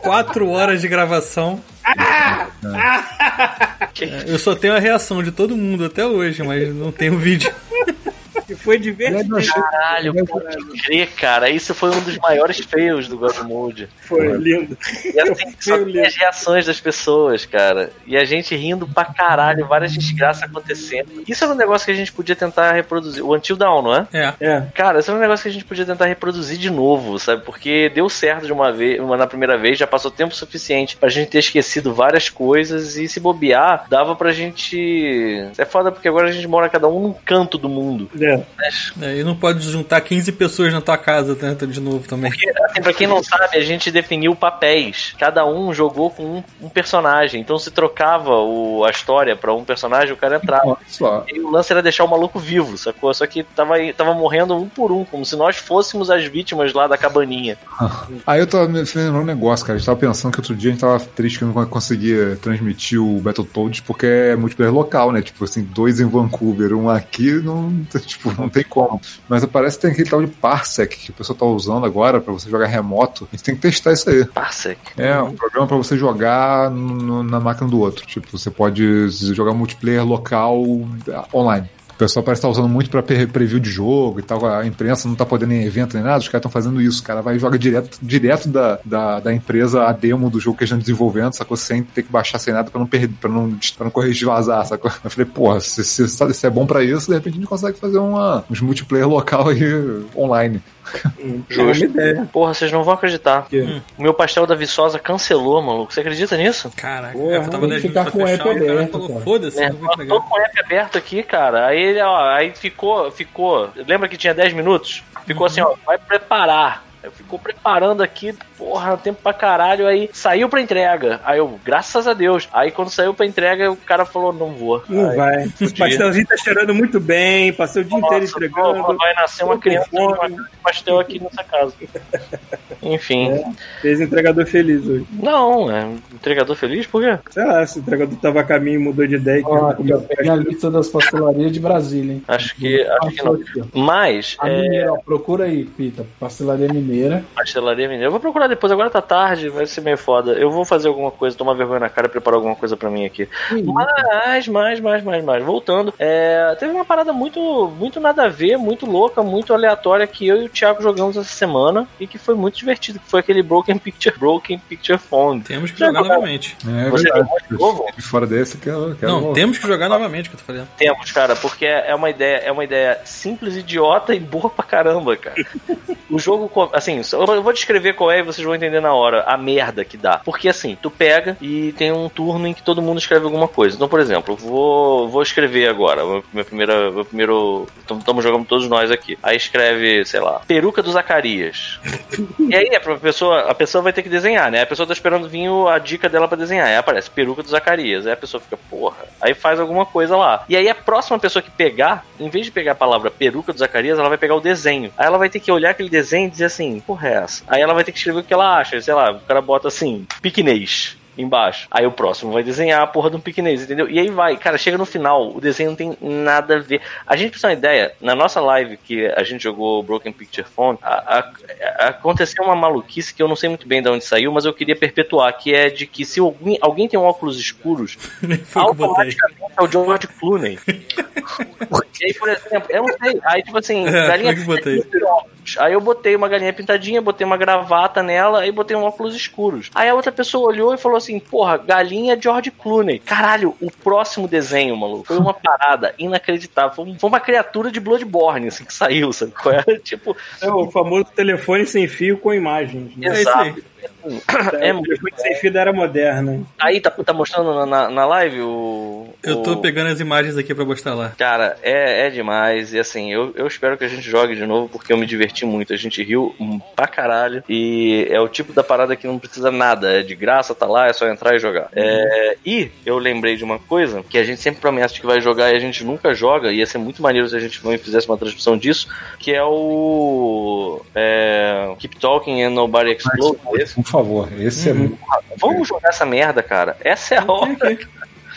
Quatro horas de gravação. É, Eu só tenho a reação de todo mundo até hoje, mas não tenho vídeo. E foi divertido. Caralho, pode crer, cara. Isso foi um dos maiores feios do God Mode. Foi lindo. E assim, só tem as reações das pessoas, cara. E a gente rindo pra caralho, várias desgraças acontecendo. Isso era um negócio que a gente podia tentar reproduzir. O Until Down, não é? É. É. Cara, esse era um negócio que a gente podia tentar reproduzir de novo, sabe? Porque deu certo de uma vez, uma na primeira vez, já passou tempo suficiente pra gente ter esquecido várias coisas e se bobear, dava pra gente. É foda porque agora a gente mora cada um num canto do mundo. É. É, e não pode juntar 15 pessoas na tua casa tenta de novo também. Assim, pra quem não sabe, a gente definiu papéis. Cada um jogou com um, um personagem. Então se trocava o, a história pra um personagem, o cara entrava. Só. E o lance era deixar o maluco vivo, sacou? Só que tava, tava morrendo um por um, como se nós fôssemos as vítimas lá da cabaninha. Aí eu tava me lembrando um negócio, cara. A gente tava pensando que outro dia a gente tava triste que não conseguia transmitir o Battletoads porque é multiplayer local, né? Tipo assim, dois em Vancouver, um aqui, não, tipo, não tem como. Mas parece que tem aquele tal de Parsec que o pessoal tá usando agora pra você jogar remoto. A gente tem que testar isso aí. Parsec. É, um programa pra você jogar no- na máquina do outro. Tipo, você pode jogar multiplayer local ah, online. O pessoal parece estar usando muito pra pre- preview de jogo e tal. A imprensa não tá podendo em evento nem nada, os caras estão fazendo isso. O cara vai e joga direto, direto da, da, da empresa a demo do jogo que eles estão desenvolvendo, sacou? Sem ter que baixar sem nada pra não perder, pra não, não corrigir vazar, sacou? Eu falei, porra, se, se, se é bom pra isso, de repente a gente consegue fazer uma, uns multiplayer local aí online. É uma ideia. Porra, vocês não vão acreditar. quê? O meu pastel da Viçosa cancelou, maluco. Você acredita nisso? Caraca, Porra, eu tava tem 10 que ficar minutos com pra o fechar, app o cara aberto, falou, foda-se, É, tô com o app aberto aqui, cara. Aí ele, ó, aí ficou, ficou. Lembra que tinha 10 minutos? Ficou assim, ó, vai preparar. Eu ficou preparando aqui, porra, tempo pra caralho. Aí saiu pra entrega. Aí eu, graças a Deus. Aí quando saiu pra entrega, o cara falou: não vou. Não Aí, vai. O pastelzinho tá cheirando muito bem, passei o dia inteiro Nossa, entregando. porra, vai nascer uma criança com uma pastel aqui nessa casa. Enfim. Fez entregador feliz hoje. Não, é entregador feliz, por quê? Sei lá, se o entregador tava a caminho e mudou de ideia. que aqui, comer ó, peguei a lista das pastelarias de Brasília, hein? Acho que, acho que não. Mas, A é, procura aí, Pita. Pastelaria Mineira. Pastelaria mineira. Eu vou procurar depois, agora tá tarde, vai ser meio foda. Eu vou fazer alguma coisa, tomar vergonha na cara e preparar alguma coisa pra mim aqui. Mas, mais, mais, mais, mais. Voltando, é, teve uma parada muito, muito nada a ver, muito louca, muito aleatória que eu e o Thiago jogamos essa semana e que foi muito divertido, que foi aquele Broken Picture, Broken Picture Phone. Temos que Já jogar novamente. É Você verdade. jogou de novo? De fora desse, que eu quero. Não, temos que jogar novamente, que eu tô falando. Temos, cara, porque é uma ideia, é uma ideia simples, idiota e boa pra caramba, cara. o jogo, co- assim, eu vou descrever qual é e vocês vão entender na hora a merda que dá. Porque assim, tu pega e tem um turno em que todo mundo escreve alguma coisa. Então, por exemplo, eu vou, vou escrever agora. Meu, meu primeira, meu primeiro. Estamos jogando todos nós aqui. Aí escreve, sei lá, peruca do Zacarias. e aí a pessoa, a pessoa vai ter que desenhar, né? A pessoa tá esperando vir a dica dela pra desenhar. Aí aparece peruca do Zacarias. Aí a pessoa fica, porra. Aí faz alguma coisa lá. E aí a próxima pessoa que pegar, em vez de pegar a palavra peruca do Zacarias, ela vai pegar o desenho. Aí ela vai ter que olhar aquele desenho e dizer assim, porra, é essa? Aí ela vai ter que escrever o que ela acha. Sei lá, o cara bota assim, piquenês embaixo. Aí o próximo vai desenhar a porra de um piquenês, entendeu? E aí vai, cara, chega no final, o desenho não tem nada a ver. A gente precisa uma ideia, na nossa live que a gente jogou Broken Picture Phone, a- a- a- aconteceu uma maluquice que eu não sei muito bem de onde saiu, mas eu queria perpetuar, que é de que se alguém, alguém tem um óculos escuros, automaticamente é o George Clooney. e aí, por exemplo, eu não sei, aí tipo assim, É, galinha. Aí eu botei uma galinha pintadinha, botei uma gravata nela, aí botei um óculos escuros. Aí a outra pessoa olhou e falou assim: Porra, galinha George Clooney. Caralho, o próximo desenho, maluco, foi uma parada inacreditável. Foi um- Foi uma criatura de Bloodborne, assim, que saiu, sabe? qual é? Tipo, É o famoso telefone sem fio com imagens. Né? É aí. É, o telefone sem fio da era moderna. aí tá, tá mostrando na- na, na live o. Eu tô o- pegando as imagens aqui pra mostrar lá. Cara, é, é demais. E assim, eu, eu espero que a gente jogue de novo porque eu me diverti muito. A gente riu pra caralho. E é o tipo da parada que não precisa nada. É de graça, tá lá, é só entrar e jogar. É, e eu lembrei de uma coisa que a gente sempre promete que vai jogar e a gente nunca joga. E ia ser muito maneiro se a gente não fizesse uma transmissão disso. Que é o. É, Keep Talking and Nobody Explode. Esse. Por favor, esse é muito. Vamos jogar essa merda, cara. Essa é a hora.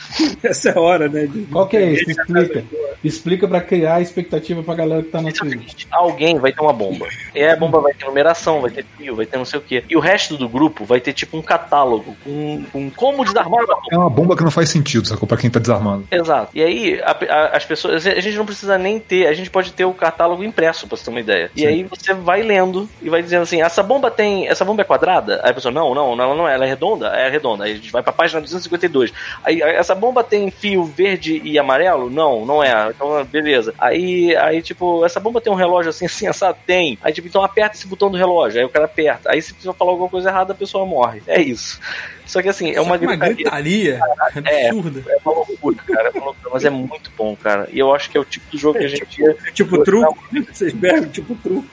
Essa é a hora, né? de- Qual que é esse? Explica. Explica pra criar expectativa pra galera que tá na Twitch. Alguém vai ter uma bomba. E aí a bomba vai ter numeração, vai ter fio, vai ter não sei o quê. E o resto do grupo vai ter tipo um catálogo com, com como desarmar uma bomba. É uma bomba que não faz sentido, sacou? Pra quem tá desarmando. Exato. E aí, a- a- as pessoas. A gente não precisa nem ter, a gente pode ter o catálogo impresso, pra você ter uma ideia. E aí você vai lendo e vai dizendo assim: essa bomba tem. Essa bomba é quadrada? Aí a pessoa, não, não, não, ela não é, ela é redonda? É redonda. Aí a gente vai pra página 252. Aí a- essa bomba tem fio verde e amarelo? Não, não é. Então, beleza. Aí, aí, tipo, essa bomba tem um relógio assim, assim, essa tem. Aí, tipo, então aperta esse botão do relógio. Aí o cara aperta. Aí se você falar alguma coisa errada, a pessoa morre. É isso. Só que assim, é uma, uma gritaria. gritaria É. absurda. É uma loucura, cara. É uma loucura, mas é muito bom, cara. E eu acho que é o tipo de jogo que a gente. Tipo truco. Vocês bergam tipo truco.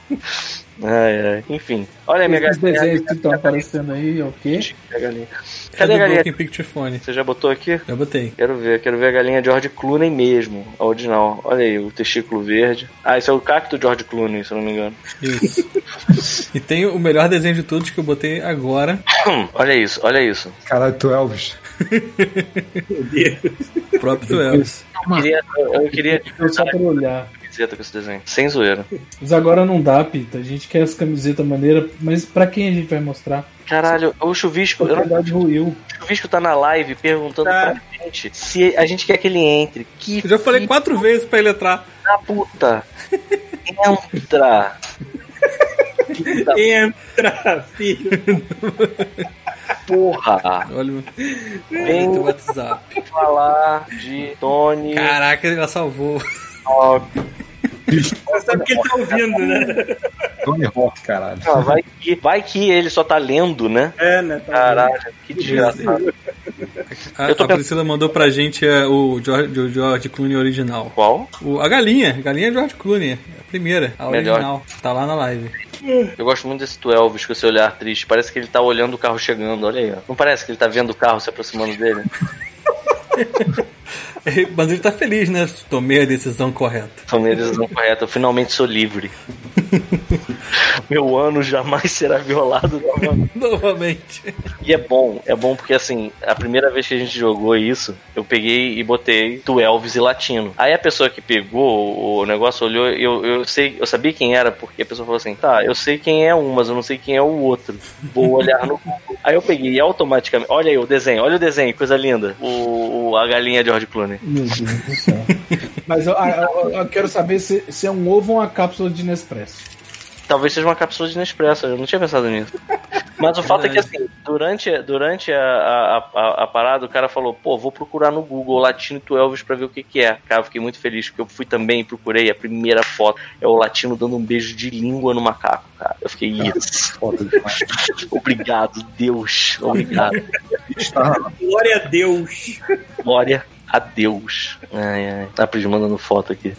Ai, ai. Enfim. Olha a minha Esses galinha. desenhos que estão aparecendo aí, é o quê? Cadê a galinha? É Cadê a galinha? Picture. Você já botou aqui? Já botei. Quero ver, quero ver a galinha George Clooney mesmo, a original. Olha aí, o testículo verde. Ah, esse é o cacto George Clooney, se eu não me engano. Isso. e tem o melhor desenho de todos que eu botei agora. Olha isso, olha isso. Caralho, tu é Elvis. O próprio Elvis. Eu queria, eu, eu queria Foi só pra olhar. camiseta com esse desenho. Sem zoeira. Mas agora não dá, Pita. A gente quer as camisetas maneira, mas pra quem a gente vai mostrar? Caralho, o chuvisco, A eu não, verdade ruiu. o chuvisco tá na live perguntando Tá. pra gente se a gente quer que ele entre. Que Eu já falei quatro vezes pra ele entrar. da puta. Entra. Entra, filho. porra. Olha o WhatsApp. falar de Tony Caraca, ele já salvou. Você sabe que ele tá ouvindo, né? Tony Hawk, caralho. Ah, vai que, vai que ele só tá lendo, né? É, né? Tá Caralho, que desgraçado. A, a Priscila mandou pra gente é, o, George, o George Clooney original. Qual? O, a galinha, a galinha George Clooney. A primeira, a Melhor. original. Tá lá na live. Eu gosto muito desse Elvis com esse olhar triste. Parece que ele tá olhando o carro chegando, olha aí. ó. Não parece que ele tá vendo o carro se aproximando dele? Mas ele tá feliz, né? Tomei a decisão correta. Tomei a decisão correta, eu finalmente sou livre. Meu ano jamais será violado novamente. Novamente. E é bom, é bom porque assim, a primeira vez que a gente jogou isso, eu peguei e botei tu Elvis e Latino. Aí a pessoa que pegou o negócio olhou, eu, eu sei, eu sabia quem era, porque a pessoa falou assim: tá, eu sei quem é um, mas eu não sei quem é o outro. Vou olhar no Google. Aí eu peguei e automaticamente, olha aí o desenho, olha o desenho, coisa linda. O, o- a galinha de George Clooney. Meu Deus do céu. Mas eu, eu- eu quero saber se, se é um ovo ou uma cápsula de Nespresso. Talvez seja uma cápsula de Nespresso, eu não tinha pensado nisso. Mas o fato é que assim, durante, durante a, a, a, a parada, o cara falou, pô, vou procurar no Google Latino e Elvis pra ver o que que é. Cara, eu fiquei muito feliz, porque eu fui também e procurei, a primeira foto é o Latino dando um beijo de língua no macaco, cara. Eu fiquei, isso. Obrigado, Deus, obrigado. Glória a Deus. Glória a Deus. Ai, ai. A Pris mandando foto aqui.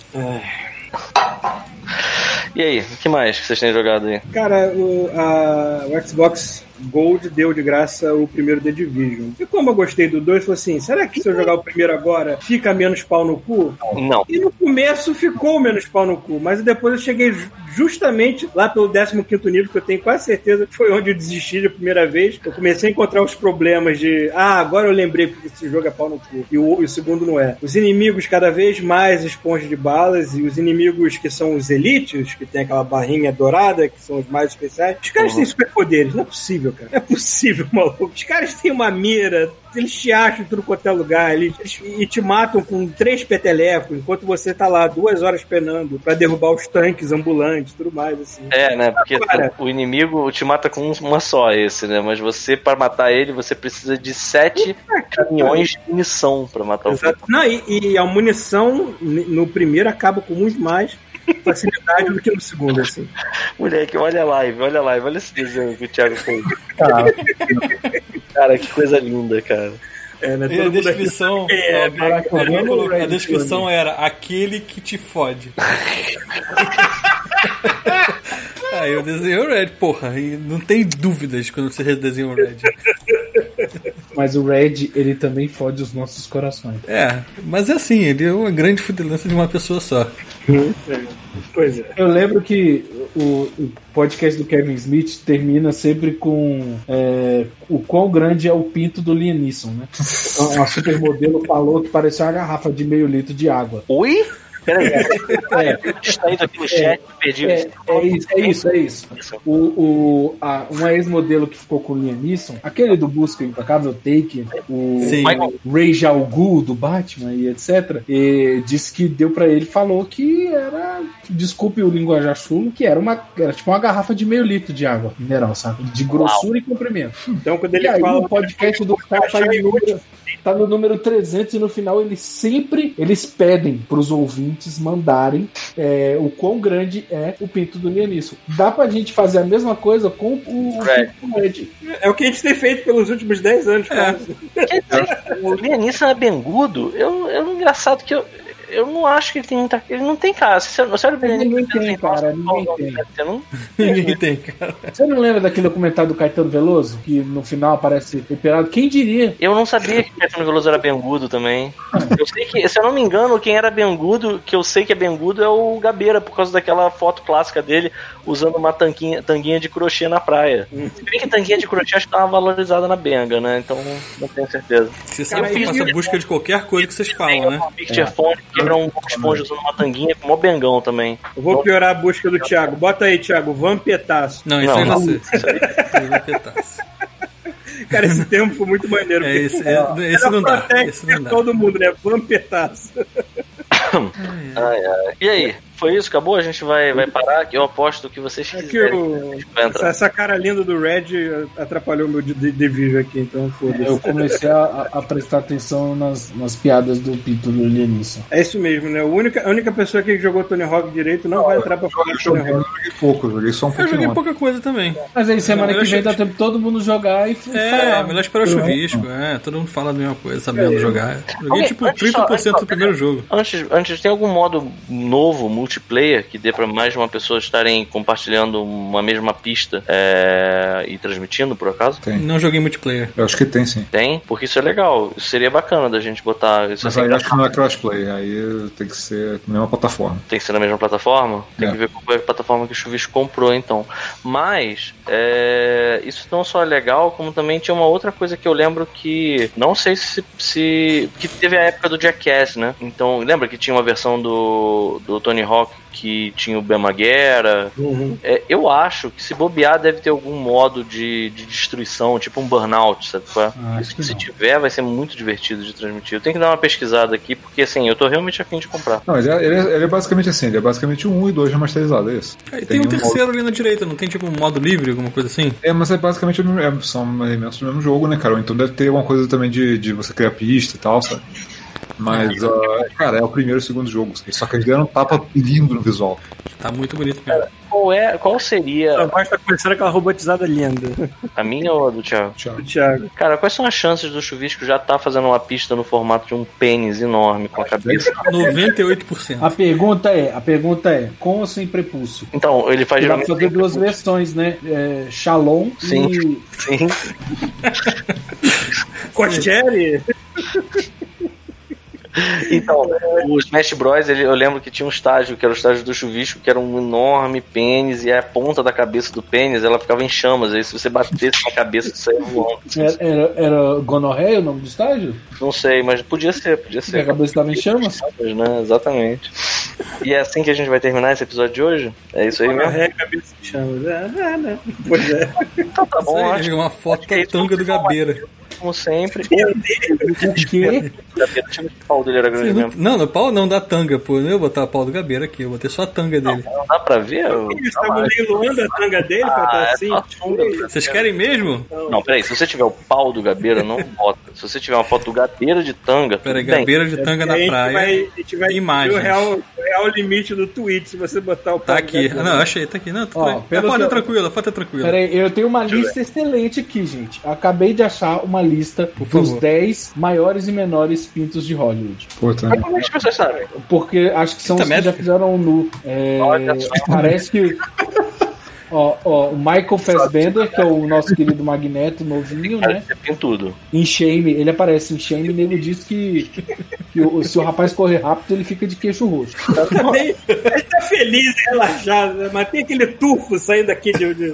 E aí, o que mais que vocês têm jogado aí? Cara, o, a- o Xbox Gold deu de graça o primeiro The Division. E como eu gostei do 2, falei assim: será que se eu jogar o primeiro agora fica menos pau no cu? Não. E no começo ficou menos pau no cu, mas depois eu cheguei justamente lá pelo 15 nível, que eu tenho quase certeza que foi onde eu desisti da primeira vez. Eu comecei a encontrar os problemas de, ah, agora eu lembrei porque esse jogo é pau no cu. E o, e o segundo não é. Os inimigos cada vez mais esponja de balas, e os inimigos que são os elites, que tem aquela barrinha dourada, que são os mais especiais, os caras têm superpoderes, não é possível, cara. Não é possível, maluco. Os caras têm uma mira, eles te acham em tudo quanto é lugar, eles, eles- e te matam com três petelecos, enquanto você tá lá duas horas penando pra derrubar os tanques ambulantes e tudo mais, assim. É, né? Porque Cara. o inimigo te mata com uma só, esse, né? Mas você, para matar ele, você precisa de sete caminhões de munição pra matar o Exato. Não, e, e a munição no primeiro acaba com muito mais facilidade do que no segundo, assim. Moleque, olha a live, olha a live, olha esse desenho que o Thiago fez. Cara, Cara, que coisa linda, cara. É, né? E a mundo aqui descrição, É, o colocou- a descrição era aquele que te fode. Aí eu desenhei o Red, porra, e não tem dúvidas quando você desenha o Red. Mas o Red, ele também fode os nossos corações. É, mas é assim, ele é uma grande fudelância de uma pessoa só. Pois é. Eu lembro que o, o podcast do Kevin Smith termina sempre com é, o quão grande é o pinto do Liam Neeson, né? Então, A supermodelo falou que parecia uma garrafa de meio litro de água. Oi? Peraí, É, distraído aqui no chat, perdi. é, é isso, é isso, é isso. O, o, a, uma ex-modelo que ficou com o Liam Neeson, aquele do Busca Implacável Take, o Sim. Ray Al Ghul do Batman e etc. E disse que deu pra ele, falou que era, desculpe o linguajar chulo, que era uma era tipo uma garrafa de meio litro de água mineral, sabe? De grossura e comprimento. Então, quando E ele aí fala. o podcast do cara tá, tá no número 300 e no final eles sempre eles pedem pros ouvintes mandarem é, o quão grande é o pinto do Lianisson. Dá pra gente fazer a mesma coisa com o, o Red. pinto do Red. É o que a gente tem feito pelos últimos 10 anos, cara. Quer dizer, o Lianisson é bengudo. Eu, eu, engraçado que eu, eu não acho que ele tem muita. Ele não tem cara. Se você olha o Ninguém tem, cara, ninguém tem. Você não, Ninguém tem, cara. Você não lembra daquele documentário do Caetano Veloso? Que no final aparece operado? Quem diria? eu não sabia que o Caetano Veloso era bengudo também. Eu sei que, se eu não me engano, quem era bengudo, que eu sei que é bengudo, é o Gabeira, por causa daquela foto clássica dele usando uma tanquinha, tanguinha de crochê na praia. Se bem que tanguinha de crochê acho que tava valorizada na benga, né? Então não tenho certeza. Você sabe que eu isso- faço a busca de qualquer coisa que vocês falam, né? Um Picture Phone, quebra um Bob esponja usando uma tanguinha com mó bengão também. Eu vou piorar a busca do Thiago. Bota aí, Thiago. Vampetaço. Não, isso Não, aí não. você. Isso aí é um petaço. Cara, esse termo foi muito maneiro. É, esse, é, esse não dá. Esse não dá. todo mundo, né? Vampetaço. Ai, ai. E aí? Foi isso? Acabou? A gente vai, vai parar? Que eu aposto que vocês Aqui quiserem. o... vai entrar. essa, essa cara linda do Red atrapalhou meu de- de- Division aqui, então foda-se. Eu comecei a, a prestar atenção nas, nas piadas do pinto do Lianisson. É isso mesmo, né? A única, a única pessoa que jogou Tony Hawk direito não vai entrar pra falar Eu de Tony joguei, eu Hawk. joguei pouco, eu joguei só um Eu pouquinho. joguei ontem. pouca coisa também. Mas aí semana Não, que eu vem dá tempo todo mundo jogar e É, falar. melhor esperar o chuvisco. É, todo mundo fala a mesma coisa, sabendo jogar. Joguei Ok, tipo antes só, 30% antes só, do primeiro jogo. Antes, antes, tem algum modo novo, multiplayer, que dê pra mais de uma pessoa estarem compartilhando uma mesma pista é, e transmitindo, por acaso? Tem. Não joguei multiplayer. Eu acho que tem sim. Tem? Porque isso é legal. Isso seria bacana da gente botar. Isso Mas assim, aí acho que não é crossplay, aí tem que ser na mesma plataforma. Tem que ser na mesma plataforma? Tem É. que ver qual foi a plataforma que o Chuvisco comprou, então. Mas, é, isso não só é legal, como também tinha uma outra coisa que eu lembro que. Não sei se. se que teve a época do Jackass, né? Então, lembra que tinha uma versão do, do Tony Hawk que tinha o Ben Maguera? É, eu acho que se bobear deve ter algum modo de, de destruição, tipo um burnout, sabe? qual é? Ah, se não. tiver, vai ser muito divertido de transmitir. Eu tenho que dar uma pesquisada aqui, porque assim, eu tô realmente afim de comprar. Não, mas ele é, ele é- ele é basicamente assim, ele é basicamente um 1 e 2 remasterizado, é isso. Aí tem um modo- terceiro ali na direita, não tem tipo um modo livre, alguma coisa assim? É, mas é basicamente o mesmo- é, são elementos do mesmo jogo, né, cara? Então deve ter alguma coisa também de, de você criar pista e tal, sabe? Mas, ah, cara, é o primeiro e o segundo jogo. Só que eles deram um tapa lindo no visual. Tá muito bonito mesmo. Qual, é, qual seria A voz tá começando aquela robotizada linda a minha ou a do Thiago? Tchau. do Thiago. Cara, quais são as chances do Chuvisco já estar fazendo uma pista no formato de um pênis enorme com a cabeça? 98%. A pergunta é, a pergunta é, com ou sem prepúcio? Então, ele faz pra geralmente. fazer duas versões, né? É, Shalom Sim. e Sim. Então, o Smash Bros, ele, eu lembro que tinha um estágio, que era o estágio do chuvisco, que era um enorme pênis, e a ponta da cabeça do pênis, ela ficava em chamas, aí se você batesse na cabeça, isso voando. era, era, era gonorreia o nome do estágio? Não sei, mas podia ser, podia Porque a ser. cabeça estava em chamas? Né? Exatamente. E é assim que a gente vai terminar esse episódio de hoje? É isso aí mesmo? A cabeça de chama. É, é, né? Pois é. Então tá bom, aí, acho uma foto que é da isso. tanga do Gabeira. Como sempre. O quê? O pau dele era grande não, mesmo. não, no pau não da tanga, pô. Eu não ia botar o pau do Gabeira aqui, eu botei só a tanga dele. Não dá pra ver? Eu- Eles estavam leiloando a tanga dele pra Ah, estar é assim. sunga. Vocês querem mesmo? Não, peraí, se você tiver o pau do Gabeira, não bota. Se você tiver uma foto do Gabeira de tanga, Pera aí, tudo bem. Gabeira de tanga na gente praia. vai, a gente vai Imagens. o real, o real limite do tweet se você botar o Tá pau aqui. do Ah, não, achei, tá aqui. Não, tudo Ó. A foto é tranquila, a foto é tranquila. Pera aí, eu tenho uma lista excelente aqui, gente. Acabei de achar uma lista dos favor. 10 maiores e menores pintos de Hollywood. Puta. Mas como é que as pessoas sabem? Porque acho que são Fita os que já fizeram nu. É, parece que Ó, ó, o Michael Fassbender, que é o nosso querido Magneto novinho, né? É pintudo. Em Shame, ele aparece em Shame e nego diz que, que o- se o rapaz correr rápido, ele fica de queixo roxo. Ele tá feliz e relaxado, né? mas tem aquele tufo saindo aqui de. de...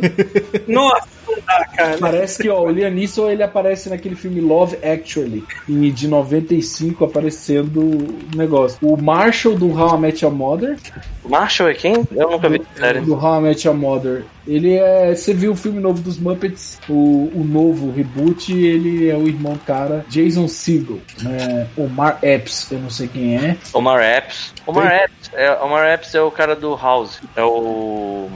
Nossa, não dá, cara. Parece que, ó, o Liam Neeson, ele aparece naquele filme Love Actually, e de 95, aparecendo o negócio. O Marshall do How I Met Your Mother, Marshall é quem? Eu nunca vi a série. do How I Met Your Mother, ele é... Você viu o filme novo dos Muppets, o, o novo reboot, ele é o irmão do cara, Jason Segel, né? Omar Epps, eu não sei quem é. Omar Epps. Omar Epps é, Omar Epps é o cara do House. É o.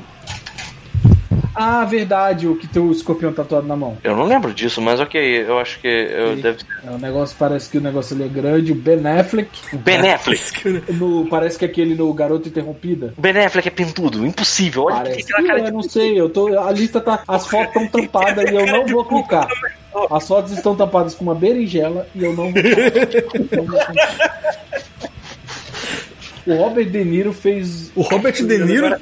Ah, verdade, o que tem o escorpião tatuado na mão. Eu não lembro disso, mas ok, eu acho que eu Sim. deve ser. É, o negócio parece que o negócio ali é grande. O Ben Affleck. Ben Affleck. No, parece que aquele no Garoto Interrompida. O Ben Affleck é pintudo, impossível. Olha Parece que aquela cara é, de não sei, eu tô. A lista tá. As fotos estão tampadas e eu não vou clicar. As fotos estão tampadas com uma berinjela e eu não vou clicar. Não vou clicar. O Robert De Niro fez. O Robert De Niro.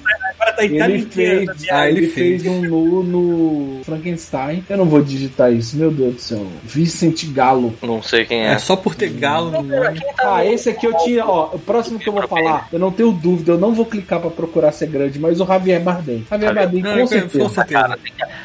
Agora, agora tá Ele fez, Ah, ele ele fez. fez um nu no Frankenstein. Eu não vou digitar isso, meu Deus do céu. Vicente Galo. Não sei quem é. É só por ter galo no nome. Ah, esse aqui eu tinha, ó, o próximo que eu vou falar, eu não tenho dúvida, eu não vou clicar pra procurar ser grande, mas o Javier Bardem. Javier Bardem, Não, com com certeza. certeza.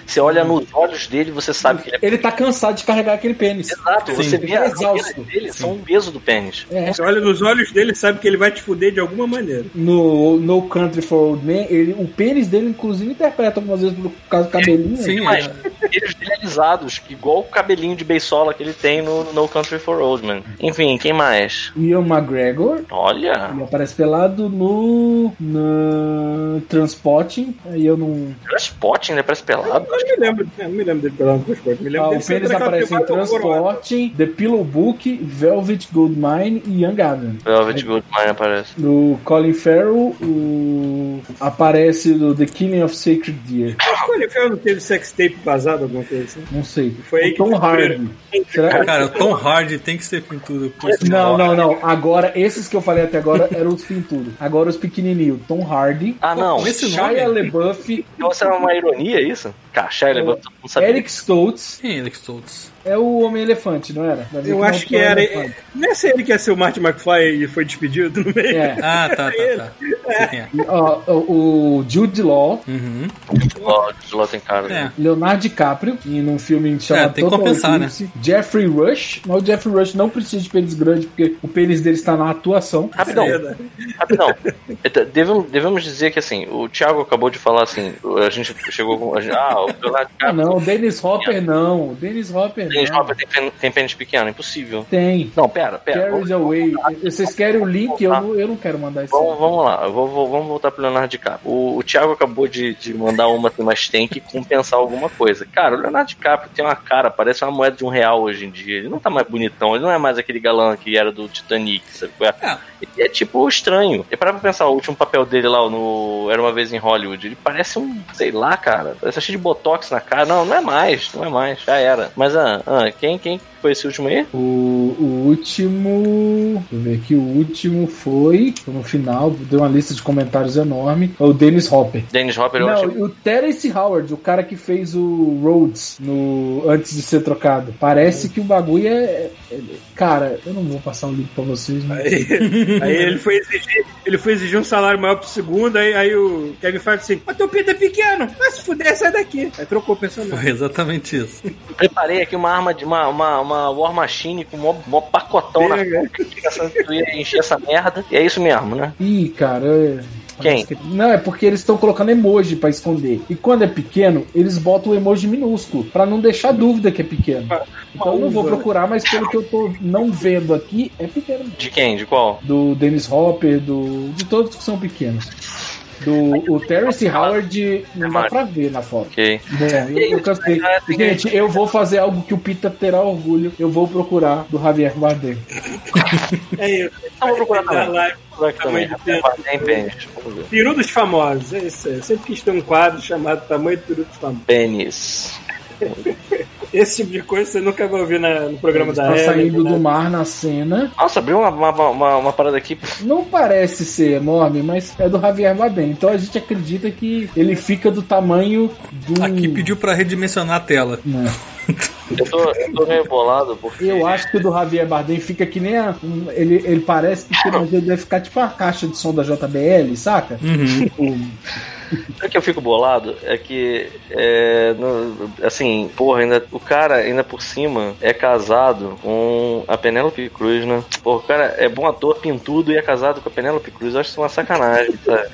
Você olha nos olhos dele, você sabe que ele é Ele tá cansado de carregar aquele pênis. Exato, Sim. você vê tá as exausto. dele são o peso do pênis. É. Você olha nos olhos dele e sabe que ele vai te fuder de alguma maneira. No No Country for Old Men, ele, o pênis dele, inclusive, interpreta algumas vezes por causa do cabelinho. Sim, Mas é. eles dele alisados, que igual o cabelinho de beisola que ele tem no No Country for Old Men. Enfim, quem mais? Ian McGregor, Olha, ele aparece pelado no, no Transporting, aí eu não... Transporting, ele parece pelado. Eu não me lembro, eu não me lembro dele pelo transporte. Me lembro Ah, dele o pênis aparece em. Transporting, The Pillow Book, Velvet Goldmine e Young Adams. Velvet Goldmine aparece. No Colin Farrell, o... aparece no The Killing of Sacred Deer. Olha, o não teve sex tape vazado, alguma coisa assim. Não sei. Foi aí o que Tom descobriram. Hardy. Será? Cara, o Tom Hardy tem que ser pintudo. por Não, não, não. Agora, esses que eu falei até agora eram os pintudos. Agora os pequenininhos. Tom Hardy, Ah, não. Com esse nome? Shia LaBeouf, Então será uma ironia isso? Cara, Shia mundo sabia. Eric Stoltz. Quem é Alex Stoltz? É o Homem-Elefante, não era? Eu não acho que é era. elefante. Não é ele que ia ser o Martin McFly e foi despedido no meio? É. Ah, tá, tá, tá. Sei quem é. Ó, o Jude Law, Uhum. Ó, de lá tem cara. É. Leonardo DiCaprio, e num filme chamado É, tem que Total compensar, né? Eclipse. Jeffrey Rush, mas o Jeffrey Rush não precisa de pênis grande, porque o pênis dele está na atuação. Rapidão, rapidão. Então, Devemos, devemos dizer que assim, o Thiago acabou de falar assim, a gente chegou com. a gente- ah, o Leonardo Ah, DiCaprio não, o Dennis Hopper não. O Dennis Hopper Não. Hopper tem, tem pênis pequeno, impossível. Tem. Não, pera, pera. Vamos, Carries Away. Vocês querem o link? Eu não, eu não quero mandar isso. vamos, vamos lá, eu vou, vou- vamos voltar pro Leonardo DiCaprio. O, o Thiago acabou de, de mandar uma assim, mas tem que compensar alguma coisa. Cara, o Leonardo DiCaprio tem uma cara, parece uma moeda de um real hoje em dia. Ele não tá mais bonitão, ele não é mais aquele galã que era do Titanic, sabe? é? É. Tipo estranho. E para pra pensar, o último papel dele lá no Era uma vez em Hollywood, ele parece um, sei lá, cara, parece cheio de botox na cara. Não, não é mais, não é mais, já era. Mas ah, ah, quem, quem foi esse último aí? O, o último. Deixa eu ver aqui. O último foi. foi No final, deu uma lista de comentários enorme. É o Dennis Hopper. Dennis Hopper, eu Não, achei. o Terence Howard, o cara que fez o Rhodes no, antes de ser trocado. Parece que o bagulho é. é- Cara, eu não vou passar o link pra vocês, mas. Aí, aí ele foi exigir, ele foi exigir um salário maior pro segundo, aí, aí o Kevin Feige assim, mas teu pinto é pequeno, vai se fuder, sai daqui. Aí trocou o personagem. Foi exatamente isso. Preparei aqui uma arma de uma, uma, uma War Machine com um mó pacotão na que tu ia encher essa merda. E é isso mesmo, né? Ih, cara. é- Quem? Não, é porque eles estão colocando emoji pra esconder. E quando é pequeno, eles botam o emoji minúsculo, pra não deixar dúvida que é pequeno. Então eu não vou procurar, mas pelo que eu tô não vendo aqui, é pequeno. De quem? De qual? Do Dennis Hopper, do de todos que são pequenos. Do o Terence Howard não dá pra ver na foto. Ok. Bom, eu, eu cansei. Gente, eu vou fazer algo que o Pita terá orgulho. Eu vou procurar do Javier Bardem. É isso. Vou procurar aqui também. Tamanho. Vamos ver. Peru dos famosos, é isso aí. Eu sempre quis ter um quadro chamado Tamanho do Peru dos famosos. Pênis. Esse tipo de coisa você nunca vai ouvir na- no programa da Tá saindo né? do mar na cena. Nossa, abriu uma, uma, uma, uma parada aqui. Não parece ser enorme, mas é do Javier Bardem. Então a gente acredita que ele fica do tamanho do. Aqui pediu pra redimensionar a tela. Não. Eu tô, eu tô meio bolado porque. Eu acho que o do Javier Bardem fica que nem a. um- ele, ele parece que mas ele deve ficar tipo a caixa de som da JBL, saca? Tipo, O que eu fico bolado é que, é, no- assim, porra, ainda, o cara ainda por cima é casado com a Penélope Cruz, né? Porra, o cara é bom ator, pintudo e é casado com a Penélope Cruz. Eu acho isso uma sacanagem, sabe?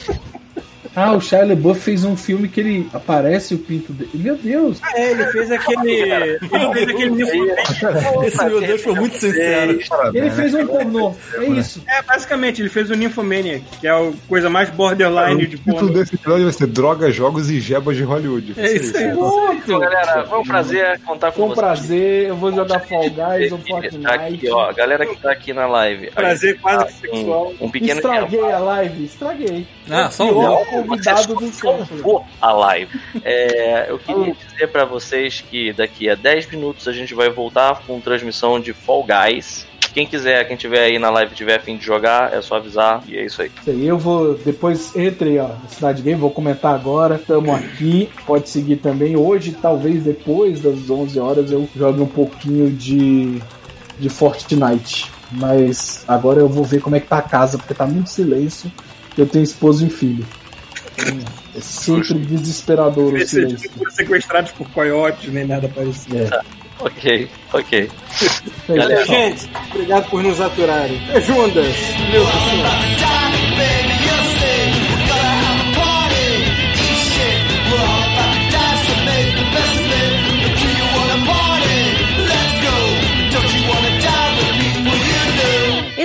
Ah, o Shia LaBeouf fez um filme que ele aparece o pinto dele. Meu Deus! É, ele fez aquele. Ele fez aquele Esse meu Deus foi muito sincero. Ele fez um pornô. É isso. É, basicamente, ele fez o Nymphomaniac, que é a coisa mais borderline de O título desse episódio vai ser Drogas, Jogos e Gebas de Hollywood. É isso aí. Então, galera, foi um prazer contar com Foi um vocês. prazer. Eu vou jogar Fall Guys ou Tá Fortnite. aqui, ó, a galera que tá aqui na live. Prazer quase um, sexual. um pequeno Estraguei a live, estraguei. Ah, só vídeo. Convidado do for a live. É, eu queria dizer pra vocês que daqui a 10 minutos a gente vai voltar com transmissão de Fall Guys. Quem quiser, quem tiver aí na live e tiver a fim de jogar, é só avisar e é isso aí. Isso aí, eu vou, depois entre ó, na Cidade Game, vou comentar agora. Estamos aqui, pode seguir também. Hoje, talvez depois das 11 horas, eu jogue um pouquinho de, de Fortnite. Mas agora eu vou ver como é que tá a casa, porque tá muito silêncio. Eu tenho esposo e filho. É sempre desesperador o Esses silêncio. sequestrados por coiotes, nem nada parecido. É. Ok, ok. Aí, Galera. Gente, obrigado por nos aturarem. É Jundas, meu senhor. Baby, you'll